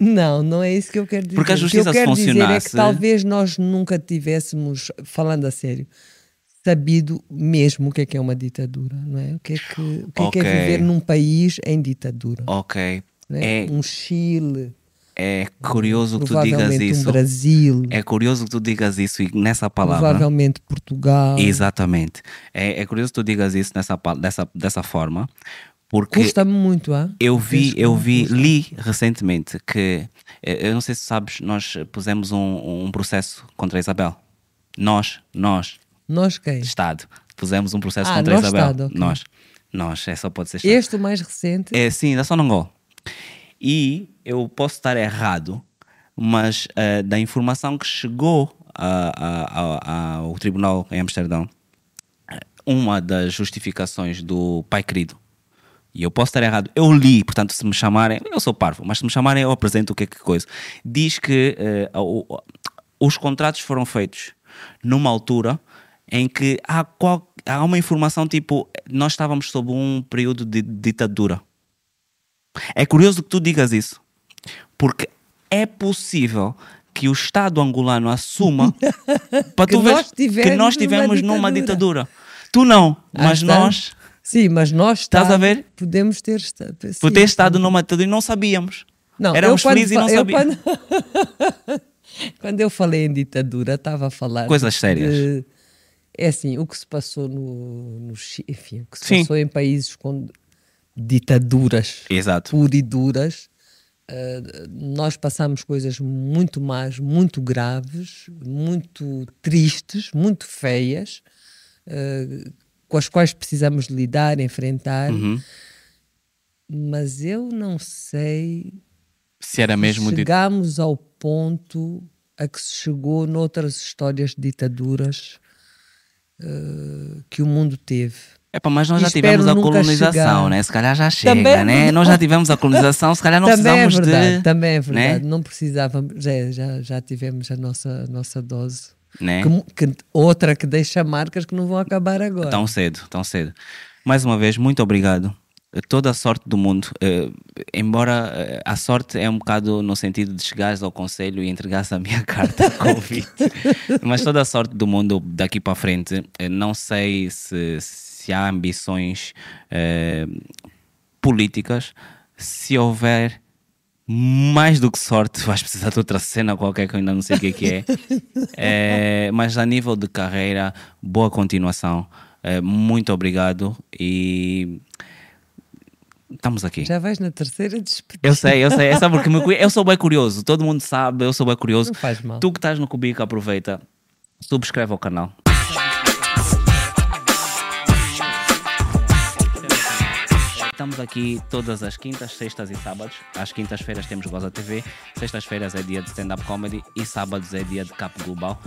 Não, não é isso que eu quero dizer. Porque a O que justiça, eu quero dizer é funcionasse- que talvez nós nunca tivéssemos, falando a sério, sabido mesmo o que é que é uma ditadura, não é? O que é que, o que, é, que é viver num país em ditadura? Ok. né? É, Um Chile, é curioso que tu digas provavelmente um isso. Brasil, É curioso que tu digas isso e nessa palavra. provavelmente Portugal. Exatamente. É, é curioso que tu digas isso nessa, dessa, dessa forma, porque Custa-me muito, ah? eu vi, eu vi, li recentemente que, eh, eu não sei se sabes, nós pusemos um, um processo contra a Isabel. Nós, nós, Nós quem? Estado, pusemos um processo Ah, contra a Isabel. Estado, ok. Nós, nós, é só pode ser Estado. Este, o mais recente, É, sim, da Sonangol. E eu posso estar errado, mas eh, da informação que chegou a- a- a- ao tribunal em Amsterdão, uma das justificações do Pai Querido, e eu posso estar errado, eu li, portanto, se me chamarem, eu sou parvo, mas se me chamarem, eu apresento o que é que coisa. Diz que uh, os contratos foram feitos numa altura em que há, qual, há uma informação tipo, nós estávamos sob um período de ditadura. É curioso que tu digas isso, porque é possível que o Estado angolano assuma para tu ver que nós estivemos numa, numa ditadura. Tu não, ah, mas nós. Sim, mas nós estás a ver? podemos ter estado. Por ter estado numa ditadura e não sabíamos. Não, Éramos felizes e não sabíamos. Quando... quando... eu falei em ditadura, estava a falar. Coisas de... sérias. É assim, o que se passou no, no enfim, o que se Sim. passou em países com ditaduras Exato. e duras Uh, nós passamos coisas muito más, muito graves, muito tristes, muito feias, uh, com as quais precisamos lidar, enfrentar. Uhum. Mas eu não sei se era mesmo chegámos de... ao ponto a que se chegou noutras histórias de ditaduras uh, que o mundo teve. Epa, mas nós já tivemos a colonização, chegar. né? Se calhar já chega, também, é né? Nós já tivemos a colonização, se calhar não também é precisamos é verdade, de... Também é verdade, né? não precisávamos, já, já, já tivemos a nossa, nossa dose. Né? Que, que, outra que deixa marcas que não vão acabar agora. Tão cedo, tão cedo. Mais uma vez, muito obrigado. Toda a sorte do mundo, uh, embora uh, a sorte é um bocado no sentido de chegares ao conselho e entregares a minha carta de convite, mas toda a sorte do mundo daqui para frente. Uh, não sei se se há ambições eh, políticas, se houver mais do que sorte, vais precisar de outra cena qualquer que eu ainda não sei o que é é. é mas a nível de carreira, boa continuação. É, muito obrigado e estamos aqui. Já vais na terceira despedida. Eu sei, eu sei. É só porque eu sou bem curioso. Todo mundo sabe, eu sou bem curioso. Tu que estás no Cubico, aproveita, subscreve o canal. Estamos aqui todas as quintas, sextas e sábados. Às quintas-feiras temos Goza TV, sextas-feiras é dia de stand-up comedy e sábados é dia de Cap Global.